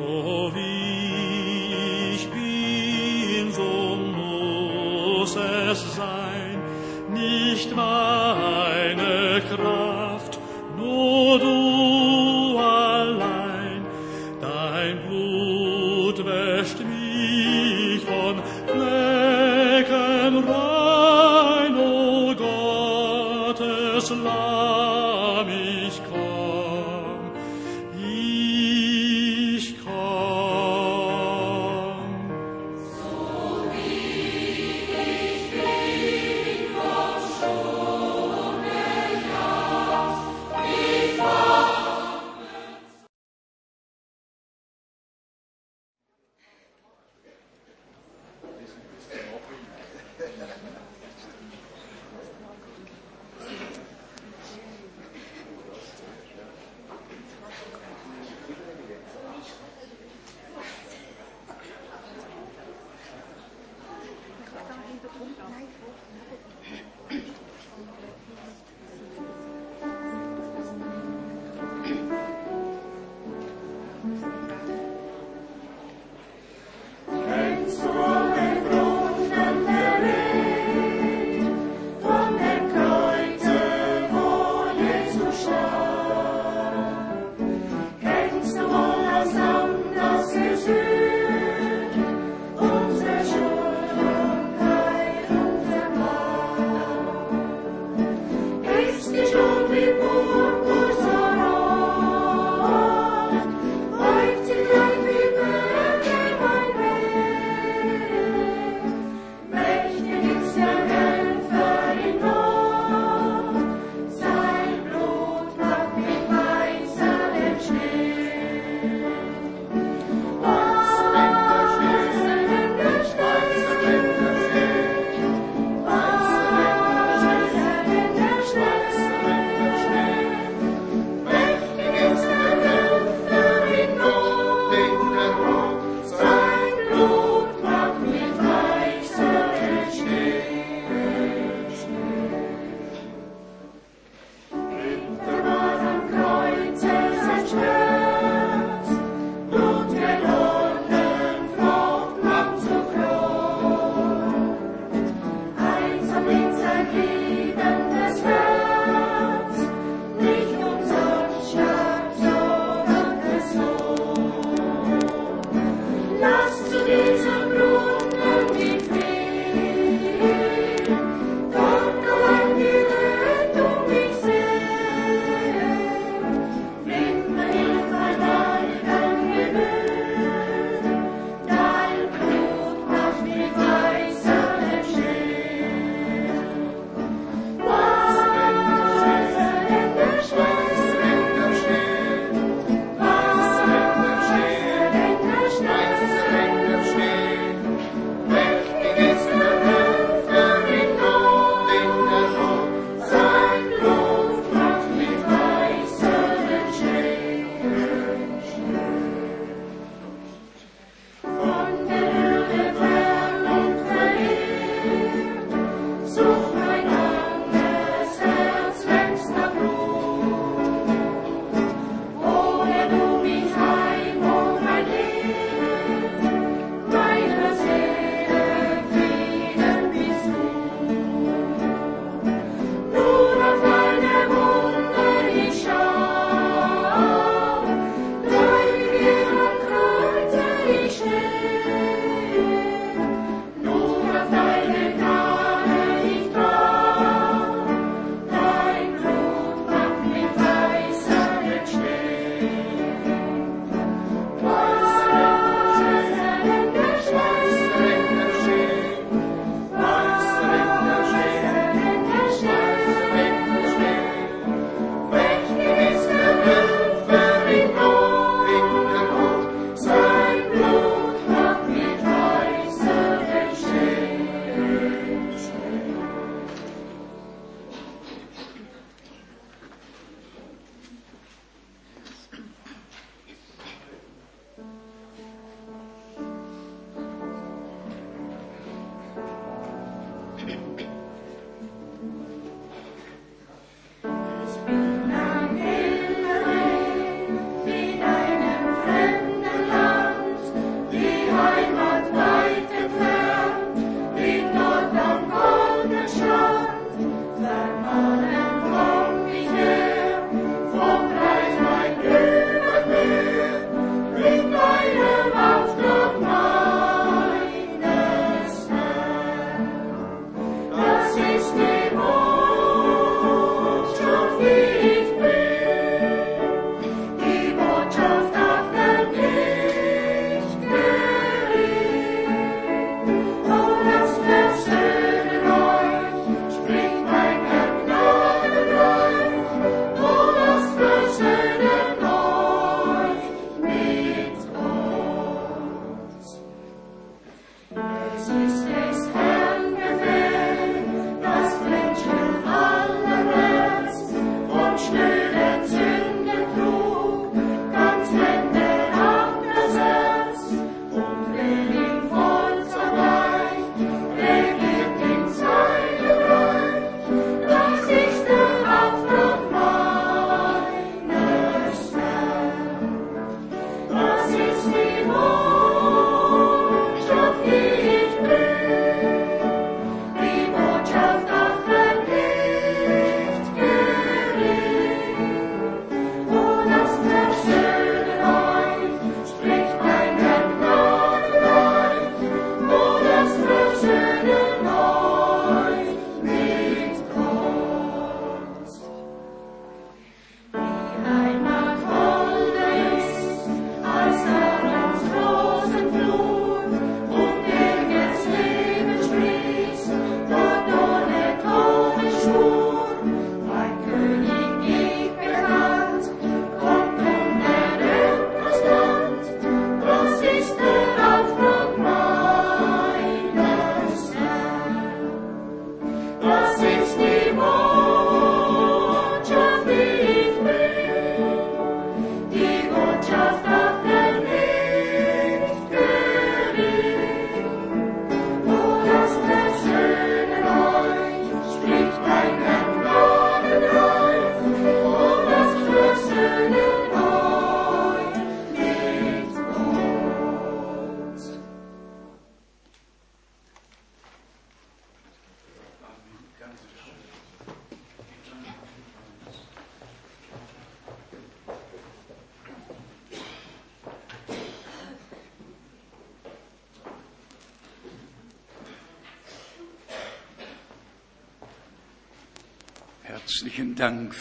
so wie es sein, nicht meine Kraft.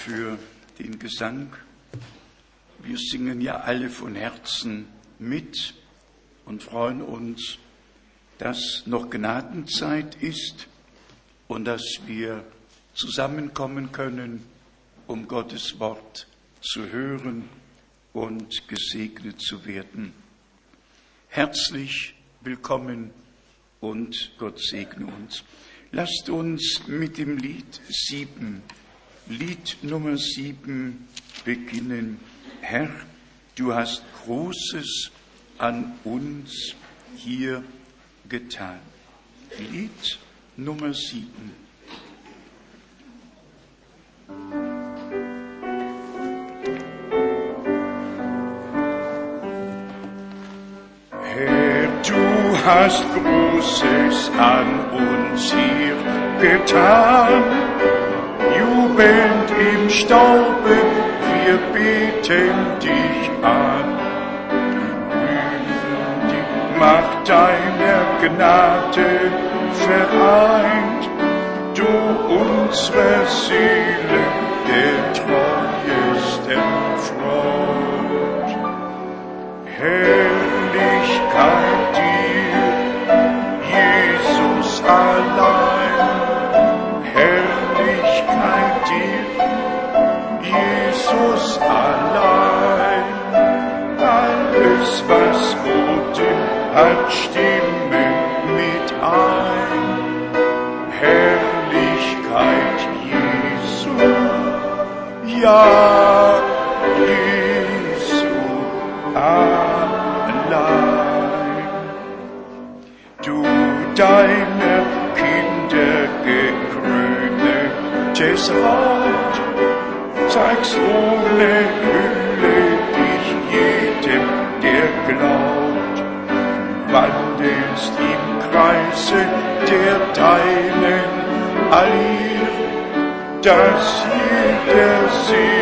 Für den Gesang. Wir singen ja alle von Herzen mit und freuen uns, dass noch Gnadenzeit ist und dass wir zusammenkommen können, um Gottes Wort zu hören und gesegnet zu werden. Herzlich willkommen und Gott segne uns. Lasst uns mit dem Lied sieben, Lied Nummer sieben beginnen. Herr, du hast Großes an uns hier getan. Lied Nummer sieben. Herr, du hast Großes an uns hier getan. Jubelnd im Staube, wir beten dich an. Die Macht deiner Gnade vereint, du unsere Seele der treueste Freund. Herrlichkeit was Bote hat, stimme mit ein. Herrlichkeit Jesu, ja, Jesu allein. Du deine Kinder gekröntes Haupt, zeigst ohne Deinen allir, dass jeder selig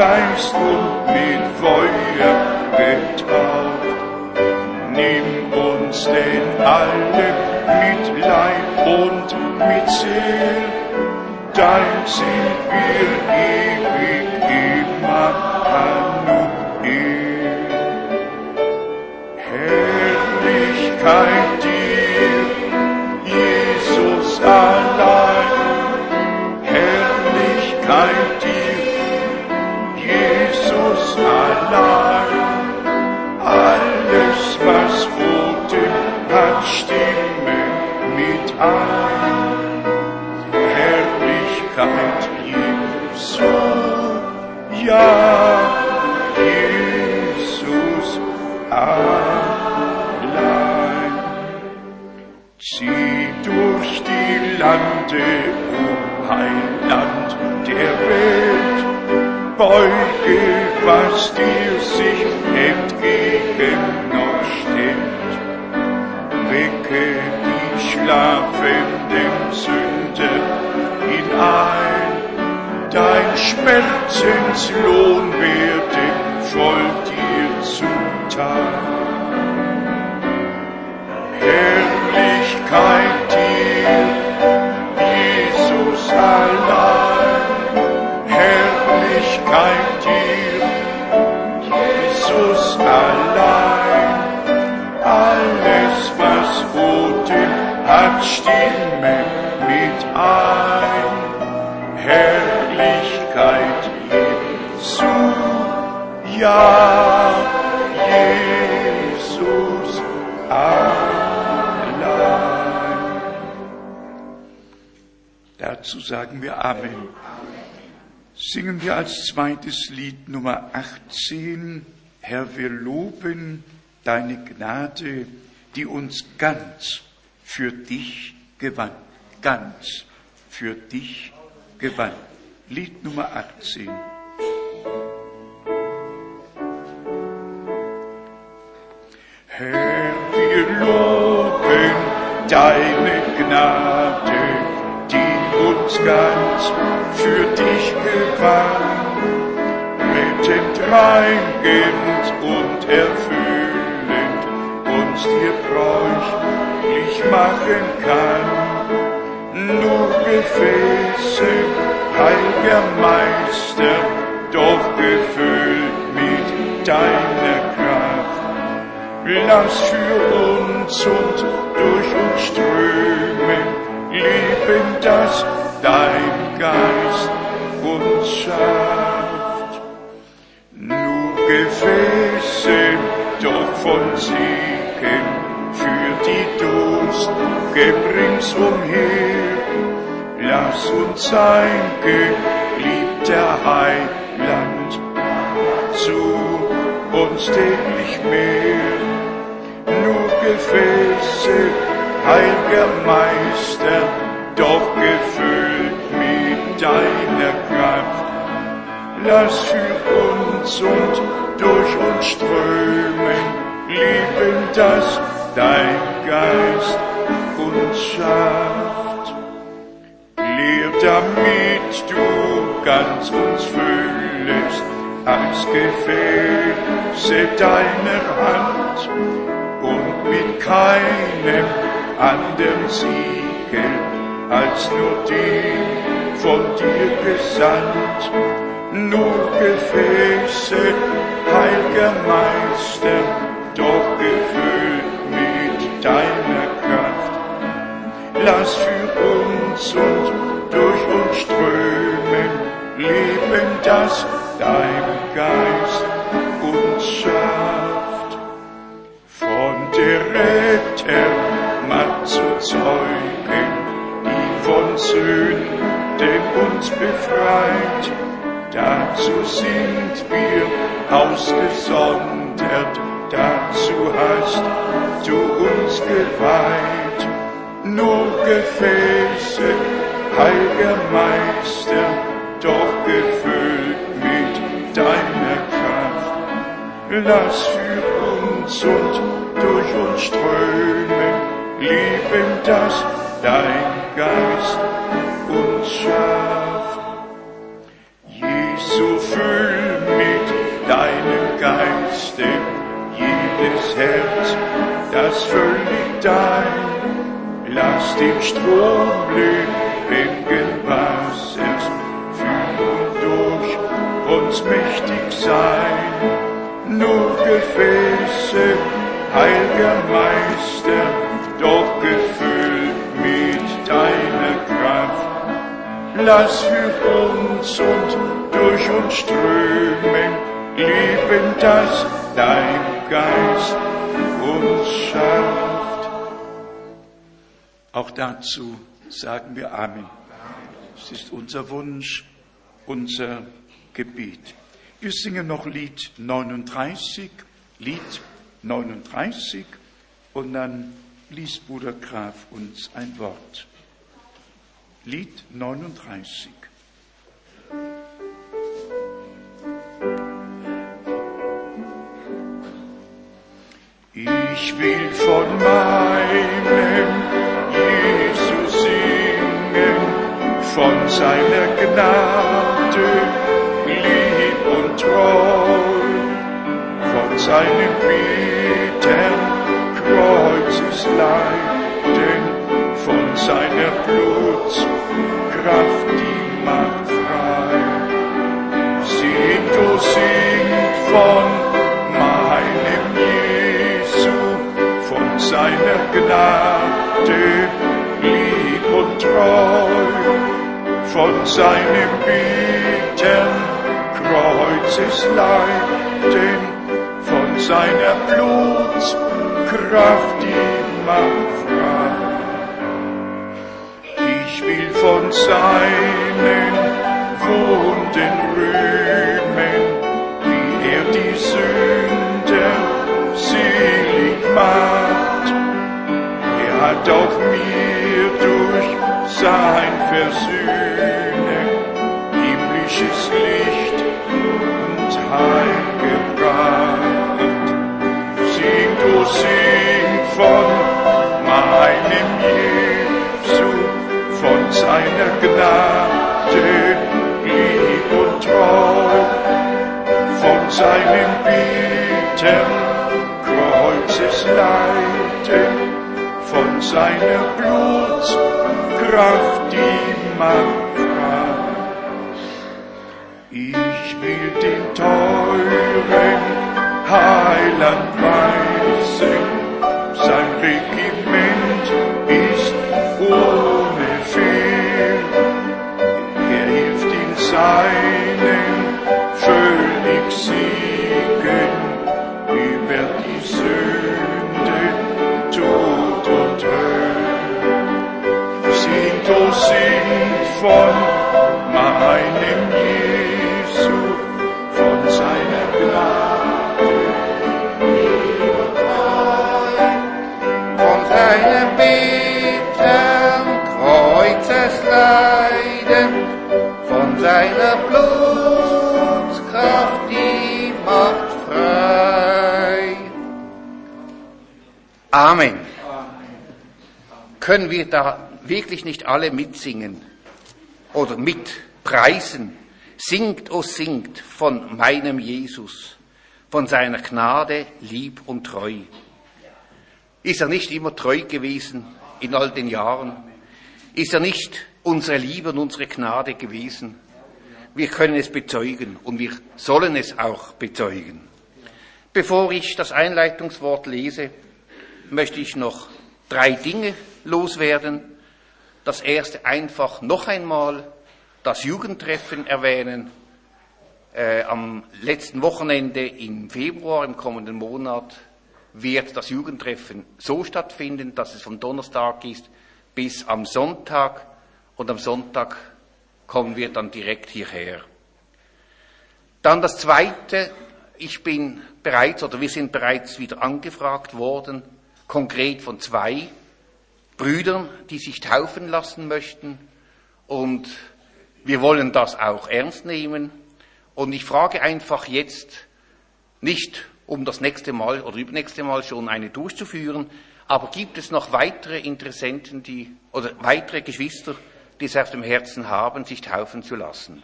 Geist und mit Feuer betaucht. Nimm uns denn alle mit Leib und mit Seel, dein sind Amen. Singen wir als zweites Lied Nummer 18, Herr, wir loben deine Gnade, die uns ganz für dich gewann. Ganz für dich gewann. Lied Nummer 18. Herr, wir loben deine Gnade, uns ganz für dich gewann, rettend, reinigend und erfüllend uns dir bräuchlich machen kann. Nur Gefäße, heiliger Meister, doch gefüllt mit deiner Kraft. Lass für uns und durch uns strömen, Leben, das Geist uns schafft. Nur Gefäße, doch von Siegen für die Durst gebringst umher. Lass uns sein geliebter Heiland zu uns täglich mehr. Nur Gefäße, heiliger Meister, Lass für uns und durch uns strömen, Leben, das dein Geist uns schafft. Lehr damit du ganz uns füllest, als Gefäße deiner Hand und mit keinem anderen Siegel als nur die von dir gesandt. Nur Gefäße, heiliger Meister, doch gefüllt mit deiner Kraft. Lass für uns und durch uns strömen, Leben, das dein Geist uns schafft. Von der Retter Macht zu Zeugen, die von Sünden uns befreit. Dazu sind wir ausgesondert, dazu hast du uns geweiht. Nur Gefäße, heiliger Meister, doch gefüllt mit deiner Kraft. Lass für uns und durch uns strömen, Leben, das dein Geist uns schafft. Jesu, füll mit deinem Geiste jedes Herz, das völlig dein, lass den Strom lebendigen Wassers für und durch uns mächtig sein. Nur Gefäße, heiliger Meister, doch gefüllt mit Kraft. Lass für uns und durch uns strömen, Leben, das dein Geist uns schafft. Auch dazu sagen wir Amen. Es ist unser Wunsch, unser Gebet. Wir singen noch Lied 39, Lied 39 und dann liest Bruder Graf uns ein Wort. Lied 39. Ich will von meinem Jesus singen, von seiner Gnade, lieb und treu, von seinem bittern Kreuzesleiden, von seiner Blutskraft, die macht frei. Singt, o singt von meinem Jesu, von seiner Gnade, lieb und treu, von seinem bittern Kreuzesleiden, von seiner Blutskraft, die macht frei. Von seinen Wunden rühmen, wie er die Sünder selig macht. Er hat auch mir durch sein Versöhnen himmlisches Licht und Heil gebracht. Singt, o singt von von seiner Gnade, lieb und treu, von seinem bittern Kreuzesleiden, von seiner Blutkraft die Macht Können wir da wirklich nicht alle mitsingen oder mitpreisen? Singt, o singt von meinem Jesus, von seiner Gnade, lieb und treu. Ist er nicht immer treu gewesen in all den Jahren? Ist er nicht unsere Liebe und unsere Gnade gewesen? Wir können es bezeugen und wir sollen es auch bezeugen. Bevor ich das Einleitungswort lese, möchte ich noch drei Dinge loswerden. Das erste einfach noch einmal das Jugendtreffen erwähnen. Äh, am letzten Wochenende im Februar, im kommenden Monat, wird das Jugendtreffen so stattfinden, dass es vom Donnerstag ist bis am Sonntag und am Sonntag kommen wir dann direkt hierher. Dann das Zweite, ich bin bereits oder wir sind bereits wieder angefragt worden, konkret von zwei Brüdern, die sich taufen lassen möchten und wir wollen das auch ernst nehmen und ich frage einfach jetzt nicht, um das nächste Mal oder übernächste Mal schon eine durchzuführen, aber gibt es noch weitere Interessenten, die, oder weitere Geschwister, die es auf dem Herzen haben, sich taufen zu lassen?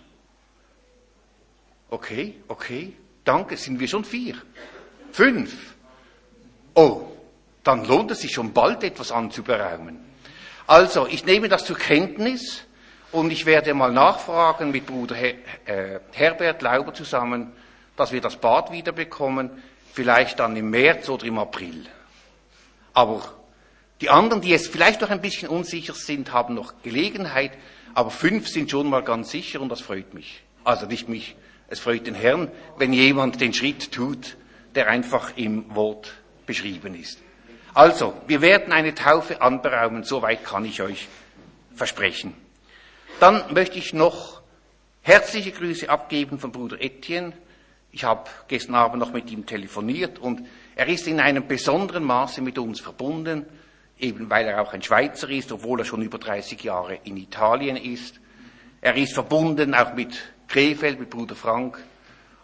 Okay, okay, danke, sind wir schon vier? Fünf? Oh, dann lohnt es sich schon bald etwas anzuberaumen. Also, ich nehme das zur Kenntnis und ich werde mal nachfragen mit Bruder äh, Herbert Lauber zusammen, dass wir das Bad wiederbekommen, vielleicht dann im März oder im April. Aber die anderen, die jetzt vielleicht noch ein bisschen unsicher sind, haben noch Gelegenheit, aber fünf sind schon mal ganz sicher und das freut mich. Also nicht mich, es freut den Herrn, wenn jemand den Schritt tut, der einfach im Wort beschrieben ist. Also, wir werden eine Taufe anberaumen, soweit kann ich euch versprechen. Dann möchte ich noch herzliche Grüße abgeben von Bruder Etienne. Ich habe gestern Abend noch mit ihm telefoniert und er ist in einem besonderen Maße mit uns verbunden, eben weil er auch ein Schweizer ist, obwohl er schon über 30 Jahre in Italien ist. Er ist verbunden auch mit Krefeld, mit Bruder Frank.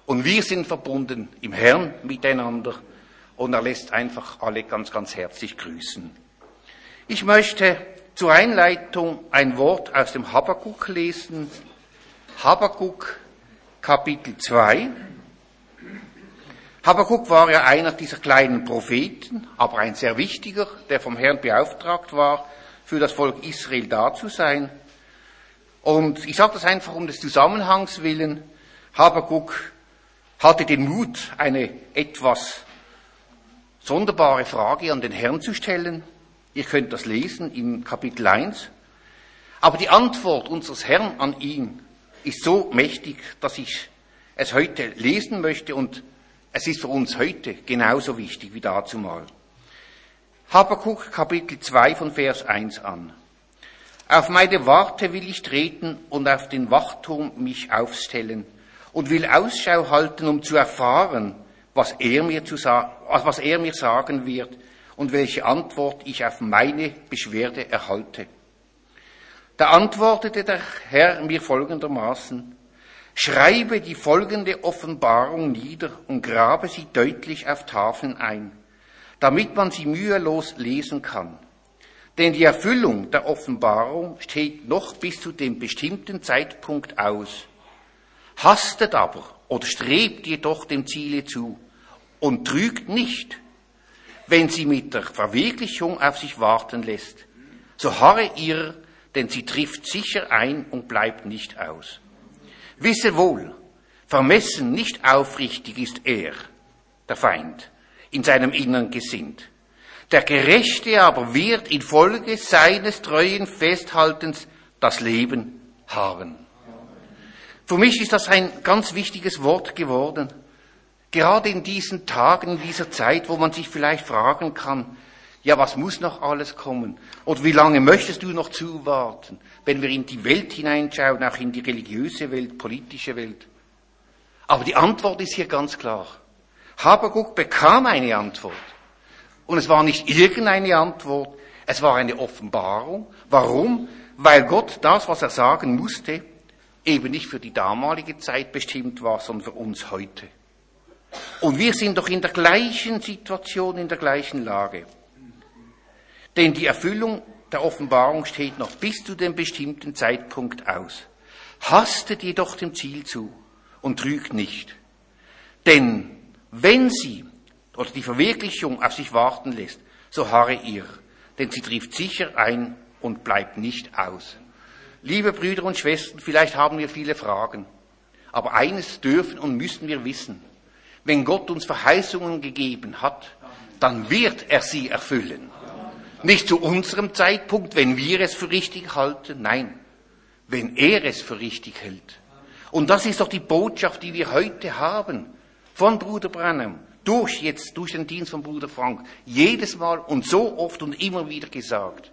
Und wir sind verbunden im Herrn miteinander. Und er lässt einfach alle ganz, ganz herzlich grüßen. Ich möchte zur Einleitung ein Wort aus dem Habakkuk lesen. Habakkuk Kapitel 2. Habakkuk war ja einer dieser kleinen Propheten, aber ein sehr wichtiger, der vom Herrn beauftragt war, für das Volk Israel da zu sein. Und ich sage das einfach um des Zusammenhangs willen. Habakkuk hatte den Mut, eine etwas sonderbare Frage an den Herrn zu stellen. Ihr könnt das lesen im Kapitel 1. Aber die Antwort unseres Herrn an ihn ist so mächtig, dass ich es heute lesen möchte und es ist für uns heute genauso wichtig wie dazumal. Habakkuk Kapitel 2 von Vers 1 an. Auf meine Warte will ich treten und auf den Wachturm mich aufstellen und will Ausschau halten, um zu erfahren, was er mir, zu was er mir sagen wird und welche Antwort ich auf meine Beschwerde erhalte. Da antwortete der Herr mir folgendermaßen, schreibe die folgende Offenbarung nieder und grabe sie deutlich auf Tafeln ein, damit man sie mühelos lesen kann. Denn die Erfüllung der Offenbarung steht noch bis zu dem bestimmten Zeitpunkt aus. Hastet aber oder strebt jedoch dem Ziele zu und trügt nicht, wenn sie mit der Verwirklichung auf sich warten lässt. So harre ihr, denn sie trifft sicher ein und bleibt nicht aus. Wisse wohl, vermessen nicht aufrichtig ist er, der Feind, in seinem Innern gesinnt. Der Gerechte aber wird infolge seines treuen Festhaltens das Leben haben. Für mich ist das ein ganz wichtiges Wort geworden. Gerade in diesen Tagen, in dieser Zeit, wo man sich vielleicht fragen kann, ja, was muss noch alles kommen? Oder wie lange möchtest du noch zuwarten, wenn wir in die Welt hineinschauen, auch in die religiöse Welt, politische Welt? Aber die Antwort ist hier ganz klar. Habakuk bekam eine Antwort. Und es war nicht irgendeine Antwort, es war eine Offenbarung. Warum? Weil Gott das, was er sagen musste, eben nicht für die damalige Zeit bestimmt war, sondern für uns heute. Und wir sind doch in der gleichen Situation, in der gleichen Lage. Denn die Erfüllung der Offenbarung steht noch bis zu dem bestimmten Zeitpunkt aus. Hastet jedoch dem Ziel zu und trügt nicht. Denn wenn sie oder die Verwirklichung auf sich warten lässt, so harre ihr, denn sie trifft sicher ein und bleibt nicht aus. Liebe Brüder und Schwestern, vielleicht haben wir viele Fragen, aber eines dürfen und müssen wir wissen. Wenn Gott uns Verheißungen gegeben hat, dann wird er sie erfüllen. Nicht zu unserem Zeitpunkt, wenn wir es für richtig halten, nein, wenn er es für richtig hält. Und das ist doch die Botschaft, die wir heute haben von Bruder Branham, durch jetzt, durch den Dienst von Bruder Frank, jedes Mal und so oft und immer wieder gesagt.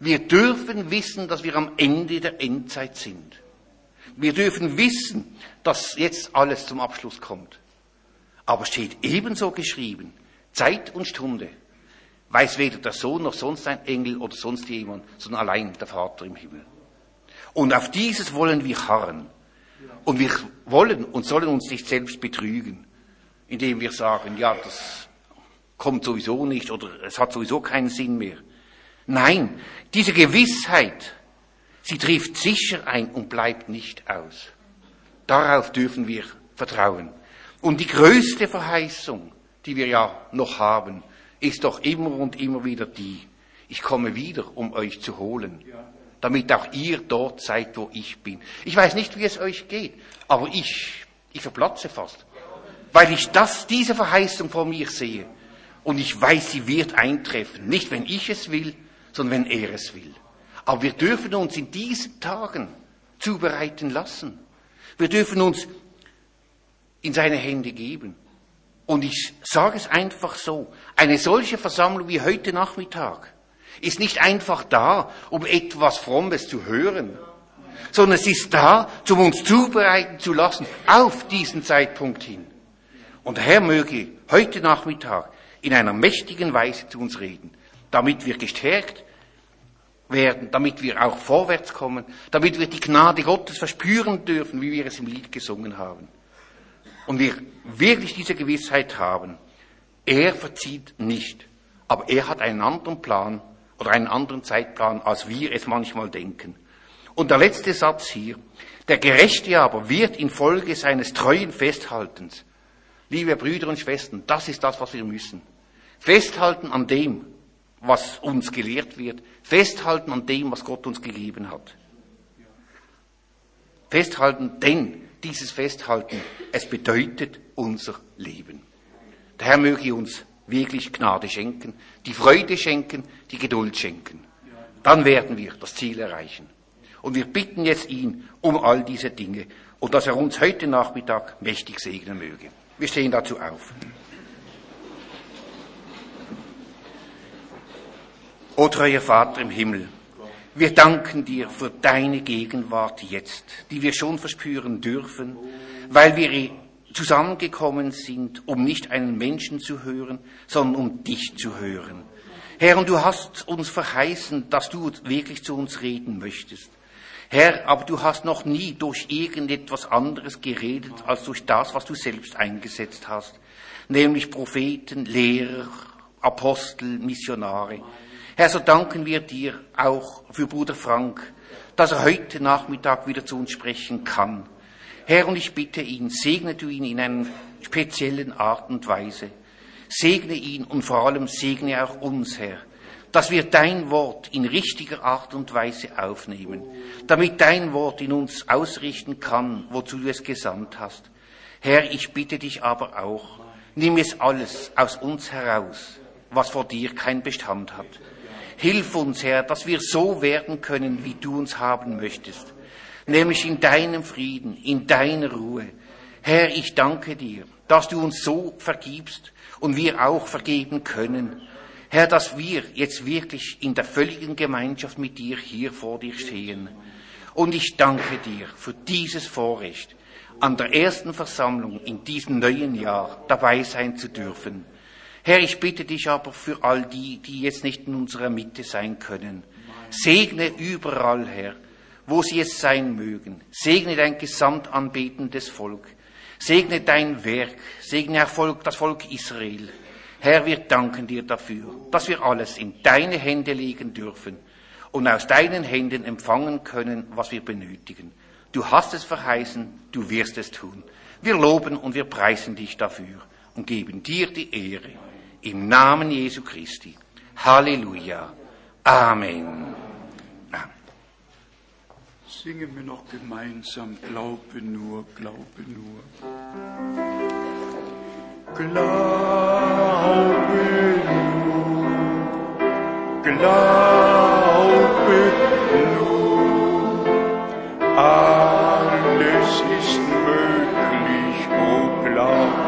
Wir dürfen wissen, dass wir am Ende der Endzeit sind. Wir dürfen wissen, dass jetzt alles zum Abschluss kommt. Aber steht ebenso geschrieben, Zeit und Stunde weiß weder der Sohn noch sonst ein Engel oder sonst jemand, sondern allein der Vater im Himmel. Und auf dieses wollen wir harren. Und wir wollen und sollen uns nicht selbst betrügen, indem wir sagen, ja, das kommt sowieso nicht oder es hat sowieso keinen Sinn mehr. Nein, diese Gewissheit, sie trifft sicher ein und bleibt nicht aus. Darauf dürfen wir vertrauen. Und die größte Verheißung, die wir ja noch haben, ist doch immer und immer wieder die, ich komme wieder, um euch zu holen, damit auch ihr dort seid, wo ich bin. Ich weiß nicht, wie es euch geht, aber ich, ich verplatze fast, weil ich das, diese Verheißung vor mir sehe. Und ich weiß, sie wird eintreffen. Nicht, wenn ich es will, sondern wenn er es will. Aber wir dürfen uns in diesen Tagen zubereiten lassen. Wir dürfen uns in seine Hände geben. Und ich sage es einfach so, eine solche Versammlung wie heute Nachmittag ist nicht einfach da, um etwas Frommes zu hören, sondern es ist da, um uns zubereiten zu lassen auf diesen Zeitpunkt hin. Und der Herr möge heute Nachmittag in einer mächtigen Weise zu uns reden, damit wir gestärkt werden, damit wir auch vorwärts kommen, damit wir die Gnade Gottes verspüren dürfen, wie wir es im Lied gesungen haben und wir wirklich diese Gewissheit haben, er verzieht nicht, aber er hat einen anderen Plan oder einen anderen Zeitplan, als wir es manchmal denken. Und der letzte Satz hier, der Gerechte aber wird infolge seines treuen Festhaltens, liebe Brüder und Schwestern, das ist das, was wir müssen. Festhalten an dem, was uns gelehrt wird, festhalten an dem, was Gott uns gegeben hat. Festhalten, denn dieses Festhalten, es bedeutet unser Leben. Der Herr möge uns wirklich Gnade schenken, die Freude schenken, die Geduld schenken. Dann werden wir das Ziel erreichen. Und wir bitten jetzt ihn um all diese Dinge und dass er uns heute Nachmittag mächtig segnen möge. Wir stehen dazu auf. O treuer Vater im Himmel, Wir danken dir für deine Gegenwart jetzt, die wir schon verspüren dürfen, weil wir zusammengekommen sind, um nicht einen Menschen zu hören, sondern um dich zu hören. Herr, und du hast uns verheißen, dass du wirklich zu uns reden möchtest. Herr, aber du hast noch nie durch irgendetwas anderes geredet, als durch das, was du selbst eingesetzt hast, nämlich Propheten, Lehrer, Apostel, Missionare. Herr, so danken wir dir auch für Bruder Frank, dass er heute Nachmittag wieder zu uns sprechen kann. Herr, und ich bitte ihn, segne du ihn in einer speziellen Art und Weise. Segne ihn und vor allem segne auch uns, Herr, dass wir dein Wort in richtiger Art und Weise aufnehmen, damit dein Wort in uns ausrichten kann, wozu du es gesandt hast. Herr, ich bitte dich aber auch, nimm es alles aus uns heraus, was vor dir kein Bestand hat. Hilf uns, Herr, dass wir so werden können, wie du uns haben möchtest, nämlich in deinem Frieden, in deiner Ruhe. Herr, ich danke dir, dass du uns so vergibst und wir auch vergeben können. Herr, dass wir jetzt wirklich in der völligen Gemeinschaft mit dir hier vor dir stehen. Und ich danke dir für dieses Vorrecht, an der ersten Versammlung in diesem neuen Jahr dabei sein zu dürfen. Herr, ich bitte dich aber für all die, die jetzt nicht in unserer Mitte sein können. Segne überall, Herr, wo sie es sein mögen. Segne dein gesamtanbetendes Volk. Segne dein Werk. Segne Volk, das Volk Israel. Herr, wir danken dir dafür, dass wir alles in deine Hände legen dürfen und aus deinen Händen empfangen können, was wir benötigen. Du hast es verheißen, du wirst es tun. Wir loben und wir preisen dich dafür und geben dir die Ehre. Im Namen Jesu Christi. Halleluja. Amen. Singen wir noch gemeinsam, glaube nur, glaube nur. Glaube nur, glaube nur, alles ist möglich, oh glaube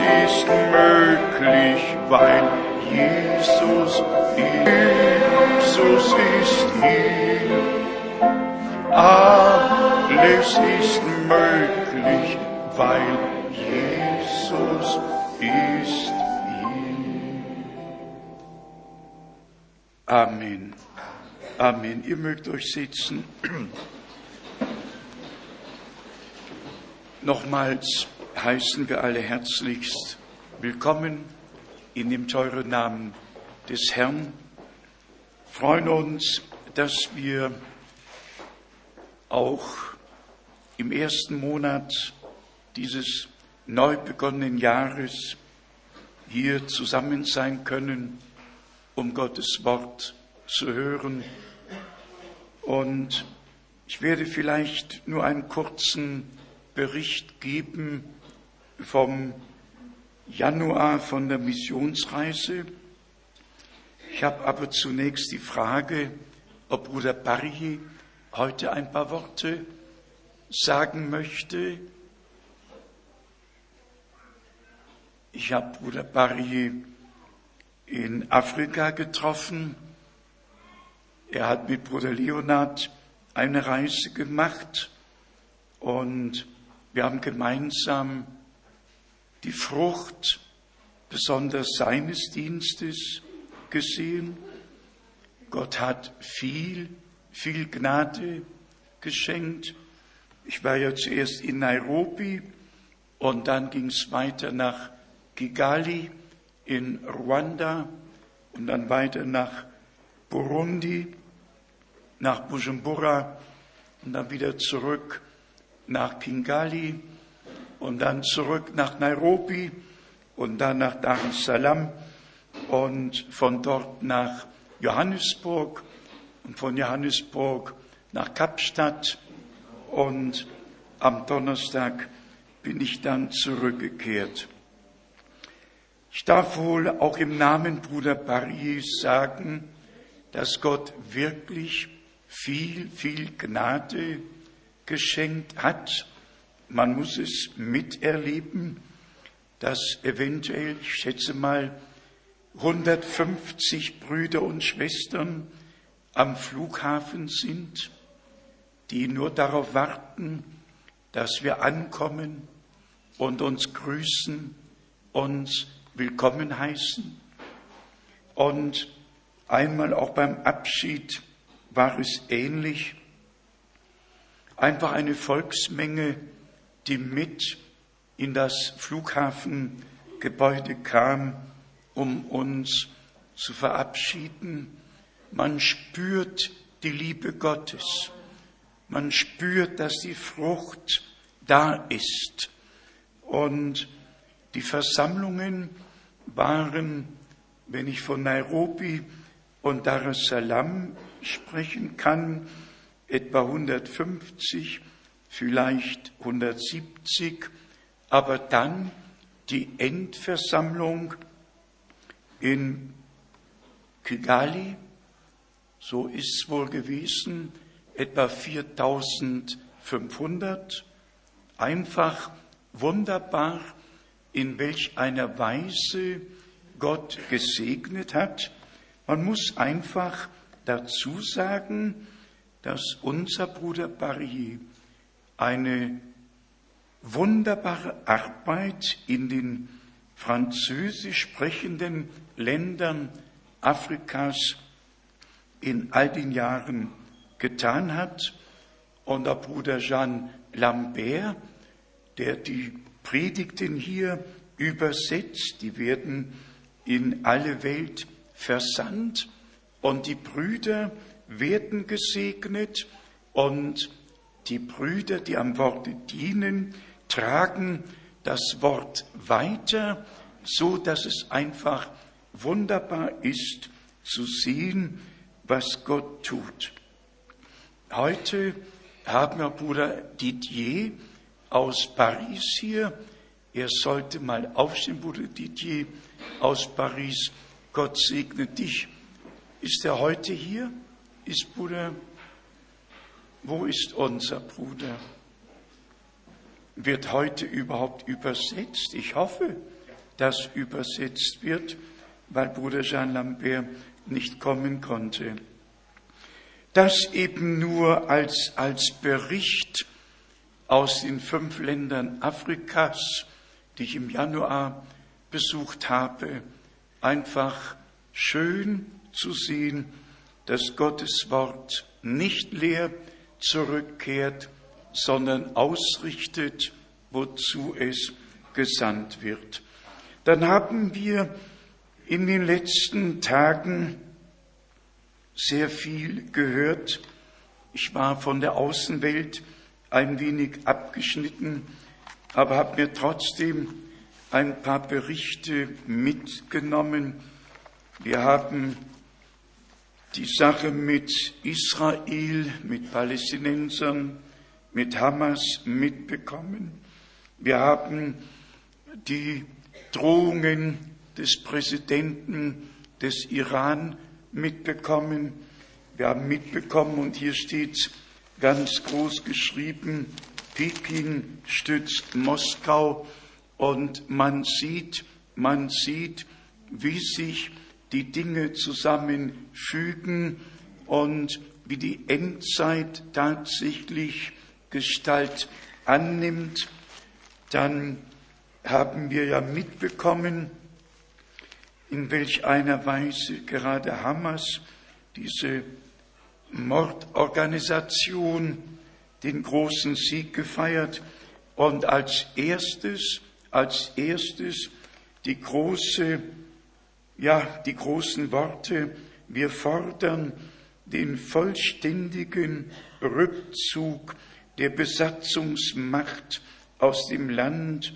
Ist möglich, weil Jesus Jesus ist hier. Alles ist möglich, weil Jesus ist. Amen. Amen. Ihr mögt euch sitzen. Nochmals heißen wir alle herzlichst willkommen in dem teuren Namen des Herrn. Freuen uns, dass wir auch im ersten Monat dieses neu begonnenen Jahres hier zusammen sein können, um Gottes Wort zu hören. Und ich werde vielleicht nur einen kurzen Bericht geben vom Januar von der Missionsreise. Ich habe aber zunächst die Frage, ob Bruder Barry heute ein paar Worte sagen möchte. Ich habe Bruder Barry in Afrika getroffen. Er hat mit Bruder Leonard eine Reise gemacht und wir haben gemeinsam die Frucht besonders seines Dienstes gesehen. Gott hat viel, viel Gnade geschenkt. Ich war ja zuerst in Nairobi und dann ging es weiter nach Kigali in Ruanda und dann weiter nach Burundi, nach Bujumbura und dann wieder zurück nach Kigali und dann zurück nach Nairobi und dann nach Dar es Salaam und von dort nach Johannesburg und von Johannesburg nach Kapstadt und am Donnerstag bin ich dann zurückgekehrt. Ich darf wohl auch im Namen Bruder Barries sagen, dass Gott wirklich viel, viel Gnade geschenkt hat. Man muss es miterleben, dass eventuell, ich schätze mal, 150 Brüder und Schwestern am Flughafen sind, die nur darauf warten, dass wir ankommen und uns grüßen, uns willkommen heißen. Und einmal auch beim Abschied war es ähnlich. Einfach eine Volksmenge, die mit in das Flughafengebäude kam, um uns zu verabschieden. Man spürt die Liebe Gottes. Man spürt, dass die Frucht da ist. Und die Versammlungen waren, wenn ich von Nairobi und Dar es Salaam sprechen kann, etwa 150, vielleicht 170, aber dann die Endversammlung in Kigali, so ist es wohl gewesen, etwa 4500, einfach wunderbar, in welch einer Weise Gott gesegnet hat. Man muss einfach dazu sagen, dass unser Bruder Barrier eine wunderbare Arbeit in den französisch sprechenden Ländern Afrikas in all den Jahren getan hat. Und der Bruder Jean Lambert, der die Predigten hier übersetzt, die werden in alle Welt versandt und die Brüder werden gesegnet und die Brüder, die am Worte dienen, tragen das Wort weiter, so dass es einfach wunderbar ist zu sehen, was Gott tut. Heute haben wir Bruder Didier aus Paris hier. Er sollte mal aufstehen, Bruder Didier aus Paris. Gott segne dich. Ist er heute hier? Ist Bruder? Wo ist unser Bruder? Wird heute überhaupt übersetzt? Ich hoffe, dass übersetzt wird, weil Bruder Jean Lambert nicht kommen konnte. Das eben nur als, als Bericht aus den fünf Ländern Afrikas, die ich im Januar besucht habe, einfach schön zu sehen, dass Gottes Wort nicht leer zurückkehrt, sondern ausrichtet, wozu es gesandt wird. Dann haben wir in den letzten Tagen sehr viel gehört. Ich war von der Außenwelt ein wenig abgeschnitten, aber habe mir trotzdem ein paar Berichte mitgenommen. Wir haben die Sache mit Israel, mit Palästinensern, mit Hamas mitbekommen. Wir haben die Drohungen des Präsidenten des Iran mitbekommen. Wir haben mitbekommen, und hier steht ganz groß geschrieben, Peking stützt Moskau und man sieht, man sieht, wie sich die Dinge zusammenfügen und wie die Endzeit tatsächlich Gestalt annimmt, dann haben wir ja mitbekommen, in welch einer Weise gerade Hamas diese Mordorganisation den großen Sieg gefeiert und als erstes, als erstes die große, ja, die großen Worte, wir fordern den vollständigen Rückzug der Besatzungsmacht aus dem Land,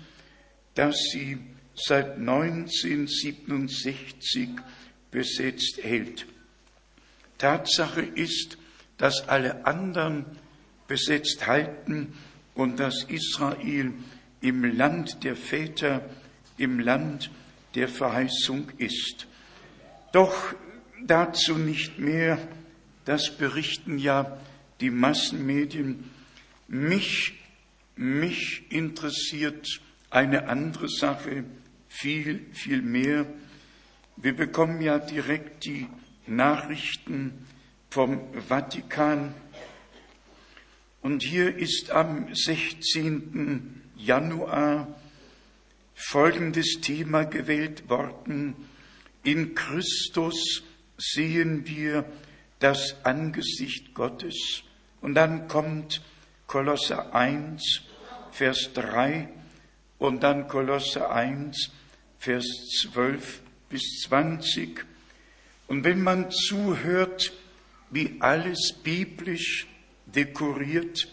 das sie seit 1967 besetzt hält. Tatsache ist, dass alle anderen besetzt halten und dass Israel im Land der Väter, im Land der Verheißung ist. Doch dazu nicht mehr, das berichten ja die Massenmedien. Mich, mich interessiert eine andere Sache viel, viel mehr. Wir bekommen ja direkt die Nachrichten vom Vatikan. Und hier ist am 16. Januar folgendes Thema gewählt worden. In Christus sehen wir das Angesicht Gottes. Und dann kommt Kolosser 1, Vers 3 und dann Kolosser 1, Vers 12 bis 20. Und wenn man zuhört, wie alles biblisch dekoriert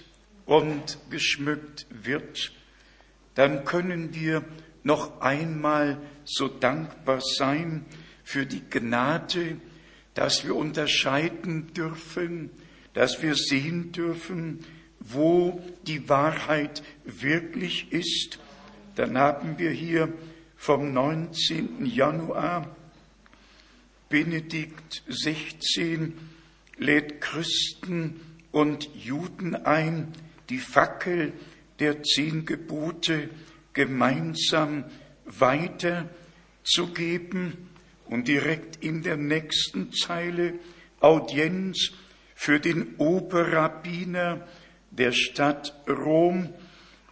und geschmückt wird, dann können wir noch einmal so dankbar sein für die Gnade, dass wir unterscheiden dürfen, dass wir sehen dürfen, wo die Wahrheit wirklich ist. Dann haben wir hier vom 19. Januar Benedikt 16 lädt Christen und Juden ein, die Fackel der zehn Gebote gemeinsam weiterzugeben und direkt in der nächsten Zeile Audienz für den Oberrabbiner der Stadt Rom.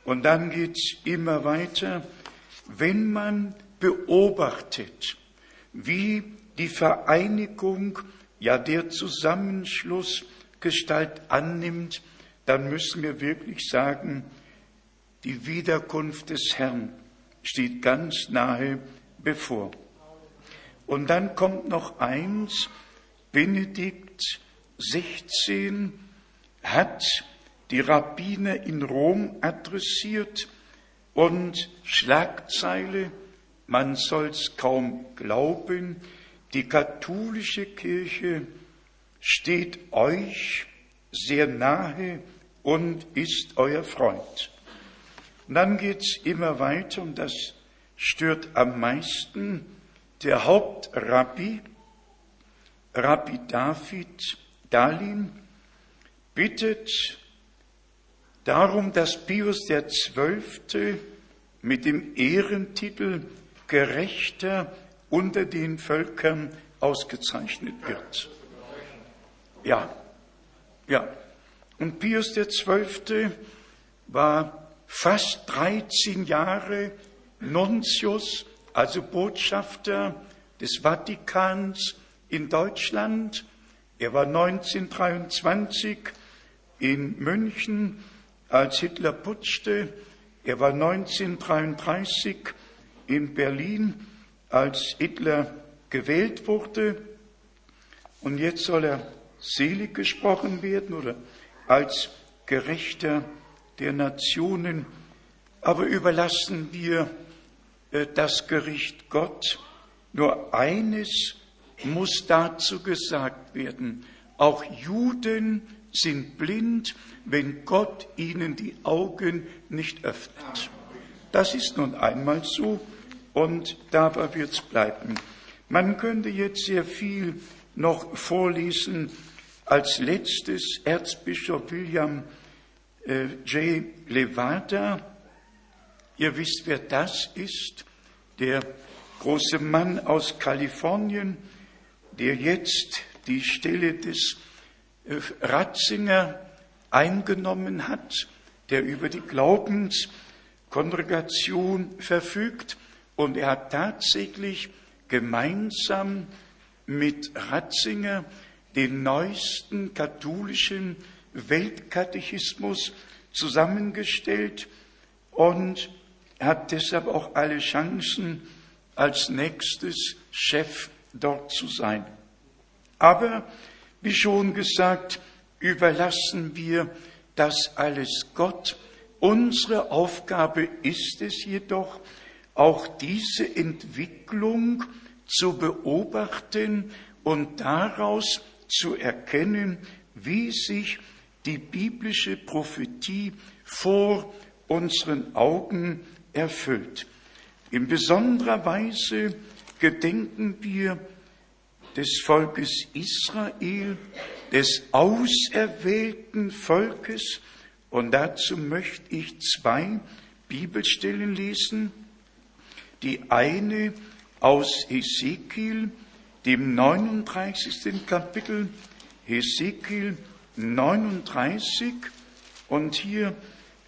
Und dann geht's immer weiter. Wenn man beobachtet, wie die Vereinigung, ja der Zusammenschluss Gestalt annimmt, dann müssen wir wirklich sagen, die Wiederkunft des Herrn steht ganz nahe bevor. Und dann kommt noch eins, Benedikt 16 hat die Rabbiner in Rom adressiert und Schlagzeile, man soll's kaum glauben, die katholische Kirche steht euch sehr nahe und ist euer Freund. Und dann geht's immer weiter und das stört am meisten der Hauptrabbi, Rabbi David Dalin, bittet darum, dass Pius der Zwölfte mit dem Ehrentitel Gerechter unter den Völkern ausgezeichnet wird. Ja, ja. Und Pius der Zwölfte war fast 13 Jahre Nuntius, also Botschafter des Vatikans in Deutschland. Er war 1923 in München, als Hitler putschte. Er war 1933 in Berlin, als Hitler gewählt wurde. Und jetzt soll er selig gesprochen werden oder als Gerechter der Nationen. Aber überlassen wir äh, das Gericht Gott. Nur eines muss dazu gesagt werden. Auch Juden sind blind, wenn Gott ihnen die Augen nicht öffnet. Das ist nun einmal so und dabei wird es bleiben. Man könnte jetzt sehr viel noch vorlesen. Als letztes Erzbischof William äh, J. Levada. Ihr wisst, wer das ist. Der große Mann aus Kalifornien, der jetzt die Stelle des äh, Ratzinger eingenommen hat, der über die Glaubenskongregation verfügt. Und er hat tatsächlich gemeinsam mit Ratzinger den neuesten katholischen Weltkatechismus zusammengestellt und hat deshalb auch alle Chancen, als nächstes Chef dort zu sein. Aber, wie schon gesagt, überlassen wir das alles Gott. Unsere Aufgabe ist es jedoch, auch diese Entwicklung zu beobachten und daraus zu erkennen, wie sich die biblische Prophetie vor unseren Augen erfüllt. In besonderer Weise gedenken wir des Volkes Israel, des auserwählten Volkes, und dazu möchte ich zwei Bibelstellen lesen. Die eine aus Hesekiel, dem 39. Kapitel, Hesekiel 39, und hier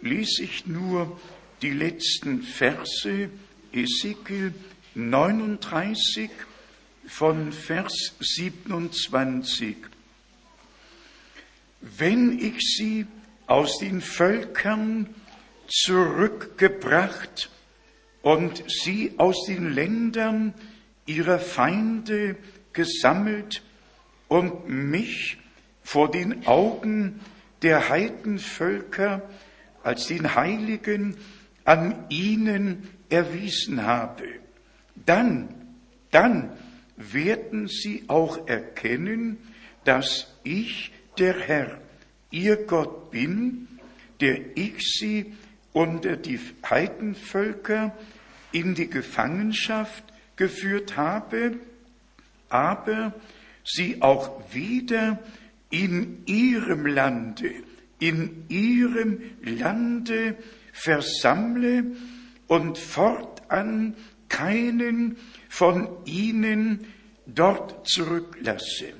lese ich nur die letzten Verse, Ezekiel 39 von Vers 27. Wenn ich sie aus den Völkern zurückgebracht und sie aus den Ländern ihrer Feinde gesammelt und mich vor den Augen der Heidenvölker als den Heiligen an ihnen erwiesen habe. Dann, dann werden sie auch erkennen, dass ich der Herr, ihr Gott bin, der ich sie unter die Heidenvölker in die Gefangenschaft geführt habe, aber sie auch wieder in ihrem Lande, in ihrem Lande versammle und fortan keinen von ihnen dort zurücklasse.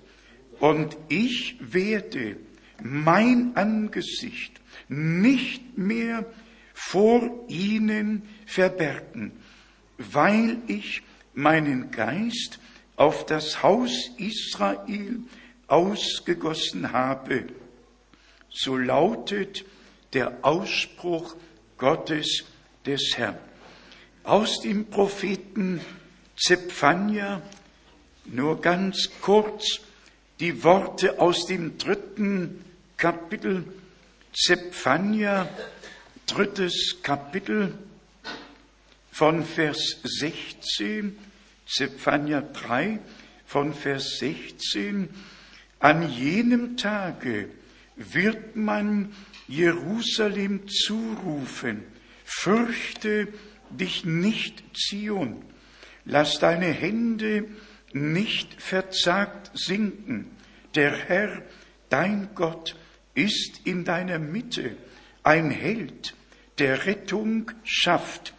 Und ich werde mein Angesicht nicht mehr vor ihnen verbergen, weil ich meinen Geist auf das Haus Israel ausgegossen habe. So lautet der Ausspruch Gottes des Herrn. Aus dem Propheten Zephania nur ganz kurz die Worte aus dem dritten Kapitel Zephania, drittes Kapitel von Vers 16, Zephania 3 von Vers 16. An jenem Tage wird man Jerusalem zurufen, fürchte dich nicht, Zion, lass deine Hände nicht verzagt sinken. Der Herr, dein Gott, ist in deiner Mitte ein Held, der Rettung schafft.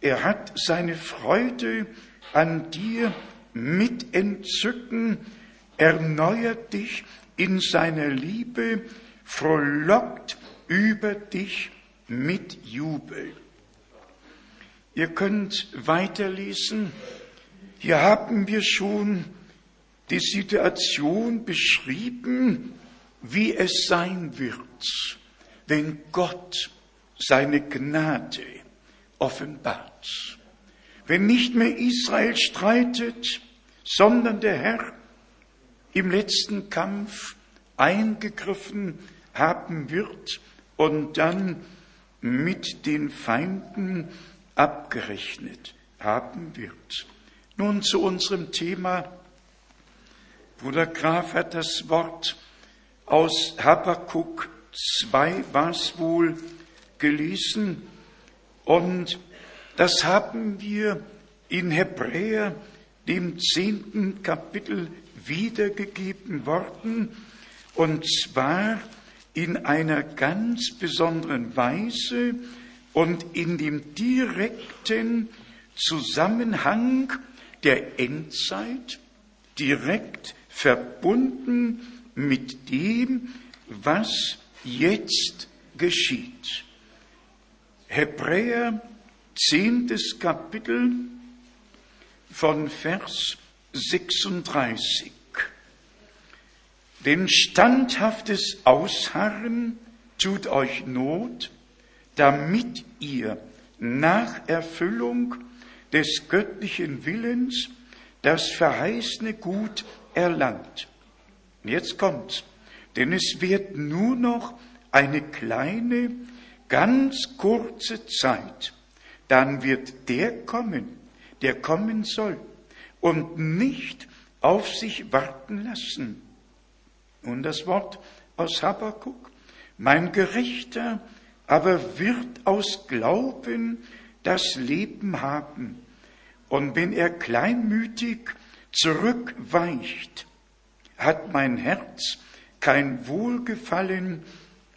Er hat seine Freude an dir mit Entzücken, erneuert dich in seiner Liebe, frohlockt über dich mit Jubel. Ihr könnt weiterlesen. Hier haben wir schon die Situation beschrieben, wie es sein wird, wenn Gott seine Gnade offenbart. Wenn nicht mehr Israel streitet, sondern der Herr im letzten Kampf eingegriffen haben wird und dann mit den Feinden abgerechnet haben wird. Nun zu unserem Thema. Bruder Graf hat das Wort aus Habakkuk 2 war es wohl gelesen und das haben wir in Hebräer, dem zehnten Kapitel, wiedergegeben worden und zwar in einer ganz besonderen Weise und in dem direkten Zusammenhang der Endzeit, direkt verbunden mit dem, was jetzt geschieht. Hebräer, zehntes Kapitel von Vers 36. Denn standhaftes Ausharren tut euch Not, damit ihr nach Erfüllung des göttlichen Willens das verheißene Gut erlangt. Jetzt kommt's. Denn es wird nur noch eine kleine, ganz kurze Zeit. Dann wird der kommen, der kommen soll und nicht auf sich warten lassen. Und das Wort aus Habakkuk, mein Gerechter aber wird aus Glauben das Leben haben. Und wenn er kleinmütig zurückweicht, hat mein Herz kein Wohlgefallen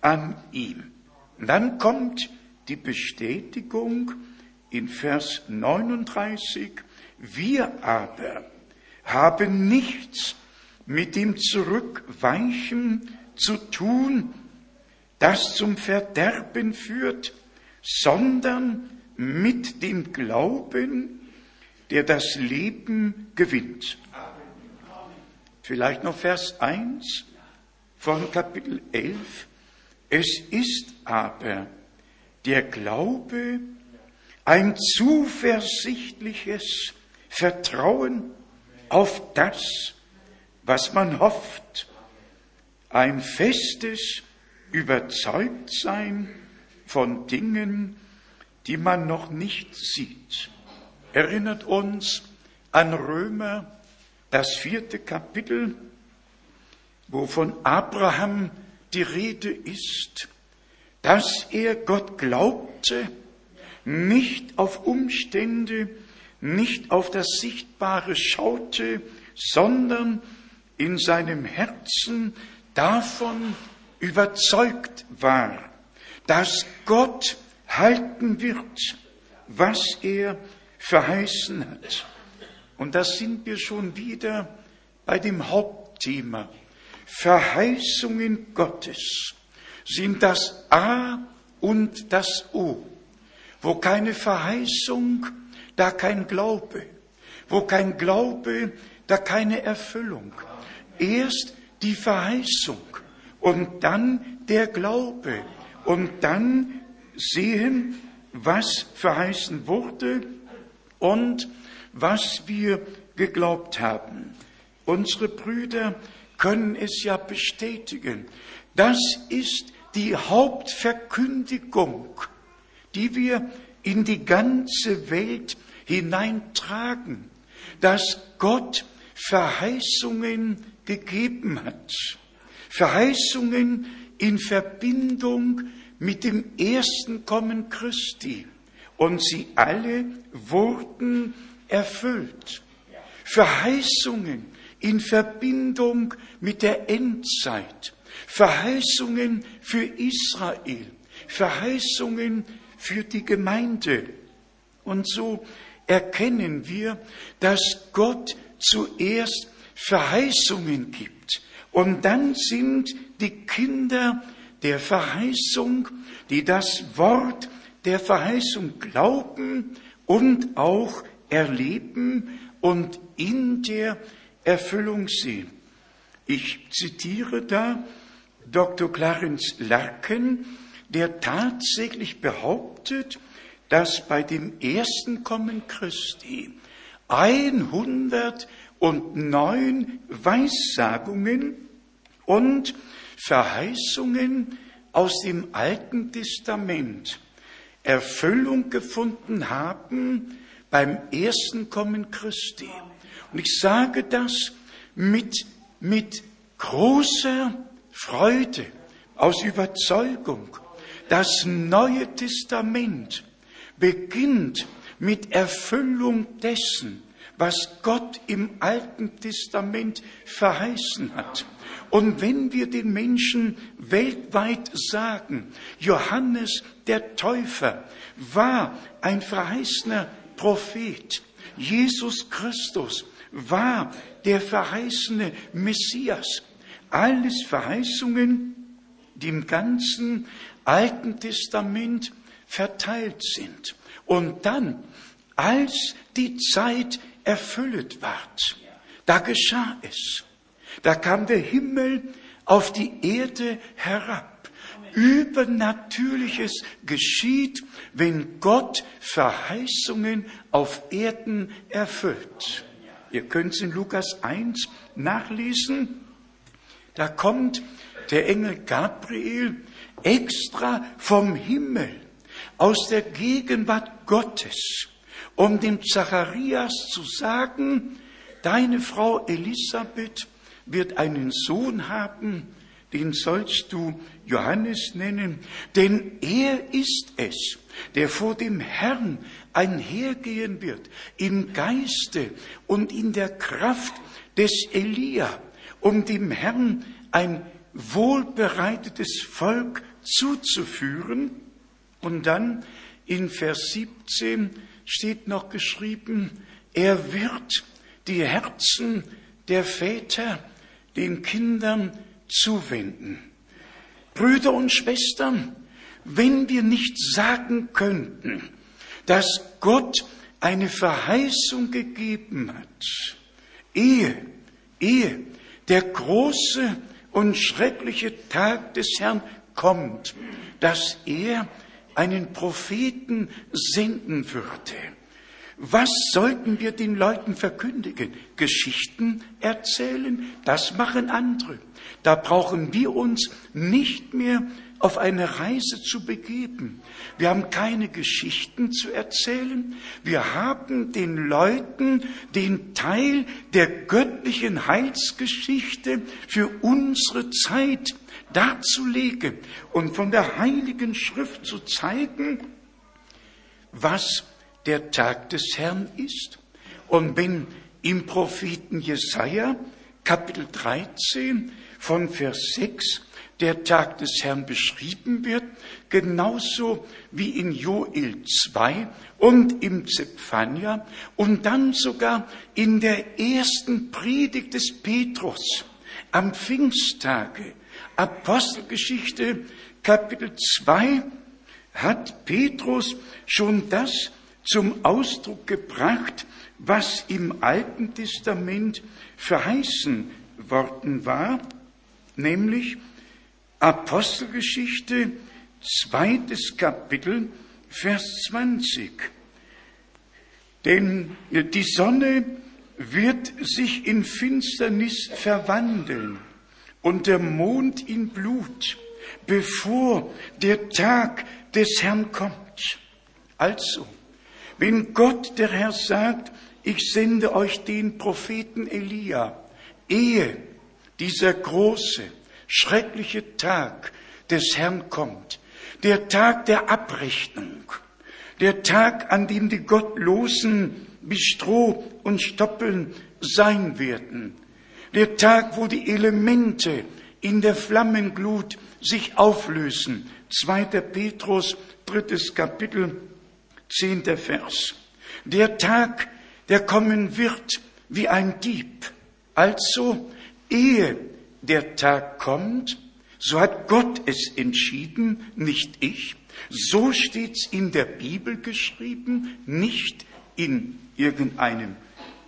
an ihm. Und dann kommt die Bestätigung in Vers 39, wir aber haben nichts mit dem Zurückweichen zu tun, das zum Verderben führt, sondern mit dem Glauben, der das Leben gewinnt. Vielleicht noch Vers 1 von Kapitel 11. Es ist aber der Glaube ein zuversichtliches Vertrauen auf das, was man hofft, ein festes Überzeugtsein von Dingen, die man noch nicht sieht. Erinnert uns an Römer, das vierte Kapitel, wo von Abraham die Rede ist, dass er Gott glaubte, nicht auf Umstände, nicht auf das Sichtbare schaute, sondern in seinem Herzen davon überzeugt war, dass Gott halten wird, was er verheißen hat. Und da sind wir schon wieder bei dem Hauptthema. Verheißungen Gottes sind das A und das O. Wo keine Verheißung, da kein Glaube. Wo kein Glaube, da keine Erfüllung. Erst die Verheißung und dann der Glaube und dann sehen, was verheißen wurde und was wir geglaubt haben. Unsere Brüder können es ja bestätigen. Das ist die Hauptverkündigung, die wir in die ganze Welt hineintragen, dass Gott Verheißungen gegeben hat. Verheißungen in Verbindung mit dem ersten Kommen Christi. Und sie alle wurden erfüllt. Verheißungen in Verbindung mit der Endzeit. Verheißungen für Israel. Verheißungen für die Gemeinde. Und so erkennen wir, dass Gott zuerst Verheißungen gibt. Und dann sind die Kinder der Verheißung, die das Wort der Verheißung glauben und auch erleben und in der Erfüllung sehen. Ich zitiere da Dr. Clarence Larkin, der tatsächlich behauptet, dass bei dem ersten Kommen Christi 109 Weissagungen und Verheißungen aus dem Alten Testament Erfüllung gefunden haben beim ersten Kommen Christi. Und ich sage das mit, mit großer Freude, aus Überzeugung. Das Neue Testament beginnt mit Erfüllung dessen, was Gott im Alten Testament verheißen hat. Und wenn wir den Menschen weltweit sagen, Johannes der Täufer war ein verheißener Prophet, Jesus Christus war der verheißene Messias, alles Verheißungen, die im ganzen Alten Testament verteilt sind. Und dann, als die Zeit erfüllt ward, da geschah es. Da kam der Himmel auf die Erde herab. Übernatürliches geschieht, wenn Gott Verheißungen auf Erden erfüllt. Ihr könnt es in Lukas 1 nachlesen. Da kommt der Engel Gabriel extra vom Himmel aus der Gegenwart Gottes, um dem Zacharias zu sagen, deine Frau Elisabeth wird einen Sohn haben, den sollst du Johannes nennen, denn er ist es, der vor dem Herrn einhergehen wird, im Geiste und in der Kraft des Elia, um dem Herrn ein wohlbereitetes Volk zuzuführen. Und dann in Vers 17 steht noch geschrieben, er wird die Herzen der Väter den Kindern zuwenden. Brüder und Schwestern, wenn wir nicht sagen könnten, dass Gott eine Verheißung gegeben hat, ehe, ehe der große und schreckliche Tag des Herrn kommt, dass er einen Propheten senden würde. Was sollten wir den Leuten verkündigen? Geschichten erzählen? Das machen andere. Da brauchen wir uns nicht mehr auf eine Reise zu begeben. Wir haben keine Geschichten zu erzählen. Wir haben den Leuten den Teil der göttlichen Heilsgeschichte für unsere Zeit darzulegen und von der Heiligen Schrift zu zeigen, was der Tag des Herrn ist. Und wenn im Propheten Jesaja, Kapitel 13, von Vers 6, der Tag des Herrn beschrieben wird, genauso wie in Joel 2 und im Zephania und dann sogar in der ersten Predigt des Petrus am Pfingsttage, Apostelgeschichte Kapitel 2, hat Petrus schon das zum Ausdruck gebracht, was im Alten Testament verheißen worden war, nämlich Apostelgeschichte, zweites Kapitel, Vers 20. Denn die Sonne wird sich in Finsternis verwandeln und der Mond in Blut, bevor der Tag des Herrn kommt. Also, wenn Gott der Herr sagt, ich sende euch den Propheten Elia, ehe dieser große, schreckliche Tag des Herrn kommt, der Tag der Abrechnung, der Tag, an dem die Gottlosen wie Stroh und Stoppeln sein werden, der Tag, wo die Elemente in der Flammenglut sich auflösen. 2. Petrus, drittes Kapitel, zehnter Vers. Der Tag, der kommen wird wie ein Dieb. Also, ehe der Tag kommt, so hat Gott es entschieden, nicht ich. So steht's in der Bibel geschrieben, nicht in irgendeinem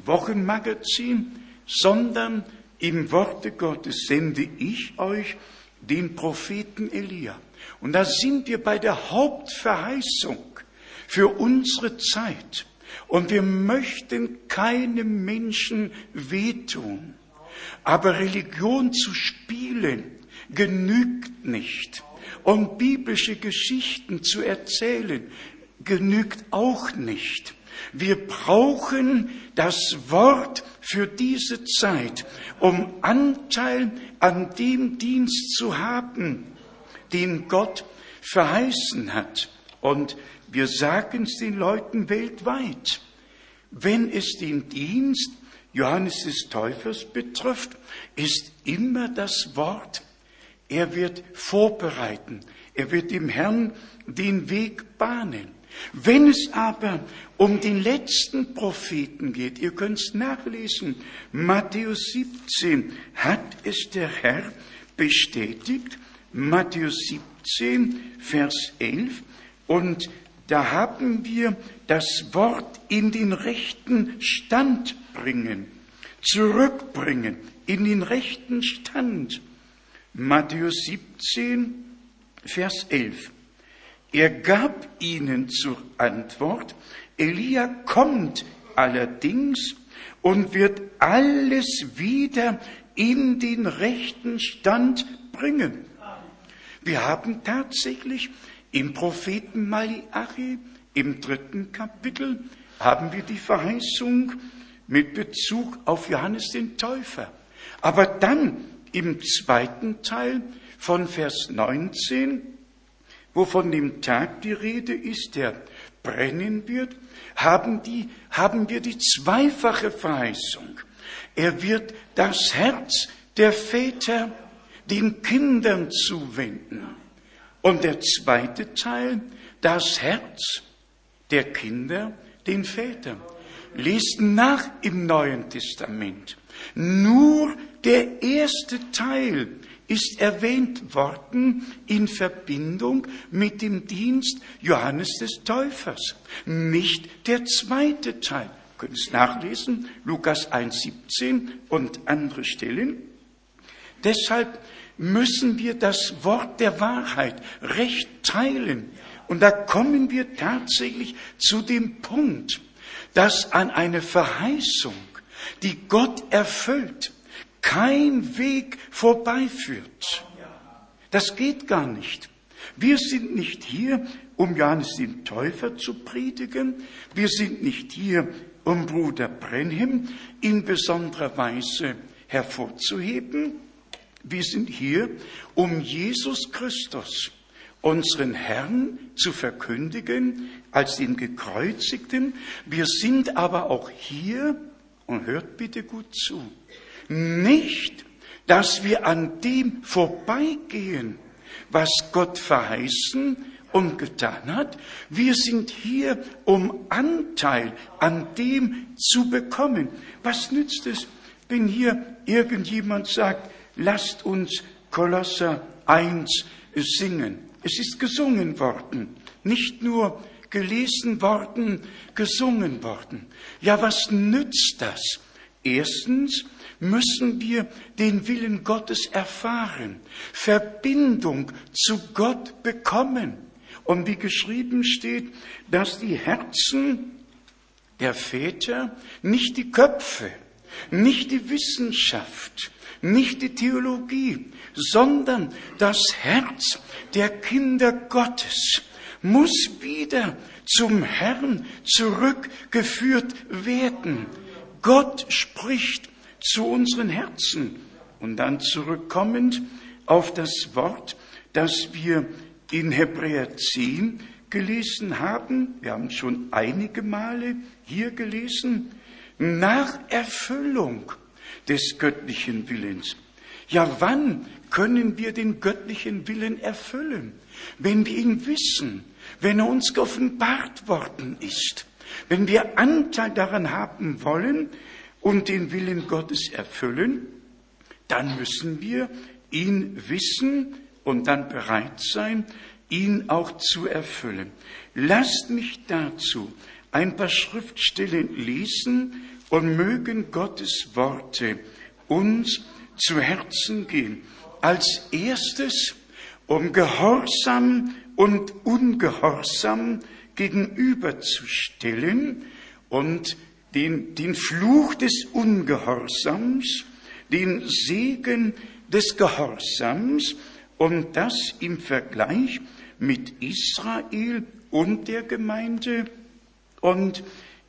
Wochenmagazin, sondern im Worte Gottes sende ich euch den Propheten Elia. Und da sind wir bei der Hauptverheißung für unsere Zeit. Und wir möchten keinem Menschen wehtun. Aber Religion zu spielen genügt nicht. Und biblische Geschichten zu erzählen genügt auch nicht. Wir brauchen das Wort für diese Zeit, um Anteil an dem Dienst zu haben, den Gott verheißen hat. Und wir sagen es den Leuten weltweit. Wenn es den Dienst Johannes des Täufers betrifft, ist immer das Wort, er wird vorbereiten, er wird dem Herrn den Weg bahnen. Wenn es aber um den letzten Propheten geht, ihr könnt es nachlesen, Matthäus 17 hat es der Herr bestätigt, Matthäus 17, Vers 11, und da haben wir das Wort in den rechten Stand bringen, zurückbringen, in den rechten Stand. Matthäus 17, Vers 11. Er gab ihnen zur Antwort, Elia kommt allerdings und wird alles wieder in den rechten Stand bringen. Wir haben tatsächlich im Propheten Malachi, im dritten Kapitel, haben wir die Verheißung mit Bezug auf Johannes den Täufer. Aber dann im zweiten Teil von Vers 19, wo von dem Tag die Rede ist, der brennen wird, haben, die, haben wir die zweifache Verheißung. Er wird das Herz der Väter den Kindern zuwenden. Und der zweite Teil, das Herz der Kinder den Vätern. Lest nach im Neuen Testament. Nur der erste Teil ist erwähnt worden in Verbindung mit dem Dienst Johannes des Täufers, nicht der zweite Teil. Ihr könnt es nachlesen, Lukas 1,17 und andere Stellen. Deshalb müssen wir das Wort der Wahrheit recht teilen. Und da kommen wir tatsächlich zu dem Punkt, dass an eine Verheißung, die Gott erfüllt, kein Weg vorbeiführt. Das geht gar nicht. Wir sind nicht hier, um Johannes den Täufer zu predigen. Wir sind nicht hier, um Bruder Brenhem in besonderer Weise hervorzuheben. Wir sind hier, um Jesus Christus, unseren Herrn, zu verkündigen als den Gekreuzigten. Wir sind aber auch hier, und hört bitte gut zu, nicht, dass wir an dem vorbeigehen, was Gott verheißen und getan hat. Wir sind hier, um Anteil an dem zu bekommen. Was nützt es, wenn hier irgendjemand sagt, lasst uns Kolosser 1 singen. Es ist gesungen worden, nicht nur gelesen worden, gesungen worden. Ja, was nützt das? Erstens müssen wir den Willen Gottes erfahren, Verbindung zu Gott bekommen. Und wie geschrieben steht, dass die Herzen der Väter nicht die Köpfe, nicht die Wissenschaft, nicht die Theologie, sondern das Herz der Kinder Gottes muss wieder zum Herrn zurückgeführt werden. Gott spricht zu unseren Herzen. Und dann zurückkommend auf das Wort, das wir in Hebräer 10 gelesen haben. Wir haben schon einige Male hier gelesen. Nach Erfüllung des göttlichen Willens. Ja, wann können wir den göttlichen Willen erfüllen? Wenn wir ihn wissen, wenn er uns geoffenbart worden ist, wenn wir Anteil daran haben wollen und den Willen Gottes erfüllen, dann müssen wir ihn wissen und dann bereit sein, ihn auch zu erfüllen. Lasst mich dazu ein paar Schriftstellen lesen und mögen Gottes Worte uns zu Herzen gehen. Als erstes, um Gehorsam und Ungehorsam gegenüberzustellen und den, den Fluch des Ungehorsams, den Segen des Gehorsams und das im Vergleich mit Israel und der Gemeinde und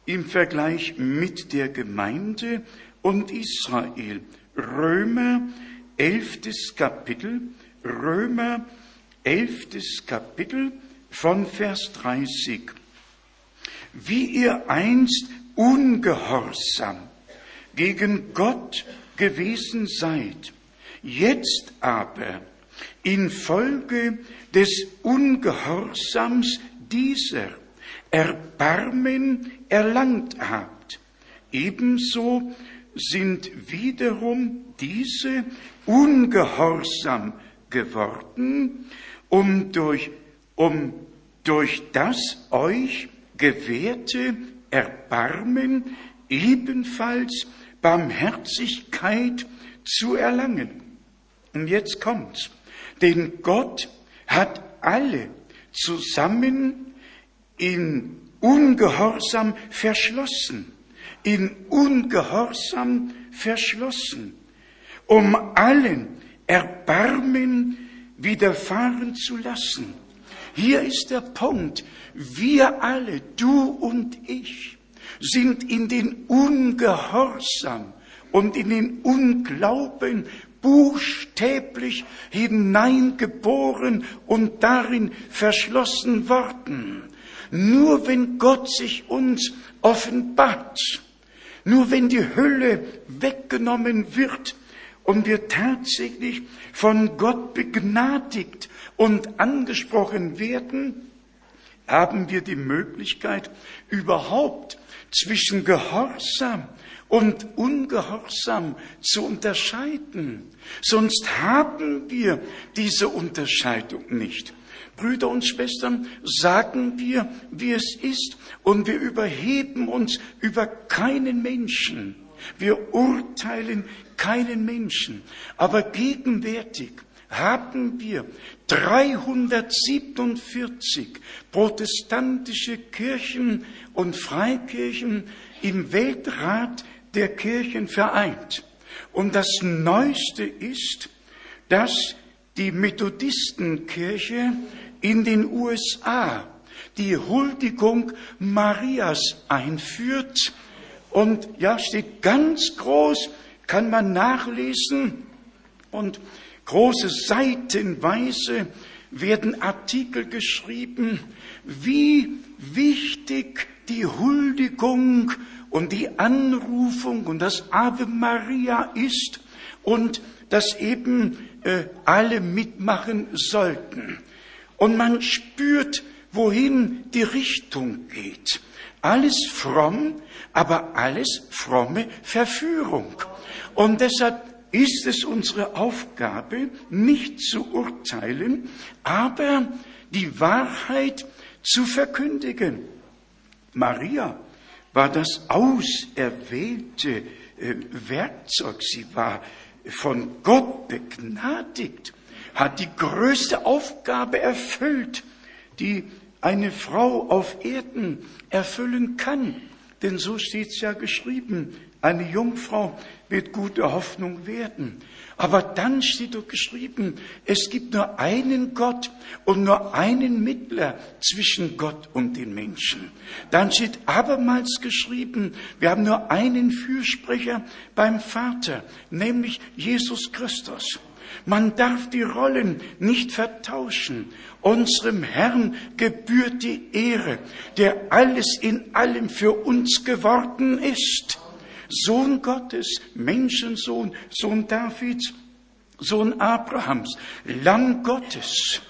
im Vergleich mit der Gemeinde und Israel. Römer, elftes Kapitel, Römer, elftes Kapitel von Vers 30. Wie ihr einst ungehorsam gegen Gott gewesen seid, jetzt aber infolge des Ungehorsams dieser Erbarmen erlangt habt, ebenso sind wiederum diese ungehorsam geworden, um durch, um durch das euch gewährte Erbarmen ebenfalls Barmherzigkeit zu erlangen. Und jetzt kommt's. Denn Gott hat alle zusammen in Ungehorsam verschlossen, in Ungehorsam verschlossen, um allen Erbarmen widerfahren zu lassen. Hier ist der Punkt. Wir alle, du und ich, sind in den Ungehorsam und in den Unglauben buchstäblich hineingeboren und darin verschlossen worden. Nur wenn Gott sich uns offenbart, nur wenn die Hülle weggenommen wird und wir tatsächlich von Gott begnadigt und angesprochen werden, haben wir die Möglichkeit, überhaupt zwischen Gehorsam und Ungehorsam zu unterscheiden. Sonst haben wir diese Unterscheidung nicht. Brüder und Schwestern, sagen wir, wie es ist, und wir überheben uns über keinen Menschen. Wir urteilen keinen Menschen. Aber gegenwärtig haben wir 347 protestantische Kirchen und Freikirchen im Weltrat der Kirchen vereint. Und das Neueste ist, dass die Methodistenkirche in den USA die Huldigung Marias einführt. Und ja, steht ganz groß, kann man nachlesen. Und große Seitenweise werden Artikel geschrieben, wie wichtig die Huldigung und die Anrufung und das Ave Maria ist und dass eben äh, alle mitmachen sollten. Und man spürt, wohin die Richtung geht. Alles fromm, aber alles fromme Verführung. Und deshalb ist es unsere Aufgabe, nicht zu urteilen, aber die Wahrheit zu verkündigen. Maria war das auserwählte äh, Werkzeug. Sie war von Gott begnadigt, hat die größte Aufgabe erfüllt, die eine Frau auf Erden erfüllen kann. Denn so steht es ja geschrieben, eine Jungfrau wird gute Hoffnung werden. Aber dann steht doch geschrieben, es gibt nur einen Gott und nur einen Mittler zwischen Gott und den Menschen. Dann steht abermals geschrieben, wir haben nur einen Fürsprecher beim Vater, nämlich Jesus Christus. Man darf die Rollen nicht vertauschen. Unserem Herrn gebührt die Ehre, der alles in allem für uns geworden ist. Sohn Gottes, Menschensohn, Sohn Davids, Sohn Abrahams, Lamm Gottes,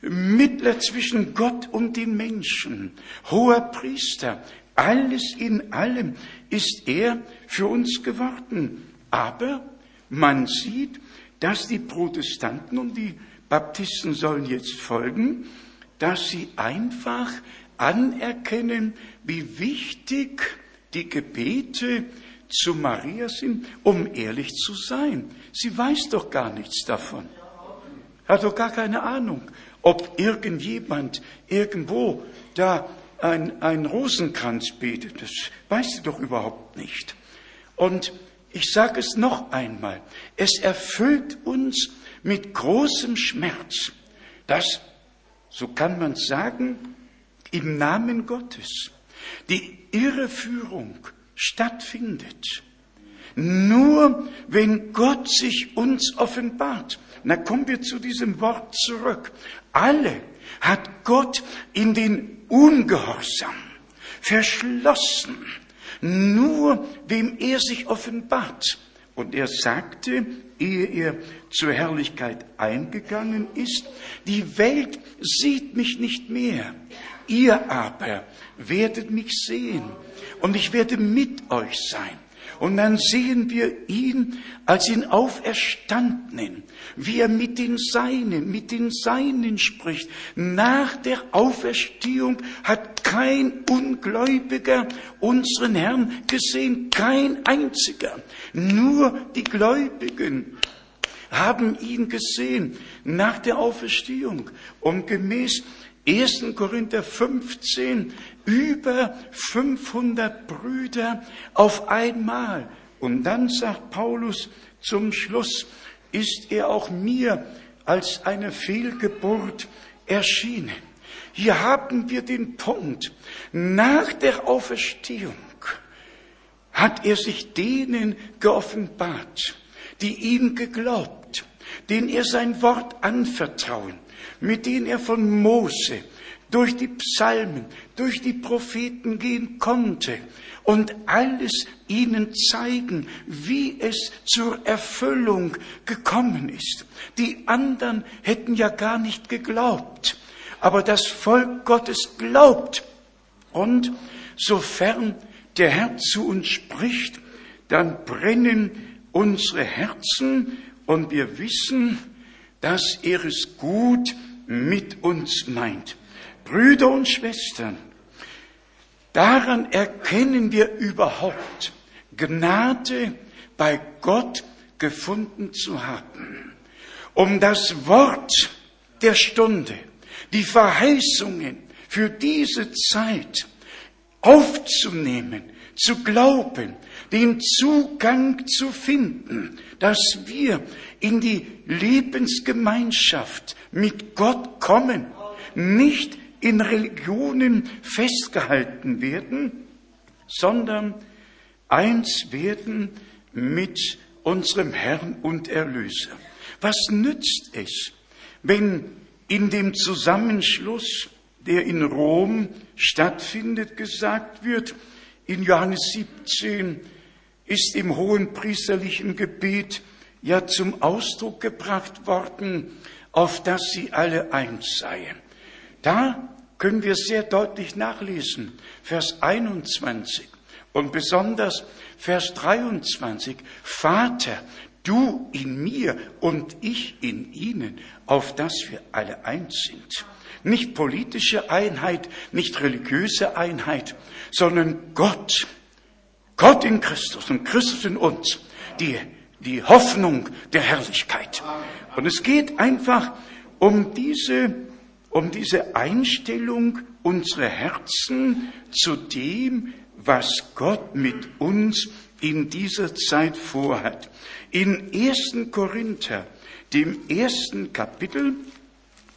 Mittler zwischen Gott und den Menschen, hoher Priester, alles in allem ist er für uns geworden. Aber man sieht, dass die Protestanten und die Baptisten sollen jetzt folgen, dass sie einfach anerkennen, wie wichtig die Gebete zu Maria sind, um ehrlich zu sein. Sie weiß doch gar nichts davon. Hat doch gar keine Ahnung, ob irgendjemand irgendwo da ein, ein Rosenkranz betet. Das weiß sie doch überhaupt nicht. Und ich sage es noch einmal, es erfüllt uns mit großem Schmerz, dass, so kann man sagen, im Namen Gottes die Irreführung stattfindet. Nur wenn Gott sich uns offenbart. Na kommen wir zu diesem Wort zurück. Alle hat Gott in den Ungehorsam verschlossen. Nur wem er sich offenbart. Und er sagte, ehe er zur Herrlichkeit eingegangen ist, die Welt sieht mich nicht mehr. Ihr aber werdet mich sehen und ich werde mit euch sein. Und dann sehen wir ihn als den Auferstandenen, wie er mit den Seinen, mit den Seinen spricht. Nach der Auferstehung hat kein Ungläubiger unseren Herrn gesehen, kein einziger. Nur die Gläubigen haben ihn gesehen nach der Auferstehung. Und gemäß 1. Korinther 15 über 500 Brüder auf einmal. Und dann sagt Paulus zum Schluss, ist er auch mir als eine Fehlgeburt erschienen. Hier haben wir den Punkt. Nach der Auferstehung hat er sich denen geoffenbart, die ihm geglaubt, denen er sein Wort anvertrauen, mit denen er von Mose durch die Psalmen, durch die Propheten gehen konnte und alles ihnen zeigen, wie es zur Erfüllung gekommen ist. Die anderen hätten ja gar nicht geglaubt, aber das Volk Gottes glaubt. Und sofern der Herr zu uns spricht, dann brennen unsere Herzen und wir wissen, dass er es gut mit uns meint. Brüder und Schwestern, daran erkennen wir überhaupt Gnade bei Gott gefunden zu haben. Um das Wort der Stunde, die Verheißungen für diese Zeit aufzunehmen, zu glauben, den Zugang zu finden, dass wir in die Lebensgemeinschaft mit Gott kommen, nicht in Religionen festgehalten werden, sondern eins werden mit unserem Herrn und Erlöser. Was nützt es, wenn in dem Zusammenschluss, der in Rom stattfindet, gesagt wird, in Johannes 17 ist im hohen priesterlichen Gebet ja zum Ausdruck gebracht worden, auf dass sie alle eins seien. Da können wir sehr deutlich nachlesen, Vers 21 und besonders Vers 23. Vater, du in mir und ich in ihnen, auf dass wir alle eins sind. Nicht politische Einheit, nicht religiöse Einheit, sondern Gott. Gott in Christus und Christus in uns. Die, die Hoffnung der Herrlichkeit. Und es geht einfach um diese um diese Einstellung unserer Herzen zu dem, was Gott mit uns in dieser Zeit vorhat. In 1. Korinther, dem ersten Kapitel,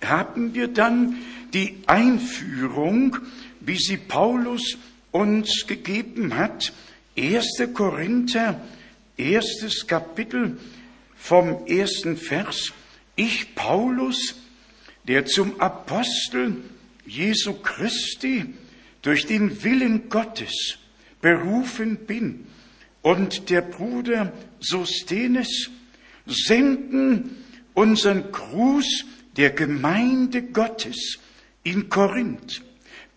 haben wir dann die Einführung, wie sie Paulus uns gegeben hat. 1. Korinther, erstes Kapitel vom ersten Vers. Ich, Paulus, der zum Apostel Jesu Christi durch den Willen Gottes berufen bin und der Bruder Sostenes senden unseren Gruß der Gemeinde Gottes in Korinth,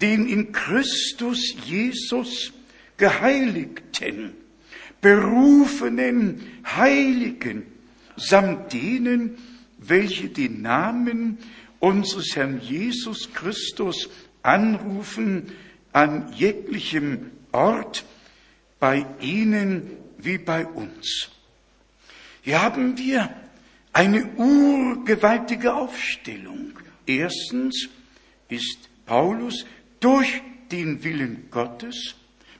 den in Christus Jesus geheiligten, berufenen Heiligen, samt denen, welche den Namen unseres Herrn Jesus Christus anrufen an jeglichem Ort, bei ihnen wie bei uns. Hier haben wir eine urgewaltige Aufstellung. Erstens ist Paulus durch den Willen Gottes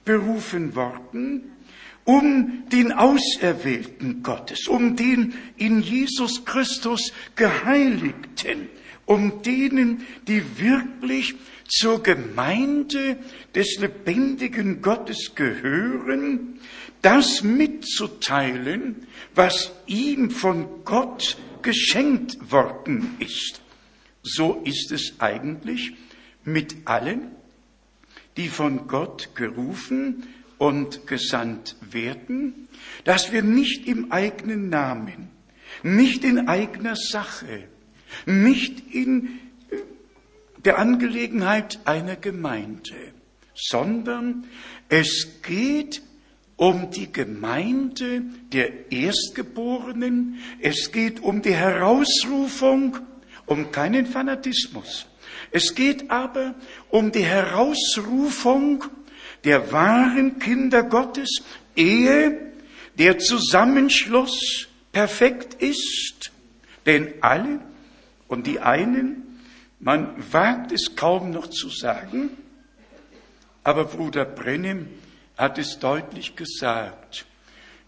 berufen worden, um den Auserwählten Gottes, um den in Jesus Christus Geheiligten, um denen, die wirklich zur Gemeinde des lebendigen Gottes gehören, das mitzuteilen, was ihm von Gott geschenkt worden ist. So ist es eigentlich mit allen, die von Gott gerufen und gesandt werden, dass wir nicht im eigenen Namen, nicht in eigener Sache, nicht in äh, der Angelegenheit einer Gemeinde, sondern es geht um die Gemeinde der Erstgeborenen, es geht um die Herausrufung, um keinen Fanatismus. Es geht aber um die Herausrufung der wahren Kinder Gottes, ehe der Zusammenschluss perfekt ist. Denn alle, und die einen, man wagt es kaum noch zu sagen, aber Bruder Brennim hat es deutlich gesagt,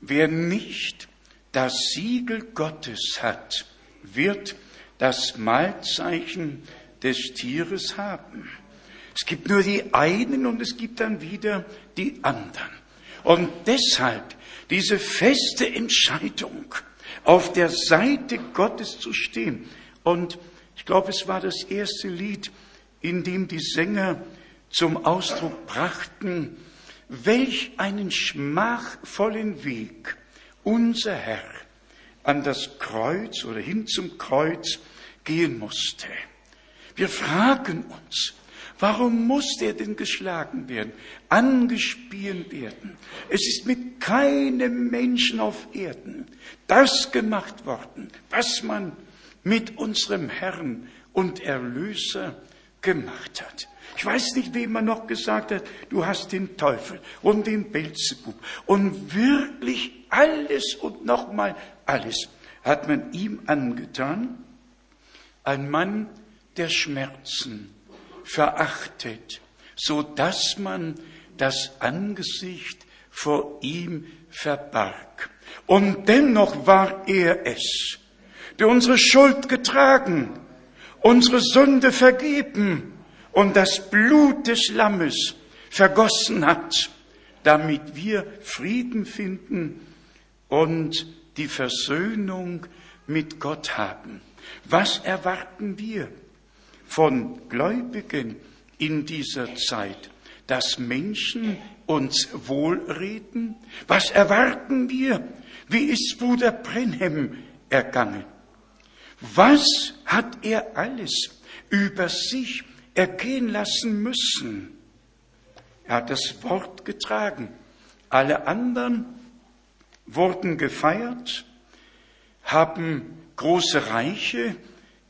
wer nicht das Siegel Gottes hat, wird das Mahlzeichen des Tieres haben. Es gibt nur die einen und es gibt dann wieder die anderen. Und deshalb diese feste Entscheidung, auf der Seite Gottes zu stehen. Und ich glaube, es war das erste Lied, in dem die Sänger zum Ausdruck brachten, welch einen schmachvollen Weg unser Herr an das Kreuz oder hin zum Kreuz gehen musste. Wir fragen uns, warum musste er denn geschlagen werden, angespielt werden? Es ist mit keinem Menschen auf Erden das gemacht worden, was man mit unserem Herrn und Erlöser gemacht hat. Ich weiß nicht, wem man noch gesagt hat, du hast den Teufel und den Belzebub und wirklich alles und nochmal alles hat man ihm angetan. Ein Mann der Schmerzen, verachtet, so dass man das Angesicht vor ihm verbarg. Und dennoch war er es, der unsere Schuld getragen, unsere Sünde vergeben und das Blut des Lammes vergossen hat, damit wir Frieden finden und die Versöhnung mit Gott haben. Was erwarten wir von Gläubigen in dieser Zeit? Dass Menschen uns wohlreden? Was erwarten wir? Wie ist Bruder Brenhem ergangen? Was hat er alles über sich ergehen lassen müssen? Er hat das Wort getragen. Alle anderen wurden gefeiert, haben große Reiche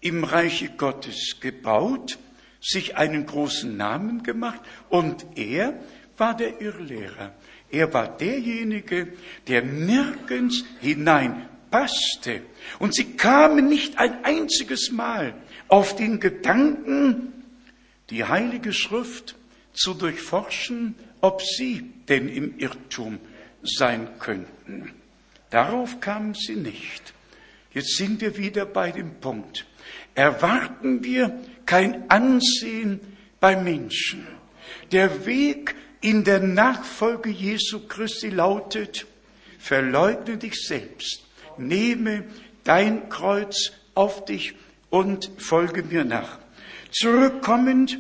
im Reiche Gottes gebaut, sich einen großen Namen gemacht und er war der Irrlehrer. Er war derjenige, der nirgends hineinpasste. Und sie kamen nicht ein einziges Mal auf den Gedanken, die Heilige Schrift zu durchforschen, ob sie denn im Irrtum sein könnten. Darauf kamen sie nicht. Jetzt sind wir wieder bei dem Punkt. Erwarten wir kein Ansehen bei Menschen. Der Weg in der Nachfolge Jesu Christi lautet, verleugne dich selbst, nehme dein Kreuz auf dich und folge mir nach. Zurückkommend,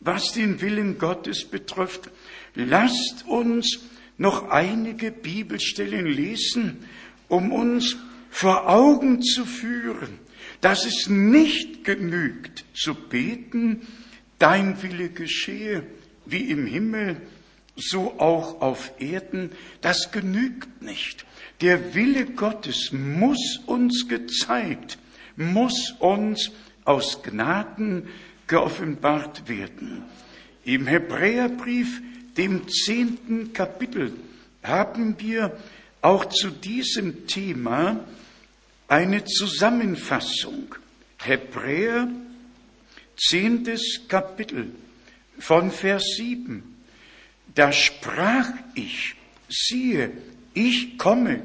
was den Willen Gottes betrifft, lasst uns noch einige Bibelstellen lesen, um uns vor Augen zu führen, dass es nicht genügt zu beten, dein Wille geschehe, wie im Himmel, so auch auf Erden, das genügt nicht. Der Wille Gottes muss uns gezeigt, muss uns aus Gnaden geoffenbart werden. Im Hebräerbrief, dem zehnten Kapitel, haben wir auch zu diesem Thema eine Zusammenfassung. Hebräer, zehntes Kapitel von Vers 7. Da sprach ich, siehe, ich komme.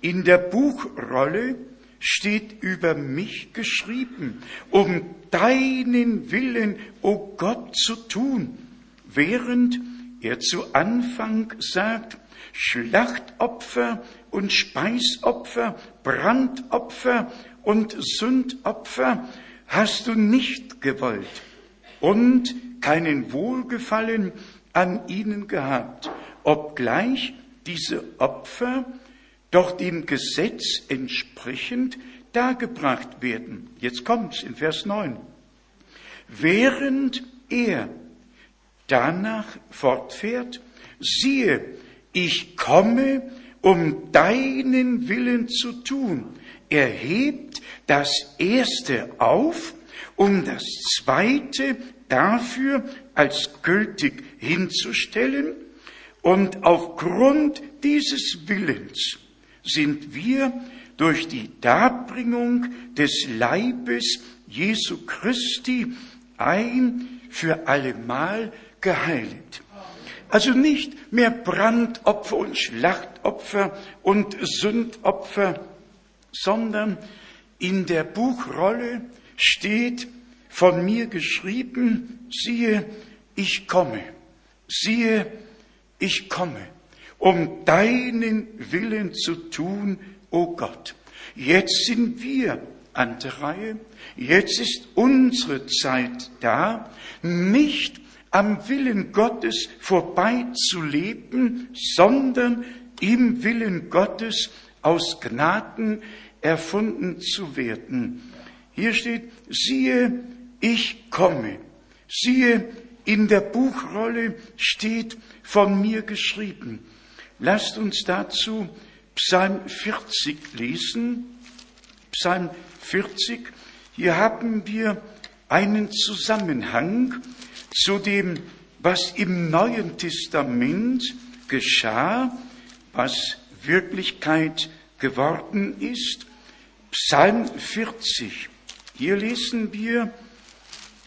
In der Buchrolle steht über mich geschrieben, um deinen Willen, o oh Gott, zu tun, während er zu Anfang sagt, Schlachtopfer und Speisopfer, Brandopfer und Sündopfer hast du nicht gewollt und keinen Wohlgefallen an ihnen gehabt, obgleich diese Opfer doch dem Gesetz entsprechend dargebracht werden. Jetzt kommt's in Vers 9. Während er danach fortfährt, siehe, ich komme, um deinen Willen zu tun. Er hebt das erste auf, um das zweite dafür als gültig hinzustellen. Und aufgrund dieses Willens sind wir durch die Darbringung des Leibes Jesu Christi ein für allemal geheiligt. Also nicht mehr Brandopfer und Schlachtopfer und Sündopfer, sondern in der Buchrolle steht von mir geschrieben, siehe, ich komme, siehe, ich komme. um deinen Willen zu tun, o Gott. Jetzt sind wir an der Reihe, jetzt ist unsere Zeit da, nicht am Willen Gottes vorbeizuleben, sondern im Willen Gottes aus Gnaden erfunden zu werden. Hier steht, siehe, ich komme. Siehe, in der Buchrolle steht von mir geschrieben. Lasst uns dazu Psalm 40 lesen. Psalm 40. Hier haben wir einen Zusammenhang zu dem, was im Neuen Testament geschah, was Wirklichkeit geworden ist. Psalm 40. Hier lesen wir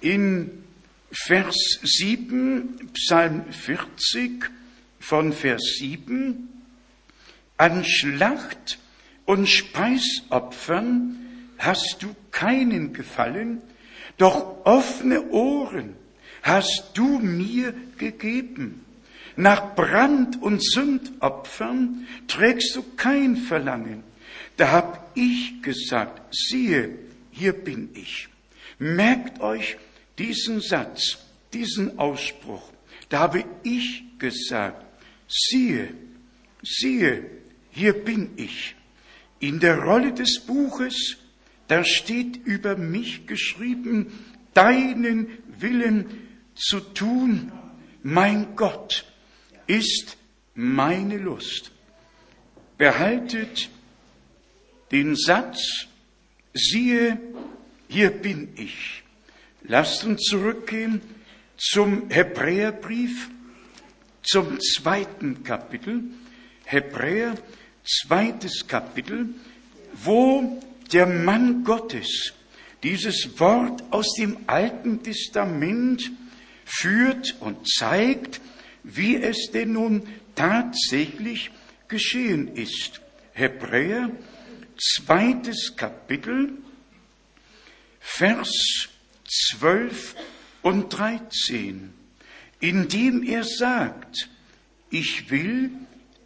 in Vers 7, Psalm 40 von Vers 7, an Schlacht und Speisopfern hast du keinen Gefallen, doch offene Ohren hast du mir gegeben. Nach Brand- und Sündopfern trägst du kein Verlangen. Da hab ich gesagt, siehe, hier bin ich. Merkt euch diesen Satz, diesen Ausspruch. Da habe ich gesagt, siehe, siehe, hier bin ich. In der Rolle des Buches, da steht über mich geschrieben, deinen Willen zu tun, mein Gott, ist meine Lust. Behaltet den Satz, siehe, hier bin ich. Lasst uns zurückgehen zum Hebräerbrief, zum zweiten Kapitel. Hebräer, zweites Kapitel, wo der Mann Gottes dieses Wort aus dem Alten Testament führt und zeigt, wie es denn nun tatsächlich geschehen ist. Hebräer, zweites Kapitel, Vers 12 und 13, indem er sagt, ich will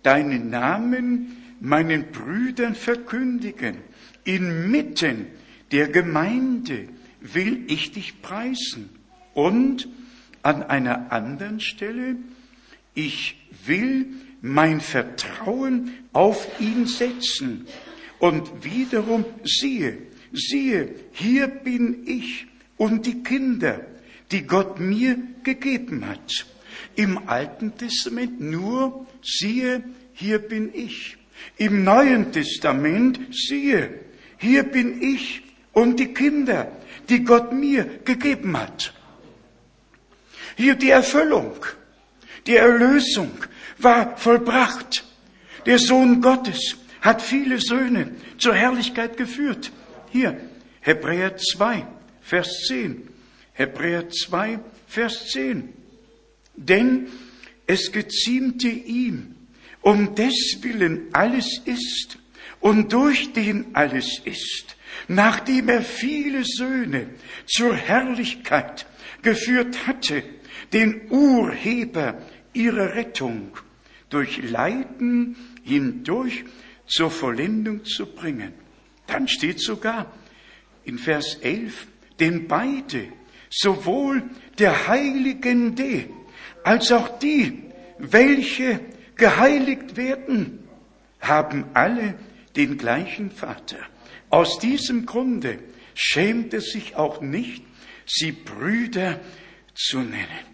deinen Namen meinen Brüdern verkündigen, inmitten der Gemeinde will ich dich preisen. Und an einer anderen Stelle, ich will mein Vertrauen auf ihn setzen. Und wiederum, siehe, siehe, hier bin ich und die Kinder, die Gott mir gegeben hat. Im Alten Testament nur, siehe, hier bin ich. Im Neuen Testament, siehe, hier bin ich und die Kinder, die Gott mir gegeben hat. Hier die Erfüllung, die Erlösung war vollbracht. Der Sohn Gottes hat viele Söhne zur Herrlichkeit geführt. Hier, Hebräer 2, Vers 10. Hebräer 2, Vers 10. Denn es geziemte ihm, um deswillen alles ist und durch den alles ist, nachdem er viele Söhne zur Herrlichkeit geführt hatte, den Urheber ihrer Rettung durch Leiden hindurch zur Vollendung zu bringen. Dann steht sogar in Vers 11, denn beide, sowohl der Heiligende als auch die, welche geheiligt werden, haben alle den gleichen Vater. Aus diesem Grunde schämt es sich auch nicht, sie Brüder zu nennen.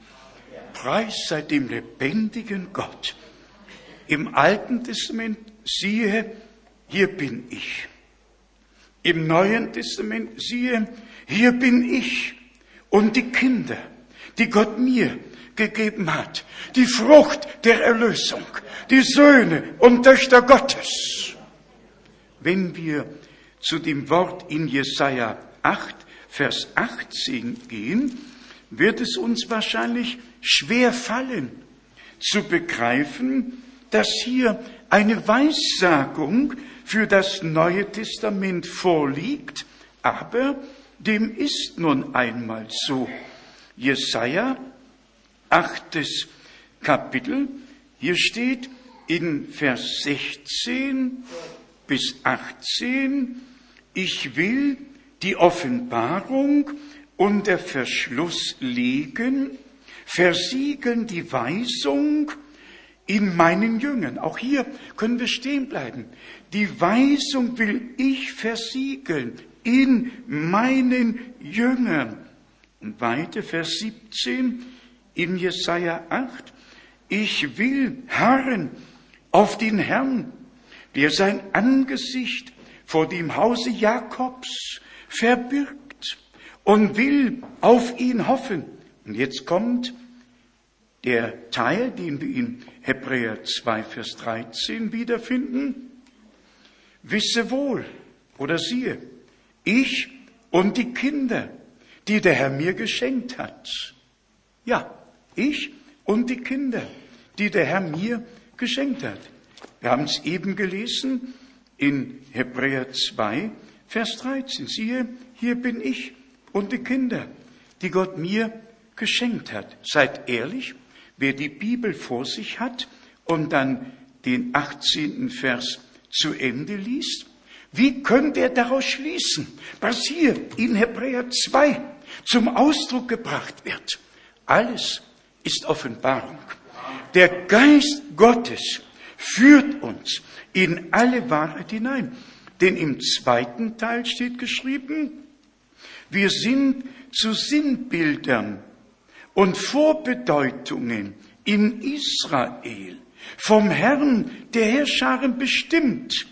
Preis sei dem lebendigen Gott. Im Alten Testament siehe, hier bin ich. Im Neuen Testament siehe, hier bin ich und die Kinder, die Gott mir gegeben hat. Die Frucht der Erlösung, die Söhne und Töchter Gottes. Wenn wir zu dem Wort in Jesaja 8, Vers 18 gehen, wird es uns wahrscheinlich schwer fallen zu begreifen, dass hier eine Weissagung für das Neue Testament vorliegt, aber dem ist nun einmal so. Jesaja, achtes Kapitel, hier steht, in Vers 16 bis 18, ich will die Offenbarung unter Verschluss legen, versiegeln die Weisung in meinen Jüngern. Auch hier können wir stehen bleiben. Die Weisung will ich versiegeln in meinen Jüngern. Und weiter, Vers 17 in Jesaja 8. Ich will harren auf den Herrn, der sein Angesicht vor dem Hause Jakobs verbirgt und will auf ihn hoffen. Und jetzt kommt der Teil, den wir in Hebräer 2, Vers 13 wiederfinden. Wisse wohl oder siehe, ich und die Kinder, die der Herr mir geschenkt hat. Ja, ich und die Kinder, die der Herr mir geschenkt hat. Wir haben es eben gelesen in Hebräer 2, Vers 13. Siehe, hier bin ich und die Kinder, die Gott mir geschenkt hat. Seid ehrlich, wer die Bibel vor sich hat und dann den 18. Vers zu Ende liest, wie könnte er daraus schließen, was hier in Hebräer 2 zum Ausdruck gebracht wird? Alles ist Offenbarung. Der Geist Gottes führt uns in alle Wahrheit hinein. Denn im zweiten Teil steht geschrieben, wir sind zu Sinnbildern und Vorbedeutungen in Israel vom Herrn der Herrscharen bestimmt,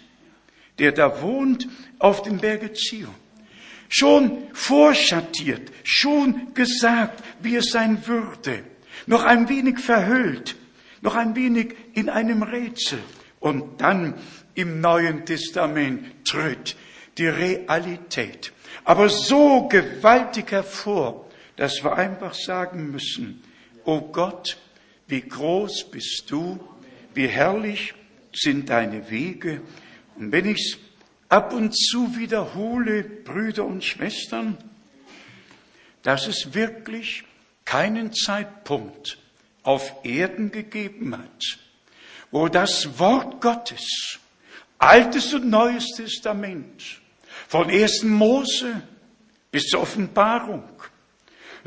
der da wohnt auf dem Berge Zion. Schon vorschattiert, schon gesagt, wie es sein würde, noch ein wenig verhüllt, noch ein wenig in einem Rätsel. Und dann im Neuen Testament tritt die Realität. Aber so gewaltig hervor, dass wir einfach sagen müssen, oh Gott, wie groß bist du, wie herrlich sind deine Wege. Und wenn ich es ab und zu wiederhole, Brüder und Schwestern, dass es wirklich keinen Zeitpunkt auf Erden gegeben hat, wo das Wort Gottes, Altes und Neues Testament, von 1. Mose bis zur Offenbarung,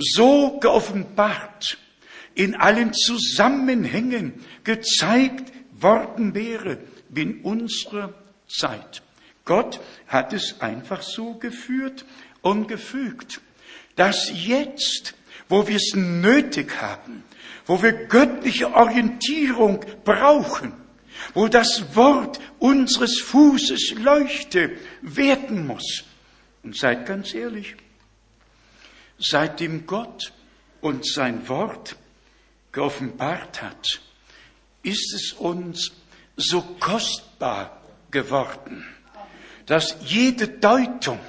so geoffenbart, in allen Zusammenhängen gezeigt worden wäre in unserer Zeit. Gott hat es einfach so geführt und gefügt, dass jetzt, wo wir es nötig haben, wo wir göttliche Orientierung brauchen, wo das Wort unseres Fußes Leuchte werden muss. Und seid ganz ehrlich, seitdem Gott uns sein Wort geoffenbart hat, ist es uns so kostbar geworden, dass jede Deutung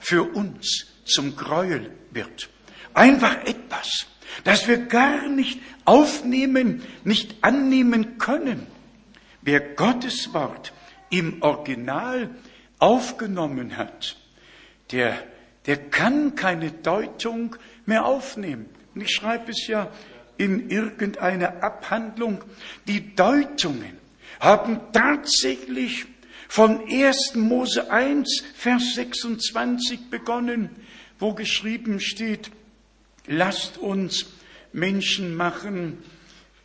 für uns zum Gräuel wird. Einfach etwas, das wir gar nicht aufnehmen, nicht annehmen können. Wer Gottes Wort im Original aufgenommen hat, der, der kann keine Deutung mehr aufnehmen. Und ich schreibe es ja in irgendeiner Abhandlung. Die Deutungen haben tatsächlich von 1. Mose 1, Vers 26 begonnen, wo geschrieben steht, lasst uns Menschen machen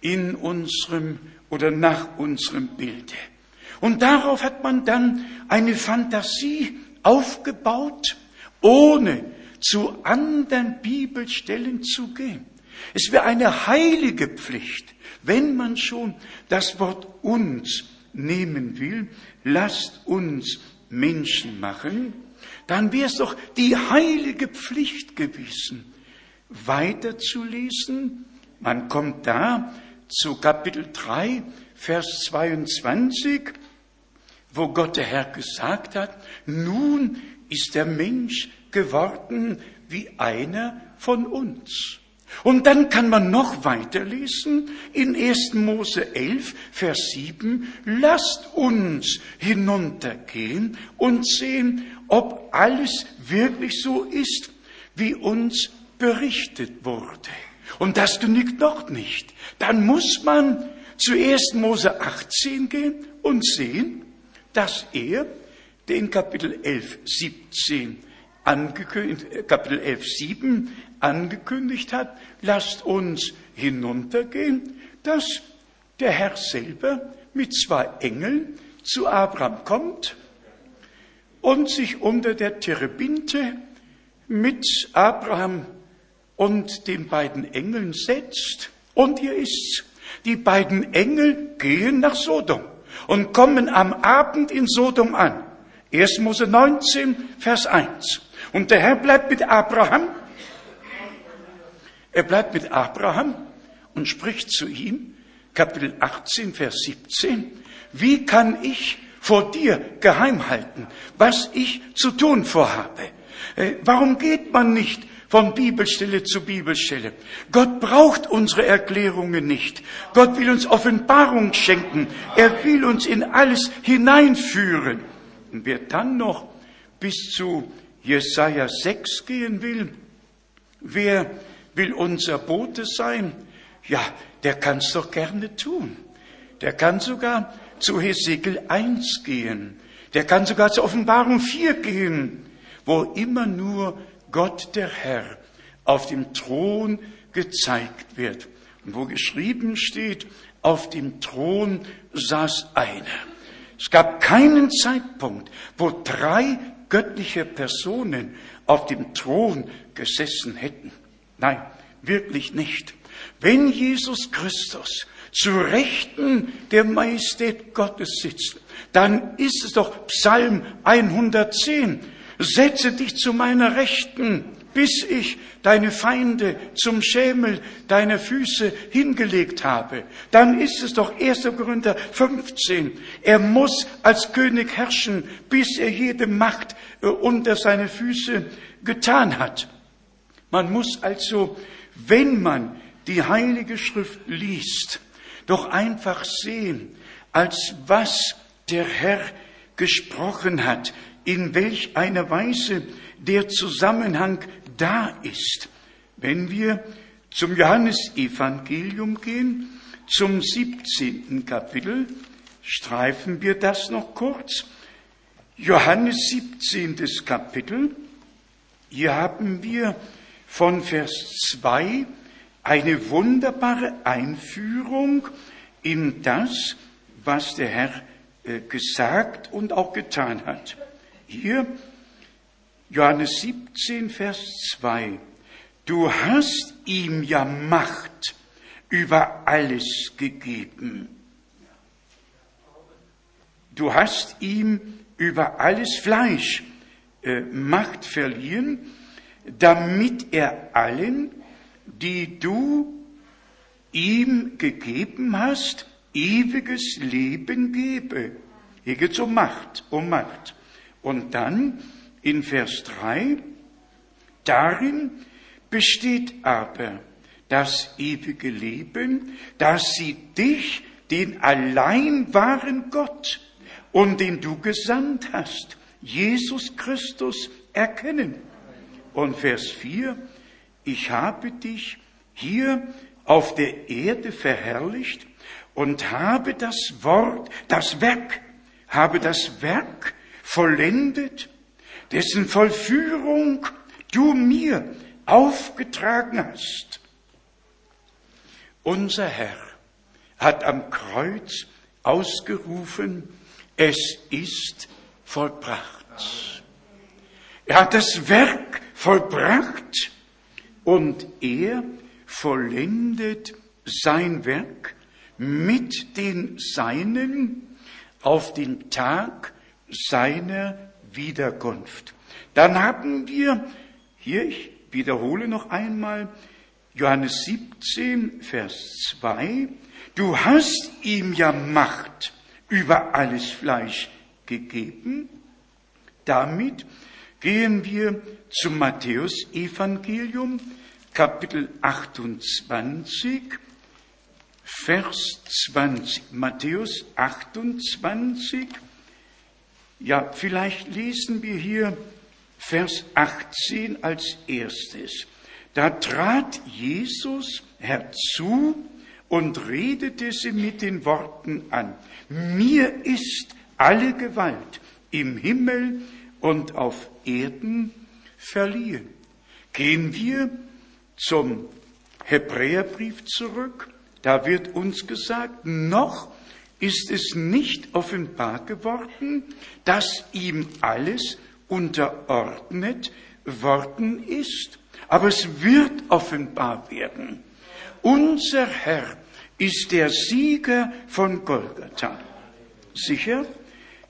in unserem oder nach unserem Bilde. Und darauf hat man dann eine Fantasie aufgebaut, ohne zu anderen Bibelstellen zu gehen. Es wäre eine heilige Pflicht, wenn man schon das Wort uns nehmen will, lasst uns Menschen machen, dann wäre es doch die heilige Pflicht gewesen, weiterzulesen. Man kommt da zu Kapitel 3, Vers 22, wo Gott der Herr gesagt hat, nun ist der Mensch geworden wie einer von uns. Und dann kann man noch weiterlesen in 1. Mose 11, Vers 7, lasst uns hinuntergehen und sehen, ob alles wirklich so ist, wie uns berichtet wurde. Und das genügt noch nicht. Dann muss man zu 1. Mose 18 gehen und sehen, dass er den Kapitel 11, 17 angekündigt, äh, Kapitel 11, 7 angekündigt hat, lasst uns hinuntergehen, dass der Herr selber mit zwei Engeln zu Abraham kommt und sich unter der Terebinte mit Abraham und den beiden Engeln setzt. Und hier ist's. Die beiden Engel gehen nach Sodom und kommen am Abend in Sodom an. 1. Mose 19, Vers 1. Und der Herr bleibt mit Abraham. Er bleibt mit Abraham und spricht zu ihm, Kapitel 18, Vers 17, wie kann ich vor dir geheim halten, was ich zu tun vorhabe? Äh, Warum geht man nicht von Bibelstelle zu Bibelstelle? Gott braucht unsere Erklärungen nicht. Gott will uns Offenbarung schenken. Er will uns in alles hineinführen. Und wer dann noch bis zu Jesaja 6 gehen will, wer will unser Bote sein? Ja, der kann's doch gerne tun. Der kann sogar zu Hesekiel 1 gehen. Der kann sogar zur Offenbarung 4 gehen, wo immer nur Gott der Herr auf dem Thron gezeigt wird. Und wo geschrieben steht, auf dem Thron saß einer. Es gab keinen Zeitpunkt, wo drei göttliche Personen auf dem Thron gesessen hätten. Nein, wirklich nicht. Wenn Jesus Christus zu Rechten der Majestät Gottes sitzt, dann ist es doch Psalm 110. Setze dich zu meiner Rechten, bis ich deine Feinde zum Schemel deiner Füße hingelegt habe. Dann ist es doch 1. Korinther 15. Er muss als König herrschen, bis er jede Macht äh, unter seine Füße getan hat. Man muss also, wenn man die Heilige Schrift liest, doch einfach sehen, als was der Herr gesprochen hat, in welch einer Weise der Zusammenhang da ist. Wenn wir zum Johannesevangelium gehen, zum 17. Kapitel, streifen wir das noch kurz. Johannes 17. Kapitel, hier haben wir von Vers 2 eine wunderbare Einführung in das, was der Herr äh, gesagt und auch getan hat. Hier Johannes 17, Vers 2. Du hast ihm ja Macht über alles gegeben. Du hast ihm über alles Fleisch äh, Macht verliehen, damit er allen, die du ihm gegeben hast, ewiges Leben gebe. Hier geht es um Macht, um Macht. Und dann in Vers 3, darin besteht aber das ewige Leben, dass sie dich, den allein wahren Gott und den du gesandt hast, Jesus Christus, erkennen. Und Vers 4, ich habe dich hier auf der Erde verherrlicht und habe das Wort, das Werk, habe das Werk vollendet, dessen Vollführung du mir aufgetragen hast. Unser Herr hat am Kreuz ausgerufen, es ist vollbracht. Er hat das Werk vollbracht und er vollendet sein Werk mit den Seinen auf den Tag seiner Wiederkunft. Dann haben wir, hier, ich wiederhole noch einmal, Johannes 17, Vers 2, du hast ihm ja Macht über alles Fleisch gegeben. Damit gehen wir zum Matthäus Evangelium, Kapitel 28, Vers 20. Matthäus 28, ja, vielleicht lesen wir hier Vers 18 als erstes. Da trat Jesus herzu und redete sie mit den Worten an. Mir ist alle Gewalt im Himmel und auf Erden verliehen. Gehen wir zum Hebräerbrief zurück. Da wird uns gesagt, noch ist es nicht offenbar geworden, dass ihm alles unterordnet worden ist. Aber es wird offenbar werden. Unser Herr ist der Sieger von Golgatha. Sicher,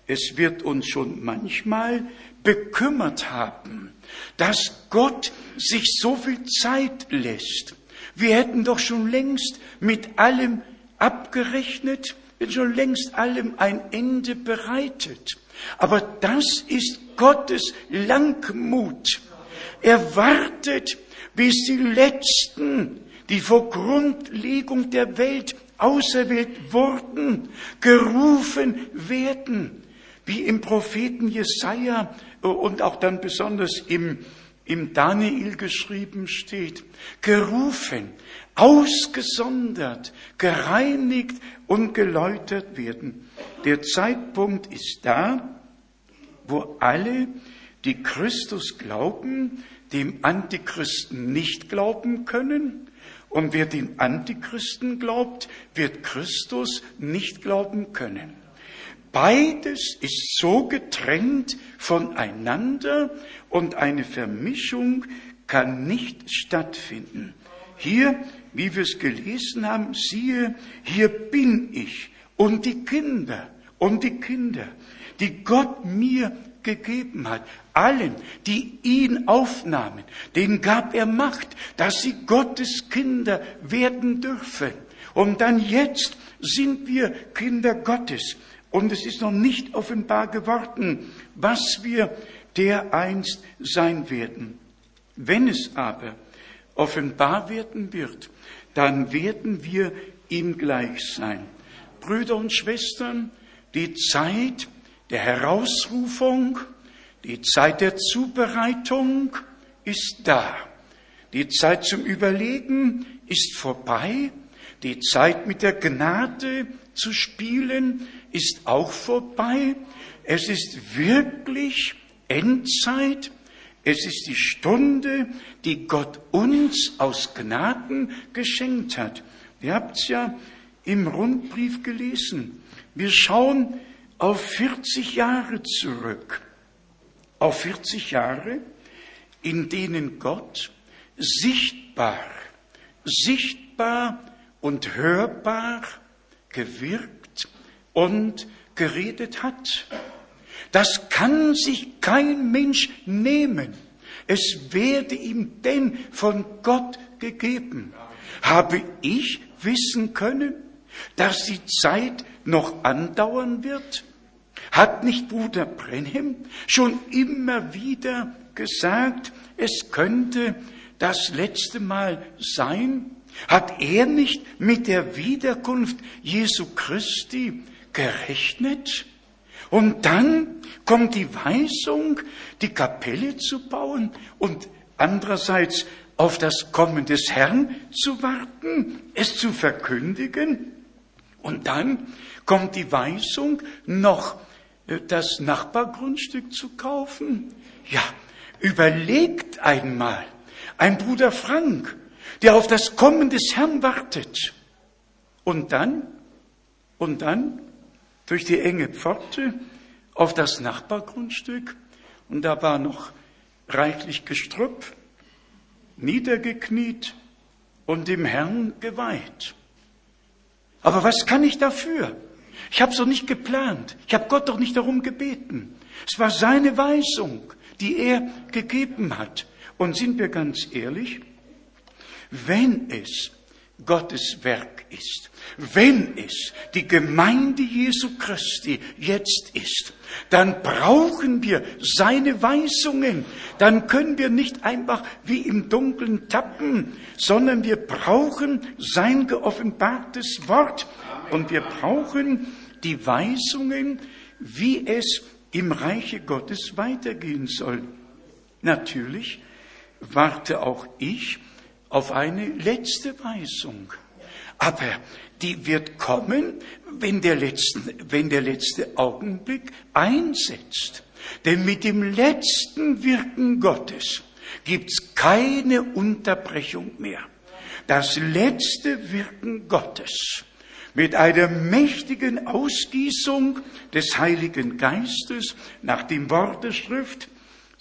es wird uns schon manchmal bekümmert haben, dass Gott sich so viel Zeit lässt. Wir hätten doch schon längst mit allem abgerechnet, wir schon längst allem ein Ende bereitet. Aber das ist Gottes Langmut. Er wartet, bis die Letzten, die vor Grundlegung der Welt auserwählt wurden, gerufen werden, wie im Propheten Jesaja und auch dann besonders im, im Daniel geschrieben steht, gerufen, ausgesondert, gereinigt und geläutert werden. Der Zeitpunkt ist da, wo alle, die Christus glauben, dem Antichristen nicht glauben können. Und wer den Antichristen glaubt, wird Christus nicht glauben können. Beides ist so getrennt voneinander und eine Vermischung kann nicht stattfinden. Hier, wie wir es gelesen haben, siehe, hier bin ich und die Kinder und die Kinder, die Gott mir gegeben hat. Allen, die ihn aufnahmen, denen gab er Macht, dass sie Gottes Kinder werden dürfen. Und dann jetzt sind wir Kinder Gottes. Und es ist noch nicht offenbar geworden, was wir dereinst sein werden. Wenn es aber offenbar werden wird, dann werden wir ihm gleich sein. Brüder und Schwestern, die Zeit der Herausrufung, die Zeit der Zubereitung ist da. Die Zeit zum Überlegen ist vorbei. Die Zeit mit der Gnade zu spielen ist auch vorbei. Es ist wirklich Endzeit. Es ist die Stunde, die Gott uns aus Gnaden geschenkt hat. Ihr habt es ja im Rundbrief gelesen. Wir schauen auf 40 Jahre zurück. Auf 40 Jahre, in denen Gott sichtbar, sichtbar und hörbar gewirkt und geredet hat. Das kann sich kein Mensch nehmen. Es werde ihm denn von Gott gegeben. Habe ich wissen können, dass die Zeit noch andauern wird? Hat nicht Bruder Brenhem schon immer wieder gesagt, es könnte das letzte Mal sein? Hat er nicht mit der Wiederkunft Jesu Christi gerechnet? Und dann kommt die Weisung, die Kapelle zu bauen und andererseits auf das Kommen des Herrn zu warten, es zu verkündigen. Und dann kommt die Weisung, noch äh, das Nachbargrundstück zu kaufen? Ja, überlegt einmal. Ein Bruder Frank, der auf das Kommen des Herrn wartet. Und dann, und dann durch die enge Pforte auf das Nachbargrundstück und da war noch reichlich Gestrüpp, niedergekniet und dem Herrn geweiht. Aber was kann ich dafür? Ich habe es doch nicht geplant. Ich habe Gott doch nicht darum gebeten. Es war seine Weisung, die er gegeben hat. Und sind wir ganz ehrlich, wenn es Gottes Werk ist, wenn es die Gemeinde Jesu Christi jetzt ist, dann brauchen wir seine Weisungen. Dann können wir nicht einfach wie im Dunkeln tappen, sondern wir brauchen sein geoffenbartes Wort. Und wir brauchen die Weisungen, wie es im Reiche Gottes weitergehen soll. Natürlich warte auch ich auf eine letzte Weisung. Aber die wird kommen, wenn der, letzte, wenn der letzte Augenblick einsetzt. Denn mit dem letzten Wirken Gottes gibt's keine Unterbrechung mehr. Das letzte Wirken Gottes mit einer mächtigen Ausgießung des Heiligen Geistes nach dem Wort der Schrift,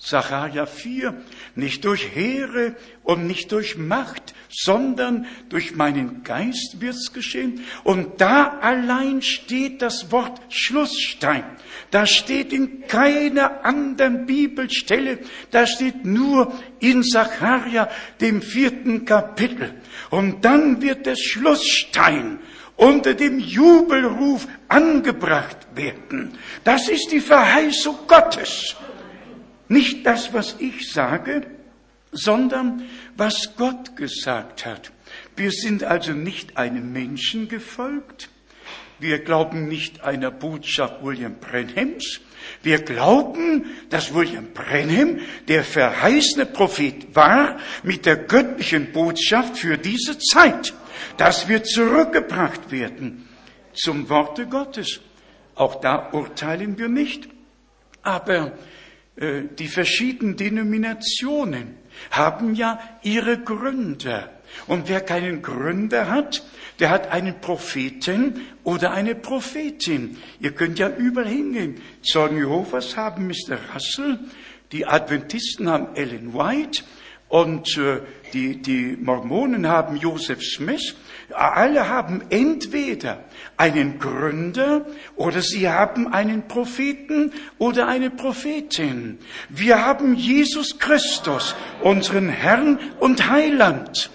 Sacharja 4, nicht durch Heere und nicht durch Macht, sondern durch meinen Geist wird's geschehen. Und da allein steht das Wort Schlussstein. Da steht in keiner anderen Bibelstelle, da steht nur in Sacharja, dem vierten Kapitel. Und dann wird der Schlussstein unter dem Jubelruf angebracht werden. Das ist die Verheißung Gottes. Nicht das, was ich sage, sondern was Gott gesagt hat. Wir sind also nicht einem Menschen gefolgt. Wir glauben nicht einer Botschaft William Brenhams. Wir glauben, dass William Brenham der verheißene Prophet war mit der göttlichen Botschaft für diese Zeit, dass wir zurückgebracht werden zum Worte Gottes. Auch da urteilen wir nicht. Aber die verschiedenen Denominationen haben ja ihre Gründer. Und wer keinen Gründer hat, der hat einen Propheten oder eine Prophetin. Ihr könnt ja überall hingehen. Zeugen Jehovas haben Mr. Russell, die Adventisten haben Ellen White und äh, die, die Mormonen haben Joseph Smith. Alle haben entweder einen Gründer oder sie haben einen Propheten oder eine Prophetin. Wir haben Jesus Christus, unseren Herrn und Heiland.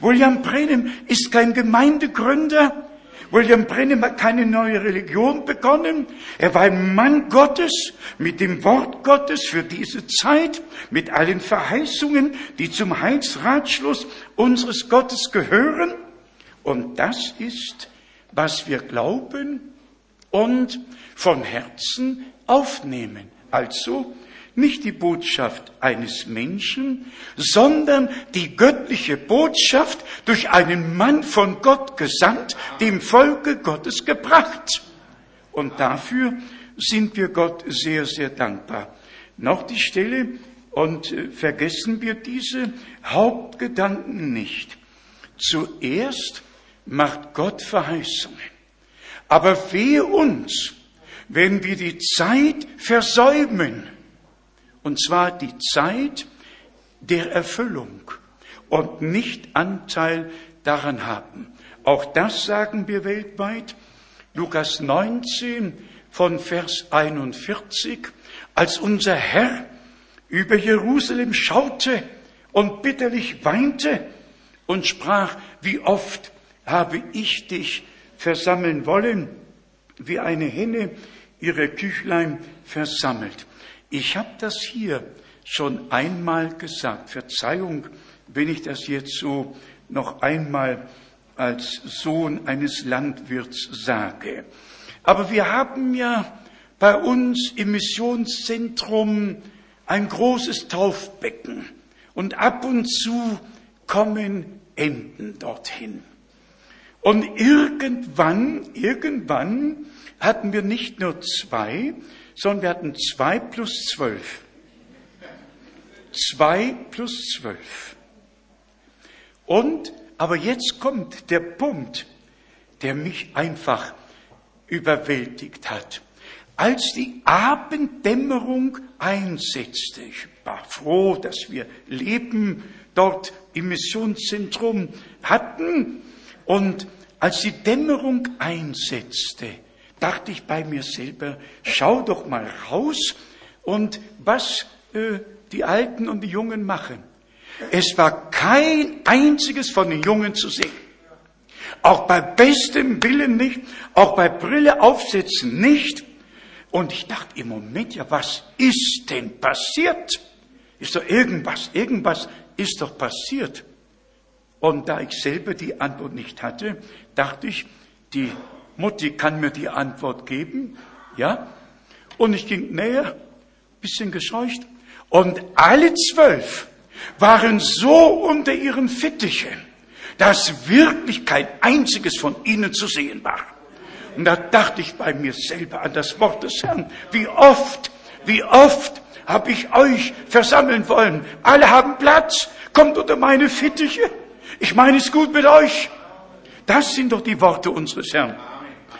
William Brenham ist kein Gemeindegründer. William Brenham hat keine neue Religion begonnen. Er war ein Mann Gottes mit dem Wort Gottes für diese Zeit, mit allen Verheißungen, die zum Heilsratschluss unseres Gottes gehören. Und das ist, was wir glauben und von Herzen aufnehmen. Also nicht die Botschaft eines Menschen, sondern die göttliche Botschaft durch einen Mann von Gott gesandt, dem Volke Gottes gebracht. Und dafür sind wir Gott sehr, sehr dankbar. Noch die Stelle, und äh, vergessen wir diese Hauptgedanken nicht. Zuerst macht Gott Verheißungen. Aber wehe uns, wenn wir die Zeit versäumen, und zwar die Zeit der Erfüllung und nicht Anteil daran haben. Auch das sagen wir weltweit. Lukas 19 von Vers 41, als unser Herr über Jerusalem schaute und bitterlich weinte und sprach, wie oft habe ich dich versammeln wollen, wie eine Henne ihre Küchlein versammelt. Ich habe das hier schon einmal gesagt. Verzeihung, wenn ich das jetzt so noch einmal als Sohn eines Landwirts sage. Aber wir haben ja bei uns im Missionszentrum ein großes Taufbecken und ab und zu kommen Enten dorthin. Und irgendwann, irgendwann hatten wir nicht nur zwei, sondern wir hatten zwei plus zwölf. Zwei plus zwölf. Und, aber jetzt kommt der Punkt, der mich einfach überwältigt hat. Als die Abenddämmerung einsetzte, ich war froh, dass wir Leben dort im Missionszentrum hatten, und als die Dämmerung einsetzte, dachte ich bei mir selber, schau doch mal raus und was äh, die Alten und die Jungen machen. Es war kein einziges von den Jungen zu sehen. Auch bei bestem Willen nicht, auch bei Brille aufsetzen nicht. Und ich dachte im Moment, ja, was ist denn passiert? Ist doch irgendwas, irgendwas ist doch passiert. Und da ich selber die Antwort nicht hatte, dachte ich, die Mutti kann mir die Antwort geben, ja? Und ich ging näher, bisschen gescheucht, und alle zwölf waren so unter ihren Fittichen, dass wirklich kein einziges von ihnen zu sehen war. Und da dachte ich bei mir selber an das Wort des Herrn. Wie oft, wie oft habe ich euch versammeln wollen. Alle haben Platz. Kommt unter meine Fittiche. Ich meine es gut mit euch. Das sind doch die Worte unseres Herrn.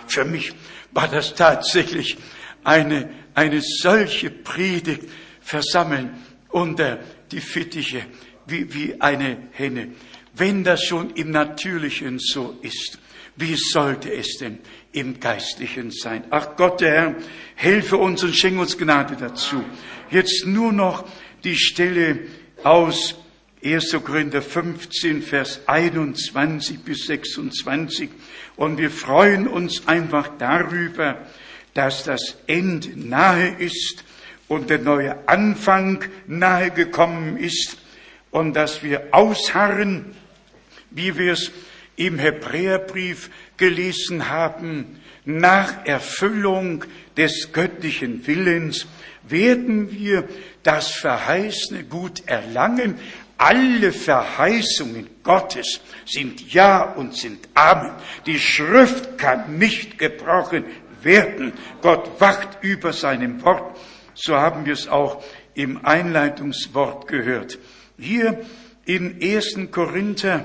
Für mich war das tatsächlich eine, eine solche Predigt versammeln unter die Fittiche wie, wie eine Henne. Wenn das schon im Natürlichen so ist, wie sollte es denn im Geistlichen sein? Ach Gott, der Herr, helfe uns und schenke uns Gnade dazu. Jetzt nur noch die Stelle aus 1. Korinther 15, Vers 21 bis 26. Und wir freuen uns einfach darüber, dass das Ende nahe ist und der neue Anfang nahe gekommen ist und dass wir ausharren, wie wir es im Hebräerbrief gelesen haben, nach Erfüllung des göttlichen Willens werden wir das verheißene Gut erlangen. Alle Verheißungen Gottes sind Ja und sind Amen. Die Schrift kann nicht gebrochen werden. Gott wacht über seinem Wort. So haben wir es auch im Einleitungswort gehört. Hier in 1. Korinther,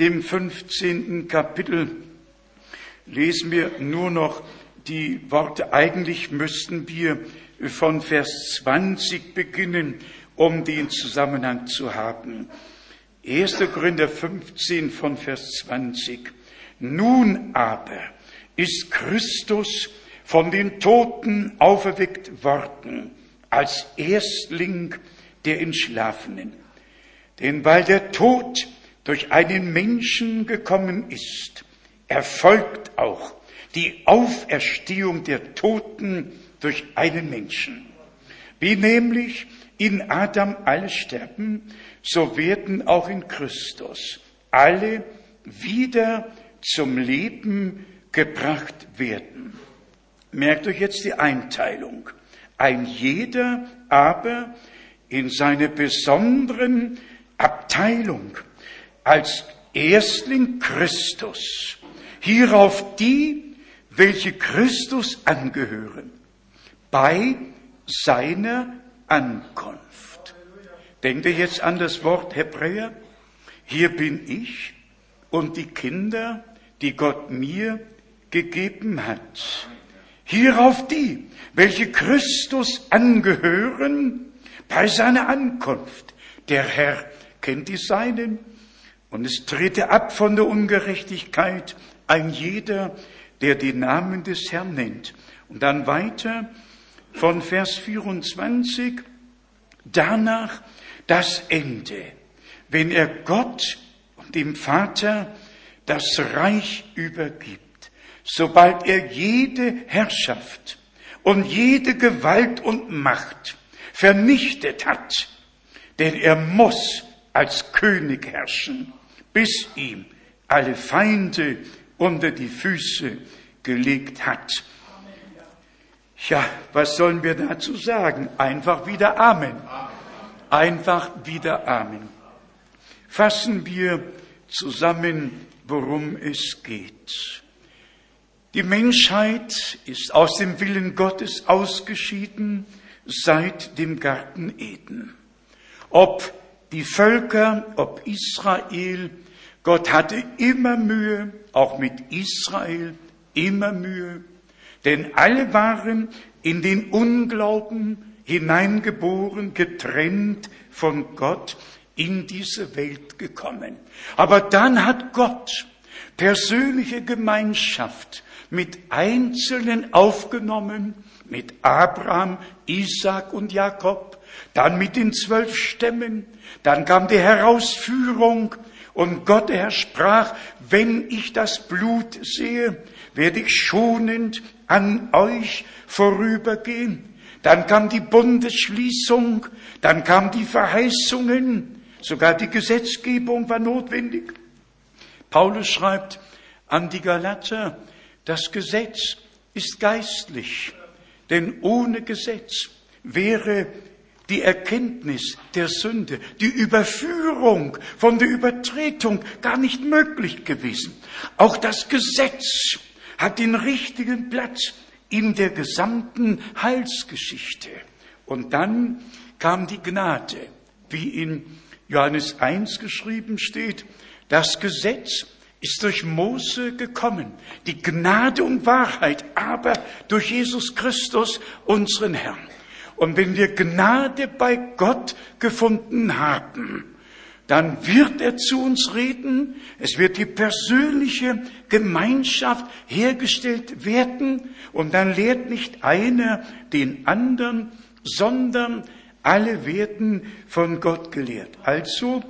dem 15. Kapitel, lesen wir nur noch die Worte. Eigentlich müssten wir von Vers 20 beginnen, um den Zusammenhang zu haben. 1. Korinther 15 von Vers 20. Nun aber ist Christus von den Toten auferweckt worden als Erstling der Entschlafenen. Denn weil der Tod durch einen Menschen gekommen ist, erfolgt auch die Auferstehung der Toten durch einen Menschen. Wie nämlich in Adam alle sterben, so werden auch in Christus alle wieder zum Leben gebracht werden. Merkt euch jetzt die Einteilung. Ein jeder aber in seiner besonderen Abteilung als Erstling Christus. Hierauf die, welche Christus angehören, bei seiner Ankunft. Denkt ihr jetzt an das Wort Hebräer? Hier bin ich und die Kinder, die Gott mir gegeben hat. Hierauf die, welche Christus angehören, bei seiner Ankunft. Der Herr kennt die Seinen und es trete ab von der Ungerechtigkeit ein jeder, der den Namen des Herrn nennt. Und dann weiter von Vers 24, danach das Ende, wenn er Gott und dem Vater das Reich übergibt, sobald er jede Herrschaft und jede Gewalt und Macht vernichtet hat, denn er muss als König herrschen bis ihm alle Feinde unter die Füße gelegt hat. Ja, was sollen wir dazu sagen? Einfach wieder Amen. Einfach wieder Amen. Fassen wir zusammen, worum es geht. Die Menschheit ist aus dem Willen Gottes ausgeschieden seit dem Garten Eden. Ob die Völker, ob Israel, Gott hatte immer Mühe, auch mit Israel immer Mühe, denn alle waren in den Unglauben hineingeboren, getrennt von Gott in diese Welt gekommen. Aber dann hat Gott persönliche Gemeinschaft mit Einzelnen aufgenommen, mit Abraham, Isaac und Jakob, dann mit den zwölf Stämmen, dann kam die Herausführung und Gott, der Herr, sprach, wenn ich das Blut sehe, werde ich schonend an euch vorübergehen. Dann kam die Bundesschließung, dann kam die Verheißungen, sogar die Gesetzgebung war notwendig. Paulus schreibt an die Galater, das Gesetz ist geistlich, denn ohne Gesetz wäre die Erkenntnis der Sünde, die Überführung von der Übertretung gar nicht möglich gewesen. Auch das Gesetz hat den richtigen Platz in der gesamten Heilsgeschichte. Und dann kam die Gnade, wie in Johannes 1 geschrieben steht, das Gesetz ist durch Mose gekommen, die Gnade und Wahrheit, aber durch Jesus Christus, unseren Herrn. Und wenn wir Gnade bei Gott gefunden haben, dann wird er zu uns reden, es wird die persönliche Gemeinschaft hergestellt werden. Und dann lehrt nicht einer den anderen, sondern alle werden von Gott gelehrt. Also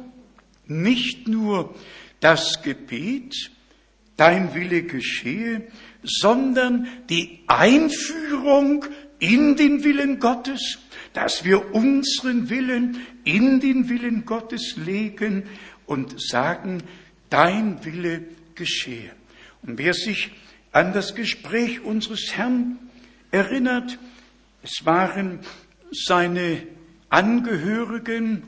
nicht nur das Gebet, dein Wille geschehe, sondern die Einführung in den Willen Gottes, dass wir unseren Willen in den Willen Gottes legen und sagen, dein Wille geschehe. Und wer sich an das Gespräch unseres Herrn erinnert, es waren seine Angehörigen,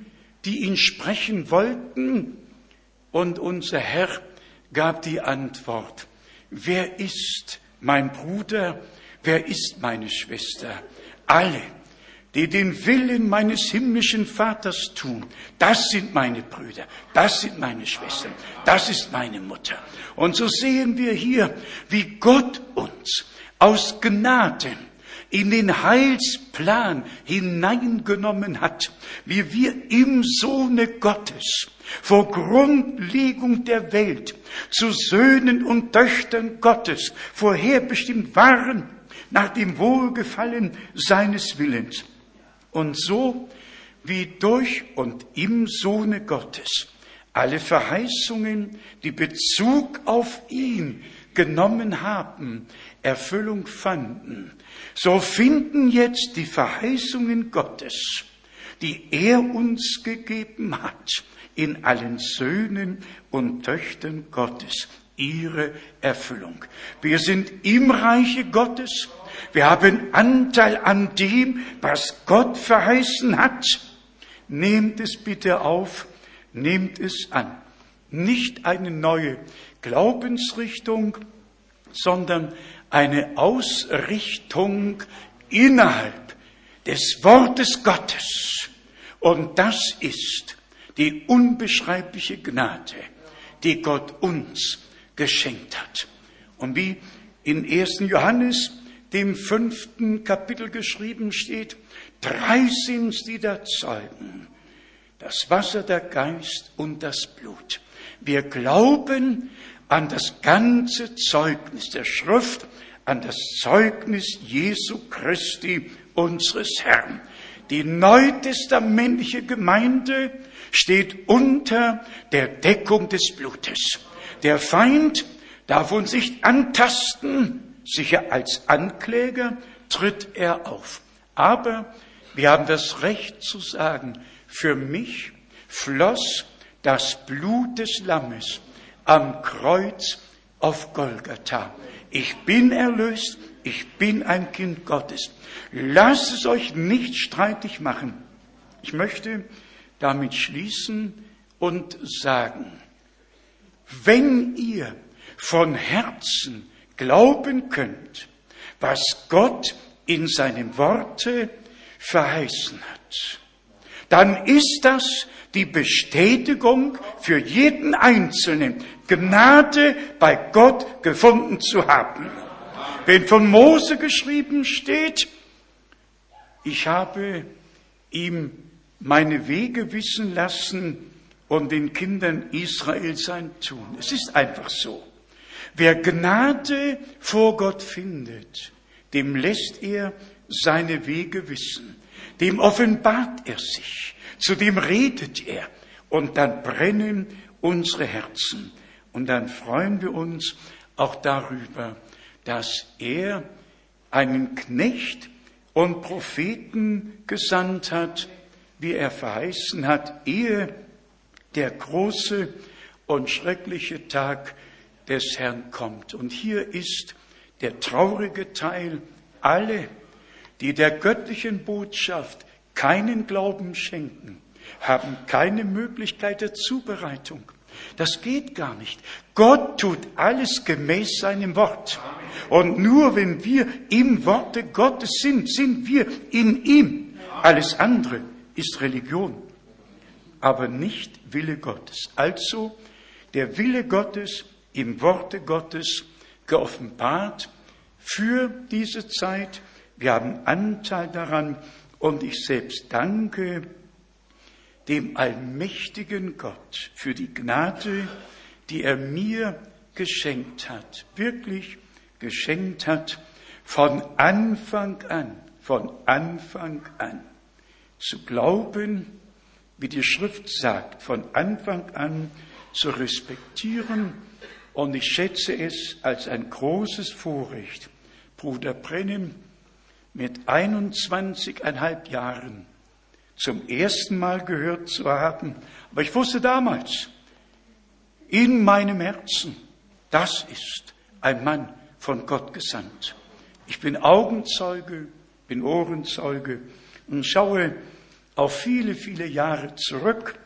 die ihn sprechen wollten, und unser Herr gab die Antwort, wer ist mein Bruder, wer ist meine Schwester? Alle, die den Willen meines himmlischen Vaters tun, das sind meine Brüder, das sind meine Schwestern, das ist meine Mutter. Und so sehen wir hier, wie Gott uns aus Gnaden in den Heilsplan hineingenommen hat, wie wir im Sohne Gottes vor Grundlegung der Welt zu Söhnen und Töchtern Gottes vorherbestimmt waren nach dem Wohlgefallen seines Willens. Und so wie durch und im Sohne Gottes alle Verheißungen, die Bezug auf ihn genommen haben, Erfüllung fanden, so finden jetzt die Verheißungen Gottes, die er uns gegeben hat, in allen Söhnen und Töchtern Gottes ihre Erfüllung. Wir sind im Reiche Gottes. Wir haben Anteil an dem, was Gott verheißen hat. Nehmt es bitte auf, nehmt es an. Nicht eine neue Glaubensrichtung, sondern eine Ausrichtung innerhalb des Wortes Gottes. Und das ist die unbeschreibliche Gnade, die Gott uns geschenkt hat. Und wie in 1. Johannes, dem fünften Kapitel geschrieben steht, drei sind's, die da zeugen. Das Wasser, der Geist und das Blut. Wir glauben an das ganze Zeugnis der Schrift, an das Zeugnis Jesu Christi, unseres Herrn. Die neutestamentliche Gemeinde steht unter der Deckung des Blutes. Der Feind darf uns nicht antasten, sicher als Ankläger tritt er auf. Aber wir haben das Recht zu sagen, für mich floss das Blut des Lammes am Kreuz auf Golgatha. Ich bin erlöst, ich bin ein Kind Gottes. Lasst es euch nicht streitig machen. Ich möchte damit schließen und sagen, wenn ihr von Herzen glauben könnt, was Gott in seinem Worte verheißen hat, dann ist das die Bestätigung für jeden Einzelnen, Gnade bei Gott gefunden zu haben. Wenn von Mose geschrieben steht, ich habe ihm meine Wege wissen lassen und den Kindern Israel sein Tun. Es ist einfach so. Wer Gnade vor Gott findet, dem lässt er seine Wege wissen, dem offenbart er sich, zu dem redet er. Und dann brennen unsere Herzen. Und dann freuen wir uns auch darüber, dass er einen Knecht und Propheten gesandt hat, wie er verheißen hat, ehe der große und schreckliche Tag des Herrn kommt. Und hier ist der traurige Teil, alle, die der göttlichen Botschaft keinen Glauben schenken, haben keine Möglichkeit der Zubereitung. Das geht gar nicht. Gott tut alles gemäß seinem Wort. Und nur wenn wir im Worte Gottes sind, sind wir in ihm. Alles andere ist Religion, aber nicht Wille Gottes. Also der Wille Gottes im Worte Gottes geoffenbart für diese Zeit. Wir haben Anteil daran und ich selbst danke dem allmächtigen Gott für die Gnade, die er mir geschenkt hat, wirklich geschenkt hat, von Anfang an, von Anfang an zu glauben, wie die Schrift sagt, von Anfang an zu respektieren. Und ich schätze es als ein großes Vorrecht, Bruder Brennim mit 21,5 Jahren zum ersten Mal gehört zu haben. Aber ich wusste damals, in meinem Herzen, das ist ein Mann von Gott gesandt. Ich bin Augenzeuge, bin Ohrenzeuge und schaue auf viele, viele Jahre zurück,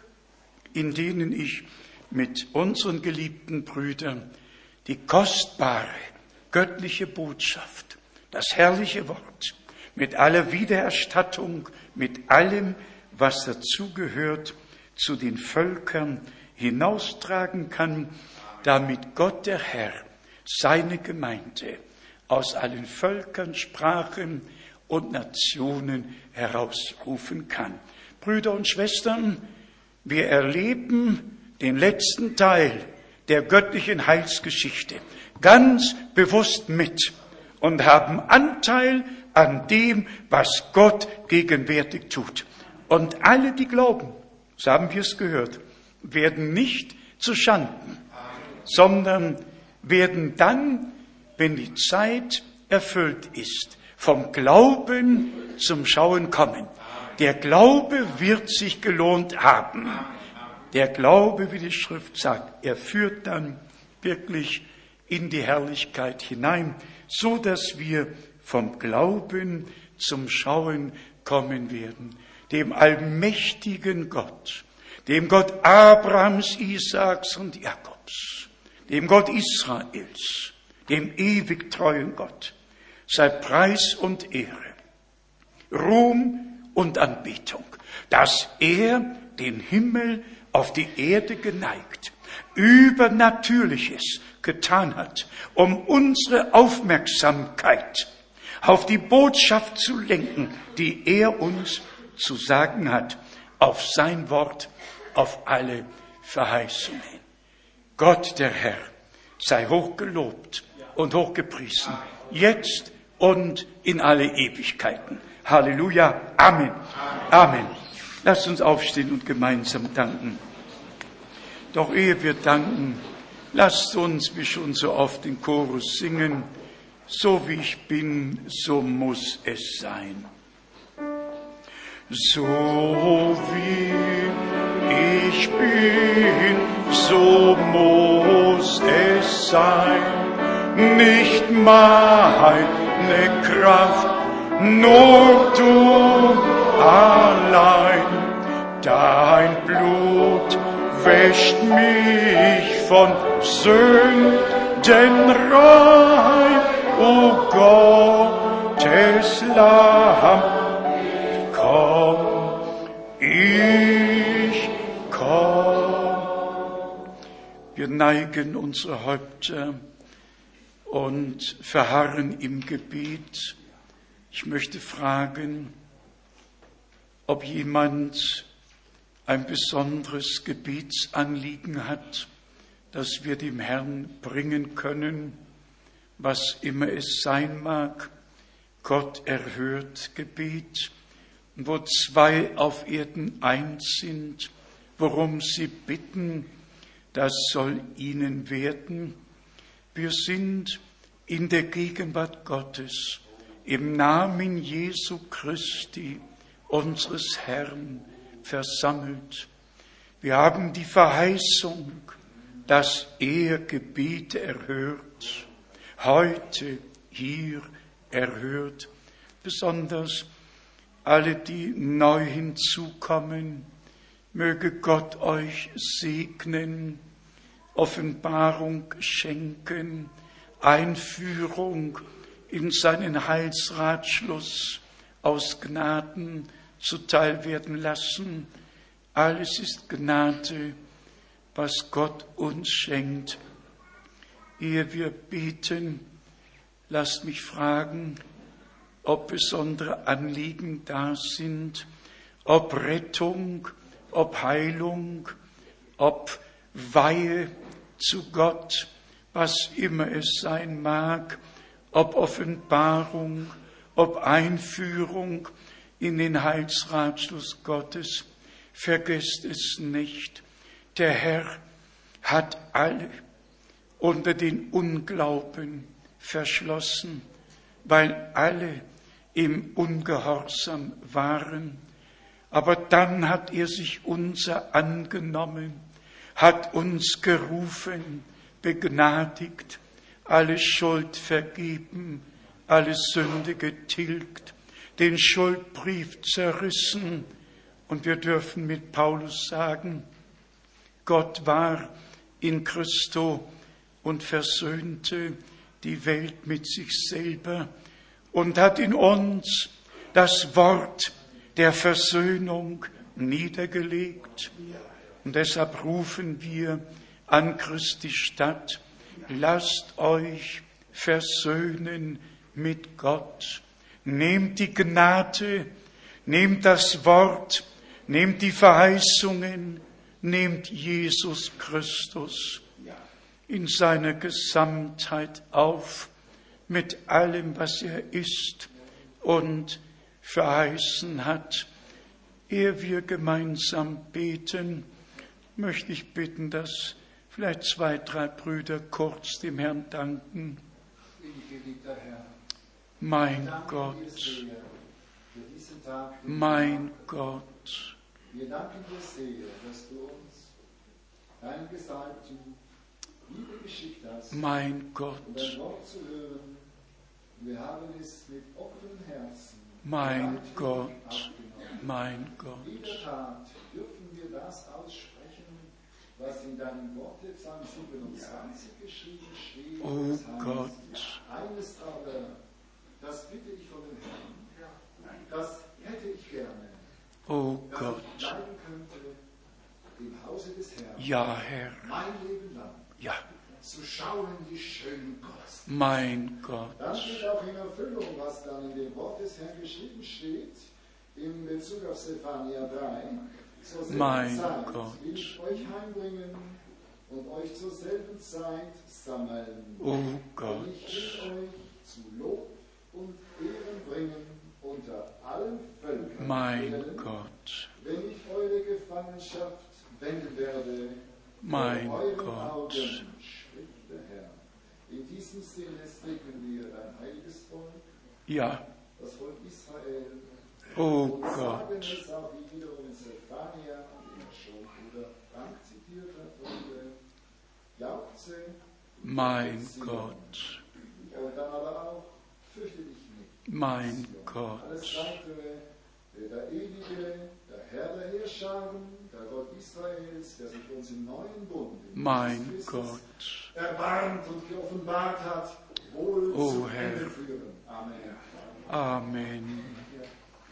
in denen ich mit unseren geliebten Brüdern die kostbare göttliche Botschaft, das herrliche Wort, mit aller Wiedererstattung, mit allem, was dazugehört, zu den Völkern hinaustragen kann, damit Gott der Herr seine Gemeinde aus allen Völkern, Sprachen und Nationen herausrufen kann. Brüder und Schwestern, wir erleben den letzten Teil der göttlichen Heilsgeschichte ganz bewusst mit und haben Anteil an dem, was Gott gegenwärtig tut. Und alle, die glauben, so haben wir es gehört, werden nicht zu Schanden, sondern werden dann, wenn die Zeit erfüllt ist, vom Glauben zum Schauen kommen. Der Glaube wird sich gelohnt haben. Der Glaube, wie die Schrift sagt, er führt dann wirklich in die Herrlichkeit hinein, so dass wir vom Glauben zum Schauen kommen werden. Dem allmächtigen Gott, dem Gott Abrahams, Isaaks und Jakobs, dem Gott Israels, dem ewig treuen Gott, sei Preis und Ehre, Ruhm und Anbetung, dass er den Himmel auf die Erde geneigt, Übernatürliches getan hat, um unsere Aufmerksamkeit auf die Botschaft zu lenken, die er uns zu sagen hat, auf sein Wort, auf alle Verheißungen. Gott der Herr sei hochgelobt und hochgepriesen, jetzt und in alle Ewigkeiten. Halleluja. Amen. Amen. Lasst uns aufstehen und gemeinsam danken. Doch ehe wir danken, lasst uns wie schon so oft den Chorus singen. So wie ich bin, so muss es sein. So wie ich bin, so muss es sein. Nicht meine Kraft, nur du allein. Dein Blut wäscht mich von Sünden rein o Gottes Lamm, komm, ich komm. Wir neigen unsere Häupter und verharren im Gebet. Ich möchte fragen, ob jemand ein besonderes Gebetsanliegen hat, das wir dem Herrn bringen können was immer es sein mag. Gott erhört Gebet. Wo zwei auf Erden eins sind, worum sie bitten, das soll ihnen werden. Wir sind in der Gegenwart Gottes, im Namen Jesu Christi, unseres Herrn, versammelt. Wir haben die Verheißung, dass er Gebete erhört heute hier erhört, besonders alle, die neu hinzukommen, möge Gott euch segnen, Offenbarung schenken, Einführung in seinen Heilsratschluss aus Gnaden zuteil werden lassen. Alles ist Gnade, was Gott uns schenkt. Ehe wir beten, lasst mich fragen, ob besondere Anliegen da sind, ob Rettung, ob Heilung, ob Weihe zu Gott, was immer es sein mag, ob Offenbarung, ob Einführung in den Heilsratschluss Gottes. Vergesst es nicht, der Herr hat alle unter den Unglauben verschlossen, weil alle im Ungehorsam waren. Aber dann hat er sich unser angenommen, hat uns gerufen, begnadigt, alle Schuld vergeben, alle Sünde getilgt, den Schuldbrief zerrissen. Und wir dürfen mit Paulus sagen, Gott war in Christo und versöhnte die Welt mit sich selber und hat in uns das Wort der Versöhnung niedergelegt. Und deshalb rufen wir an Christi Stadt, lasst euch versöhnen mit Gott. Nehmt die Gnade, nehmt das Wort, nehmt die Verheißungen, nehmt Jesus Christus in seiner Gesamtheit auf, mit allem, was er ist und verheißen hat. Ehe wir gemeinsam beten, möchte ich bitten, dass vielleicht zwei, drei Brüder kurz dem Herrn danken. Mein Gott, mein Gott, Wir danken dir sehr, dass du uns deinen Gesalbten wiedergeschickt hast, mein um dein Gott, Wort zu hören. Wir haben es mit offenen Herzen Mein Gott. mein In Gott, der Tat dürfen wir das aussprechen, was in deinem Worte Psalm 27 geschrieben steht. Oh Das heißt, Gott. Eines aber, das bitte ich von dem Herrn, das hätte ich gerne, oh dass ich Gott, bleiben könnte im Hause des Herrn, ja Herr, mein Leben lang, ja, zu schauen die schönen Kosten. mein Dann Gott, steht auch in Erfüllung, was dann in dem Wort des Herrn geschrieben steht, in Bezug auf Zephania 3. Mein Gott. will ich euch heimbringen und euch zur selben Zeit sammeln. oh Und ich Gott, will euch zu Lob und Ehren bringen unter allen Völkern. mein Gott, Wenn ich eure Gefangenschaft wenden werde, mein Gott, Augen, spricht der Herr. In diesem Sinne segnen wir dein heiliges Volk, ja, das Volk Israel, oh und sagen Gott, es auch wie wiederum in Zephania, den ja schon Bruder Frank zitiert hat, und äh, jauchze mein Gott, und dann aber auch fürchte dich nicht. mein Alles Gott, weitere, der ewige, der Herr der Heerscharen, der Gott Israels, der sich uns im neuen Bund, in mein Jesus Christus, Gott, erbarmt und geoffenbart hat, wohl O zu Herr. Ende führen. Amen. Amen,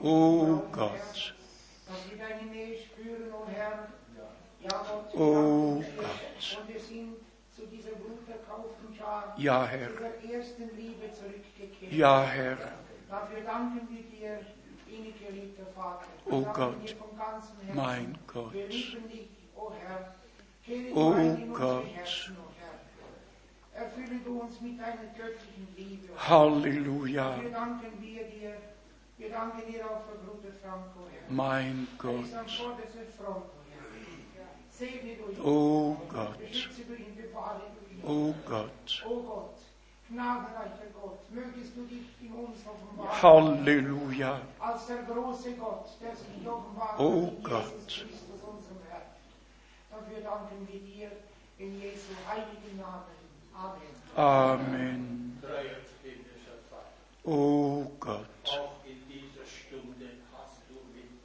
O oh Gott. O oh Gott. Oh ja, Herr. Ja, Herr. O oh Gott, mein Gott. O oh Gott. Erfülle du uns mit deiner göttlichen Liebe. Halleluja. Wir danken wir dir. Wir danken dir auch für Bruder Franco, Herr. Mein Gott. ist am vordersten Front, o Herr. Segne du ihn. O Gott. Beschütze du ihn, befale du ihn. O Gott. O Gott, gnadenreicher Gott, mögest du dich in uns offenbaren. Halleluja. als der große Gott, der sich offenbart Oh in oh, Gott. Oh, Jesus Christus, unserem Herrn. Dafür danken wir dir in Jesu heiligen Namen. Amen. Amen. O Gott.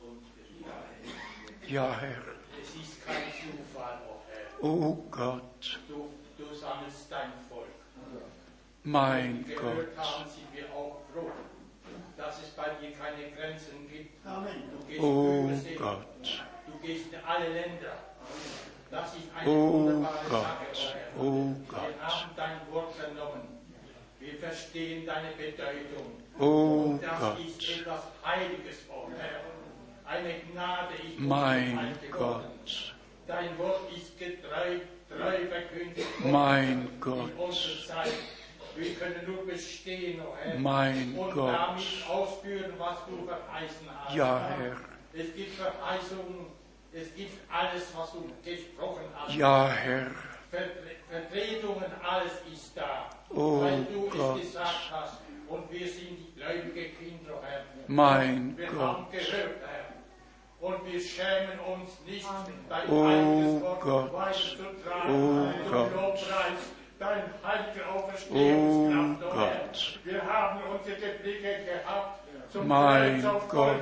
uns gesprochen. Ja, Herr. Es ist kein Zufall, o Herr. O Gott. Du, du sammelst dein Volk. Mein Gott. haben, sind wir auch froh, dass es bei dir keine Grenzen gibt. Du gehst O über See. Gott. Du gehst in alle Länder. Das ist eine O wunderbare Sache, Gott. o Herr. O Wir Gott. haben dein Wort vernommen. Wir verstehen deine Bedeutung. O Und das ist Gott. etwas Heiliges, o Herr. Eine Gnade ist Mein. Gott. Dein Wort ist getreu, treu verkündigt Mein in Gott. unserer Zeit. Wir können nur bestehen, o Herr. Mein und Gott. damit ausführen, was du verheißen hast. Ja, Herr. Es gibt Verheißungen, es gibt alles, was du gesprochen hast. Ja, Herr. Vertre Vertretungen, alles ist da. Oh weil du Gott. es gesagt hast. Und wir sind die gläubige Kinder, Herr. Mein wir haben Gott. gehört, Herr. Und wir schämen uns nicht, dein Oh eigenes Wort Gott. weiterzutragen. Oh Gott. Lobpreis, dein heilige Auferstehungskraft, Oh Herr. Gott. Wir haben unsere Blicke gehabt mein Gott,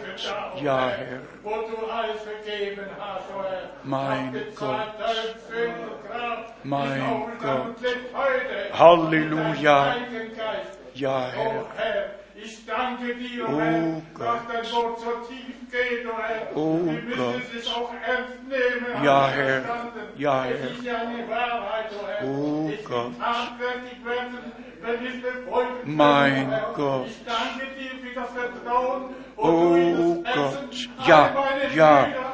ja Herr, mein Gott, mein Gott, Halleluja, ja Herr, Ich danke dir, Oh Herr, Gott. dass dein Wort so tief geht, oh Herr. Oh Wir müssen es auch ernst nehmen. Ja, Herr. Ja, Es Herr. ist ja eine Wahrheit, oh Herr. Oh es Gott. tatkräftig werden, wenn es können, Mein oh. Gott. Ich danke dir für das Vertrauen, wo Oh das Gott. Herzen Ja, ja. Brüder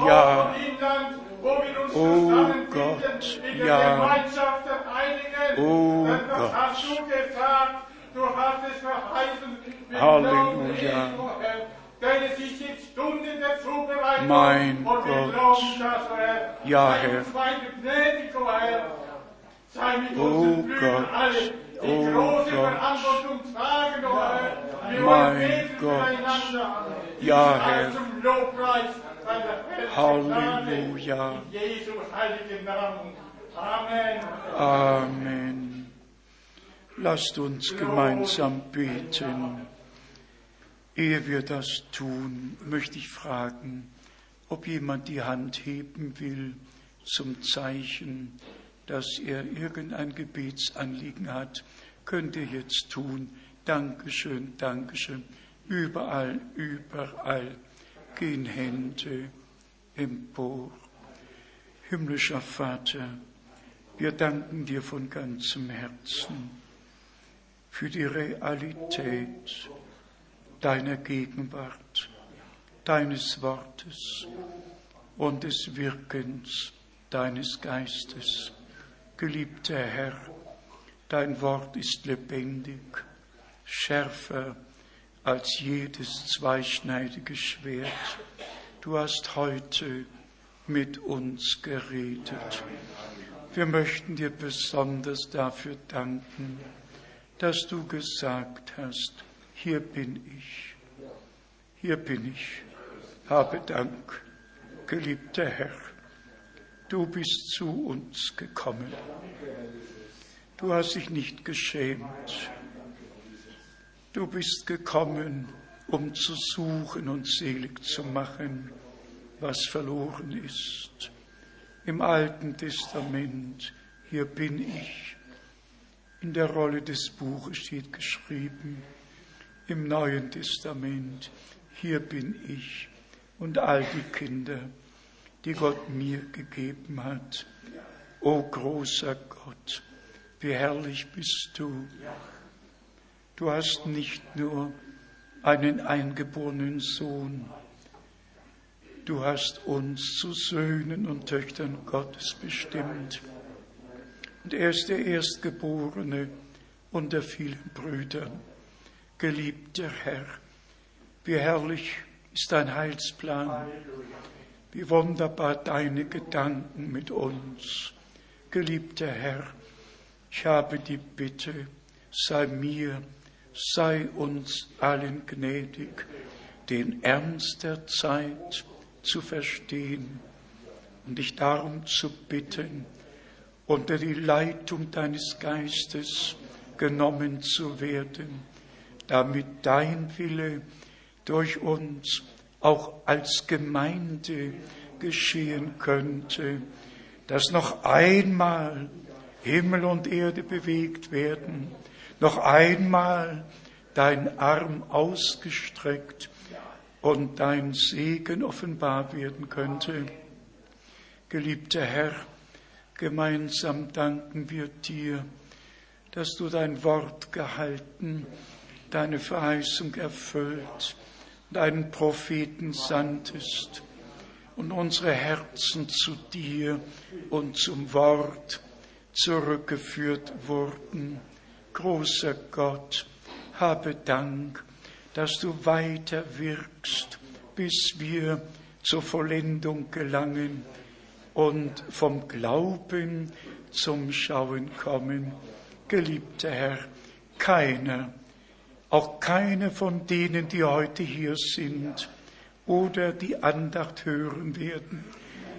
im Ja. Und Inland, wo wir uns Oh Gott. in der Ja. Gemeinschaft der Heiligen. Oh Gott. hast du gesagt, du hast es verheißen. Wir Halleluja. glauben. Denn es ist jetzt Stunde der Zubereitung. Mein und wir Gott. glauben das, o Herr. Ja, Herr. uns gnädig, o Herr. Sei mit Oh unseren Brüdern Gott. alle, die Oh große Gott. Verantwortung tragen, o Herr. Wir Mein Gott. füreinander. Ja, Herr. Zum Lobpreis Halleluja. In Jesu heiligen Namen. Amen. Amen. Lasst uns gemeinsam beten. Ehe wir das tun, möchte ich fragen, ob jemand die Hand heben will zum Zeichen, dass er irgendein Gebetsanliegen hat. Könnt ihr jetzt tun. Dankeschön, Dankeschön. Überall, überall gehen Hände empor. Himmlischer Vater, wir danken dir von ganzem Herzen für die Realität deiner Gegenwart, deines Wortes und des Wirkens deines Geistes. Geliebter Herr, dein Wort ist lebendig, schärfer als jedes zweischneidige Schwert. Du hast heute mit uns geredet. Wir möchten dir besonders dafür danken, dass du gesagt hast, hier bin ich, hier bin ich, habe Dank, geliebter Herr, du bist zu uns gekommen, du hast dich nicht geschämt, du bist gekommen, um zu suchen und selig zu machen, was verloren ist. Im Alten Testament, hier bin ich, in der Rolle des Buches steht geschrieben, im Neuen Testament, hier bin ich, und all die Kinder, die Gott mir gegeben hat. O großer Gott, wie herrlich bist du. Du hast nicht nur einen eingeborenen Sohn, du hast uns zu Söhnen und Töchtern Gottes bestimmt. Und er ist der Erstgeborene unter vielen Brüdern. Geliebter Herr, wie herrlich ist dein Heilsplan, wie wunderbar deine Gedanken mit uns. Geliebter Herr, ich habe die Bitte, sei mir, sei uns allen gnädig, den Ernst der Zeit zu verstehen und dich darum zu bitten, unter die Leitung deines Geistes genommen zu werden, damit dein Wille durch uns auch als Gemeinde geschehen könnte, dass noch einmal Himmel und Erde bewegt werden, noch einmal dein Arm ausgestreckt und dein Segen offenbar werden könnte. Geliebter Herr, gemeinsam danken wir dir, dass du dein Wort gehalten, deine Verheißung erfüllt, deinen Propheten sandtest und unsere Herzen zu dir und zum Wort zurückgeführt wurden. Großer Gott, habe Dank, dass du weiter wirkst, bis wir zur Vollendung gelangen und vom Glauben zum Schauen kommen. Geliebter Herr, keiner, auch keine von denen, die heute hier sind oder die Andacht hören werden,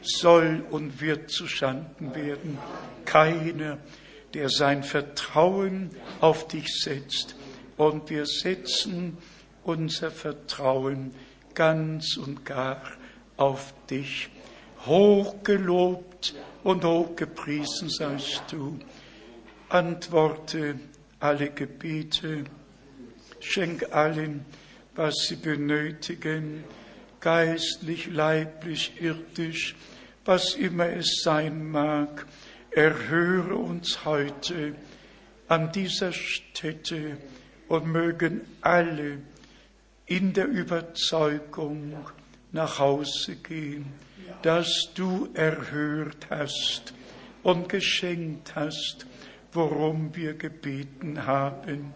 soll und wird zu Schanden werden. Keiner, der sein Vertrauen auf dich setzt. Und wir setzen unser Vertrauen ganz und gar auf dich. Hochgelobt und hochgepriesen seist du. Antworte alle Gebete Schenk allen, was sie benötigen, geistlich, leiblich, irdisch, was immer es sein mag. Erhöre uns heute an dieser Stätte und mögen alle in der Überzeugung nach Hause gehen, dass du erhört hast und geschenkt hast, worum wir gebeten haben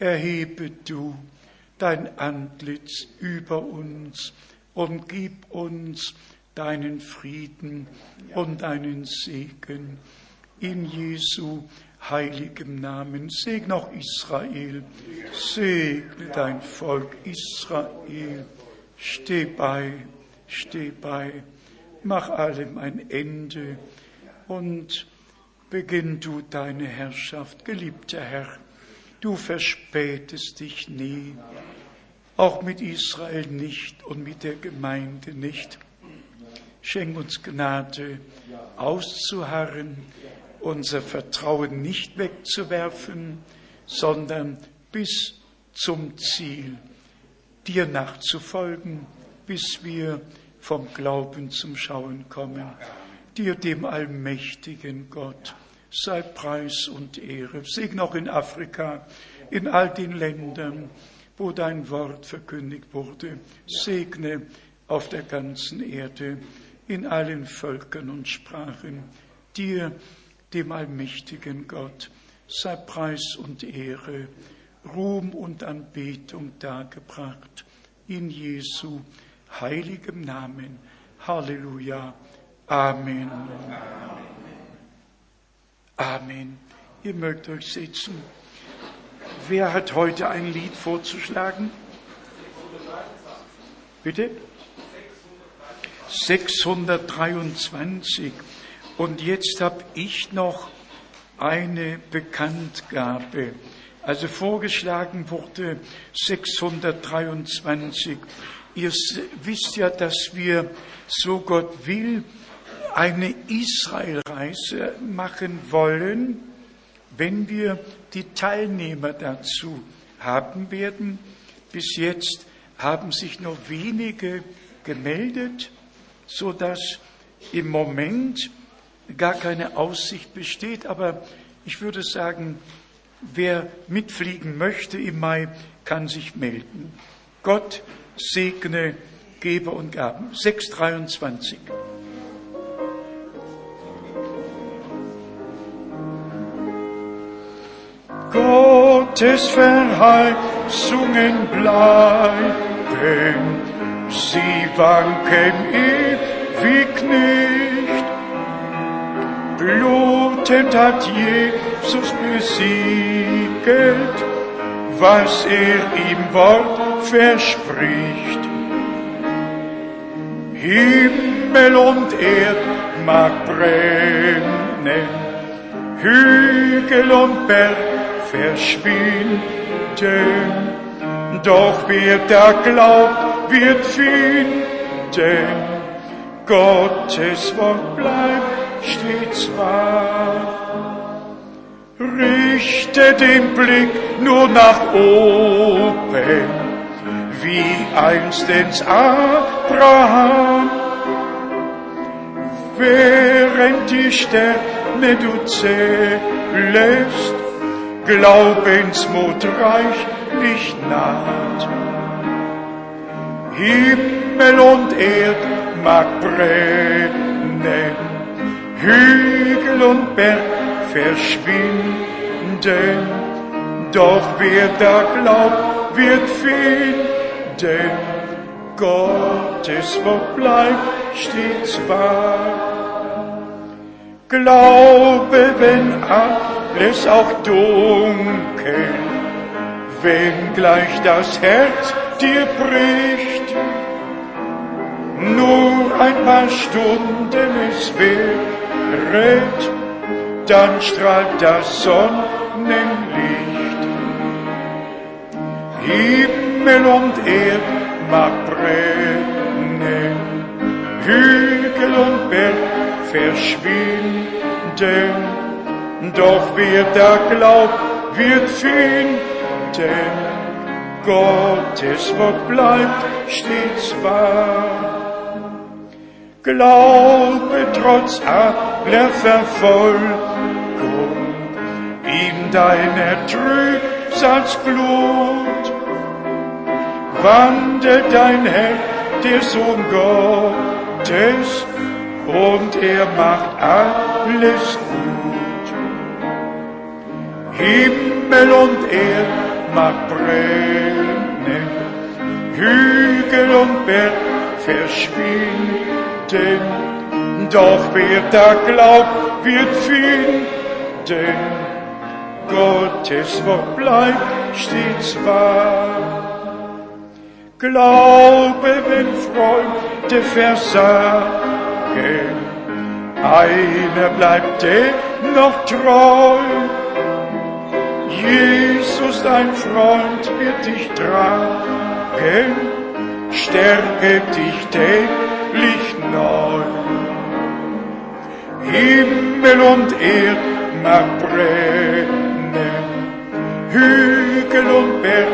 erhebe du dein Antlitz über uns und gib uns deinen Frieden und deinen Segen. In Jesu heiligem Namen. Segne auch Israel. Segne dein Volk Israel. Steh bei, steh bei. Mach allem ein Ende und beginn du deine Herrschaft, geliebter Herr. Du verspätest dich nie, auch mit Israel nicht und mit der Gemeinde nicht. Schenk uns Gnade, auszuharren, unser Vertrauen nicht wegzuwerfen, sondern bis zum Ziel, dir nachzufolgen, bis wir vom Glauben zum Schauen kommen. Dir, dem allmächtigen Gott, sei Preis und Ehre. Segne auch in Afrika, in all den Ländern, wo dein Wort verkündigt wurde. Segne auf der ganzen Erde, in allen Völkern und Sprachen. Dir, dem allmächtigen Gott, sei Preis und Ehre, Ruhm und Anbetung dargebracht. In Jesu heiligem Namen. Halleluja. Amen. Amen. Ihr mögt euch setzen. Wer hat heute ein Lied vorzuschlagen? Bitte? 623. Und jetzt habe ich noch eine Bekanntgabe. Also vorgeschlagen wurde 623. Ihr wisst ja, dass wir, so Gott will, eine Israelreise machen wollen, wenn wir die Teilnehmer dazu haben werden. Bis jetzt haben sich nur wenige gemeldet, so dass im Moment gar keine Aussicht besteht. Aber ich würde sagen, wer mitfliegen möchte im Mai, kann sich melden. Gott segne Geber und Gaben. 623. Gottes Verheißungen bleiben, sie wanken ewig nicht. Blutend hat Jesus besiegelt, was er im Wort verspricht. Himmel und Erd mag brennen, Hügel und Berg verschwinden, doch wer da glaubt, wird finden. Gottes Wort bleibt stets wahr. Richte den Blick nur nach oben, wie einstens Abraham. Während die Sterne du zählst, Glaubensmut reichlich naht. Himmel und Erd mag brennen, Hügel und Berg verschwinden, doch wer da glaubt, wird finden. Gottes Wort bleibt stets wahr. Glaube, wenn alles auch dunkel, wenn gleich das Herz dir bricht, nur ein paar Stunden es währet, dann strahlt das Sonnenlicht. Himmel und Erd mag brennen, Hügel und Berg verschwinden, doch wer da glaubt, wird finden. Gottes Wort bleibt stets wahr. Glaube trotz aller Verfolgung in deiner Trübsalsglut. Wandelt dein Herr, der Sohn Gottes, und er macht alles gut. Himmel und Erd mag brennen, Hügel und Berg verschwinden, doch wer da glaubt, wird finden. Gottes Wort bleibt stets wahr. Glaube, wenn Freunde versagen, einer bleibt dennoch treu. Jesus, dein Freund, wird dich tragen, stärke dich täglich neu. Himmel und Erd brennen, Hügel und Berg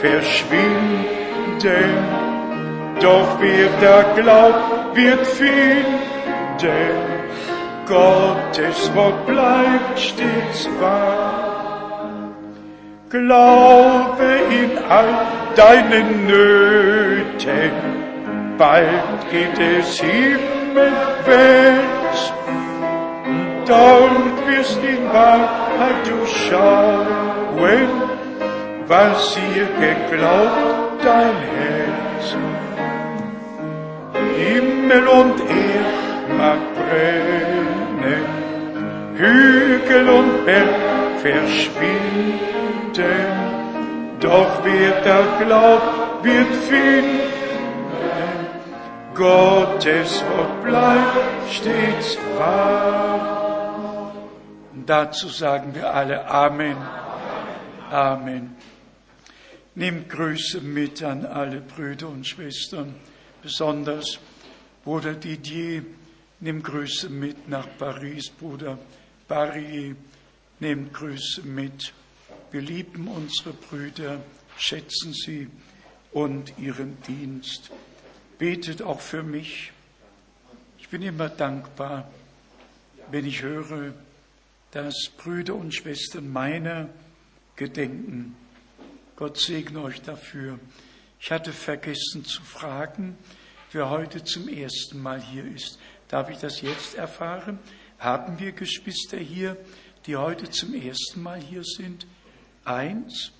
verschwinden, doch wer da glaubt, wird finden. Gottes Wort bleibt stets wahr. Glaube in all deinen Nöten, bald geht es himmelwärts. Dort wirst in Wahrheit du schauen, was ihr geglaubt dein Herz. Himmel und Erd mag brennen, Hügel und Berg verschwinden, doch wer da glaubt, wird finden. Gottes Wort bleibt stets wahr. Und dazu sagen wir alle Amen. Amen. Nehmt Grüße mit an alle Brüder und Schwestern, besonders Bruder Didier, nimm Grüße mit nach Paris, Bruder Barrier, nehmt Grüße mit. Wir lieben unsere Brüder, schätzen sie und ihren Dienst. Betet auch für mich. Ich bin immer dankbar, wenn ich höre, dass Brüder und Schwestern meiner gedenken. Gott segne euch dafür. Ich hatte vergessen zu fragen, wer heute zum ersten Mal hier ist. Darf ich das jetzt erfahren? Haben wir Geschwister hier, die heute zum ersten Mal hier sind? Eins,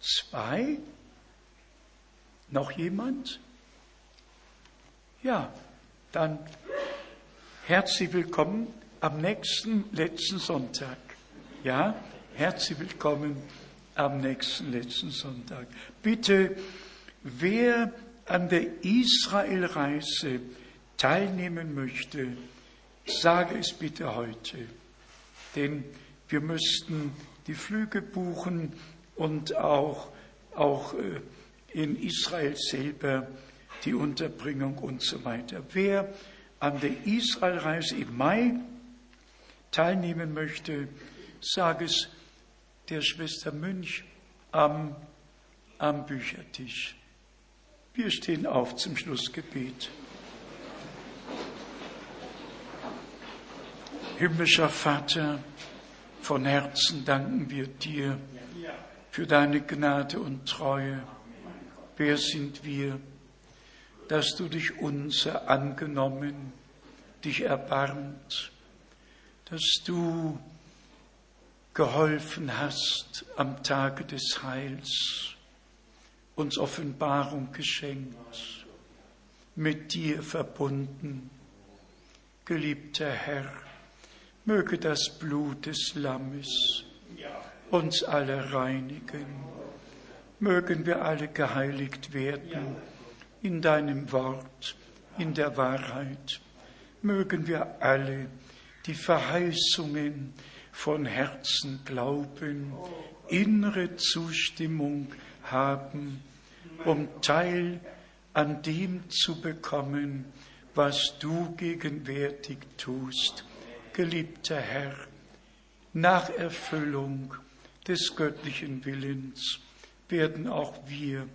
zwei, noch jemand? Ja, dann herzlich willkommen am nächsten letzten Sonntag. Ja, herzlich willkommen am nächsten letzten Sonntag. Bitte, wer an der Israelreise teilnehmen möchte, sage es bitte heute. Denn wir müssten die Flüge buchen und auch, auch äh, in Israel selber die Unterbringung und so weiter. Wer an der Israelreise im Mai teilnehmen möchte, sage es der Schwester Münch am, am Büchertisch. Wir stehen auf zum Schlussgebet. Himmlischer Vater, von Herzen danken wir dir für deine Gnade und Treue. Wer sind wir, dass du dich unser angenommen, dich erbarmt, dass du geholfen hast am Tage des Heils, uns Offenbarung geschenkt, mit dir verbunden. Geliebter Herr, möge das Blut des Lammes uns alle reinigen. Mögen wir alle geheiligt werden in deinem Wort, in der Wahrheit. Mögen wir alle die Verheißungen von Herzen glauben, innere Zustimmung haben, um Teil an dem zu bekommen, was du gegenwärtig tust. Geliebter Herr, nach Erfüllung des göttlichen Willens werden auch wir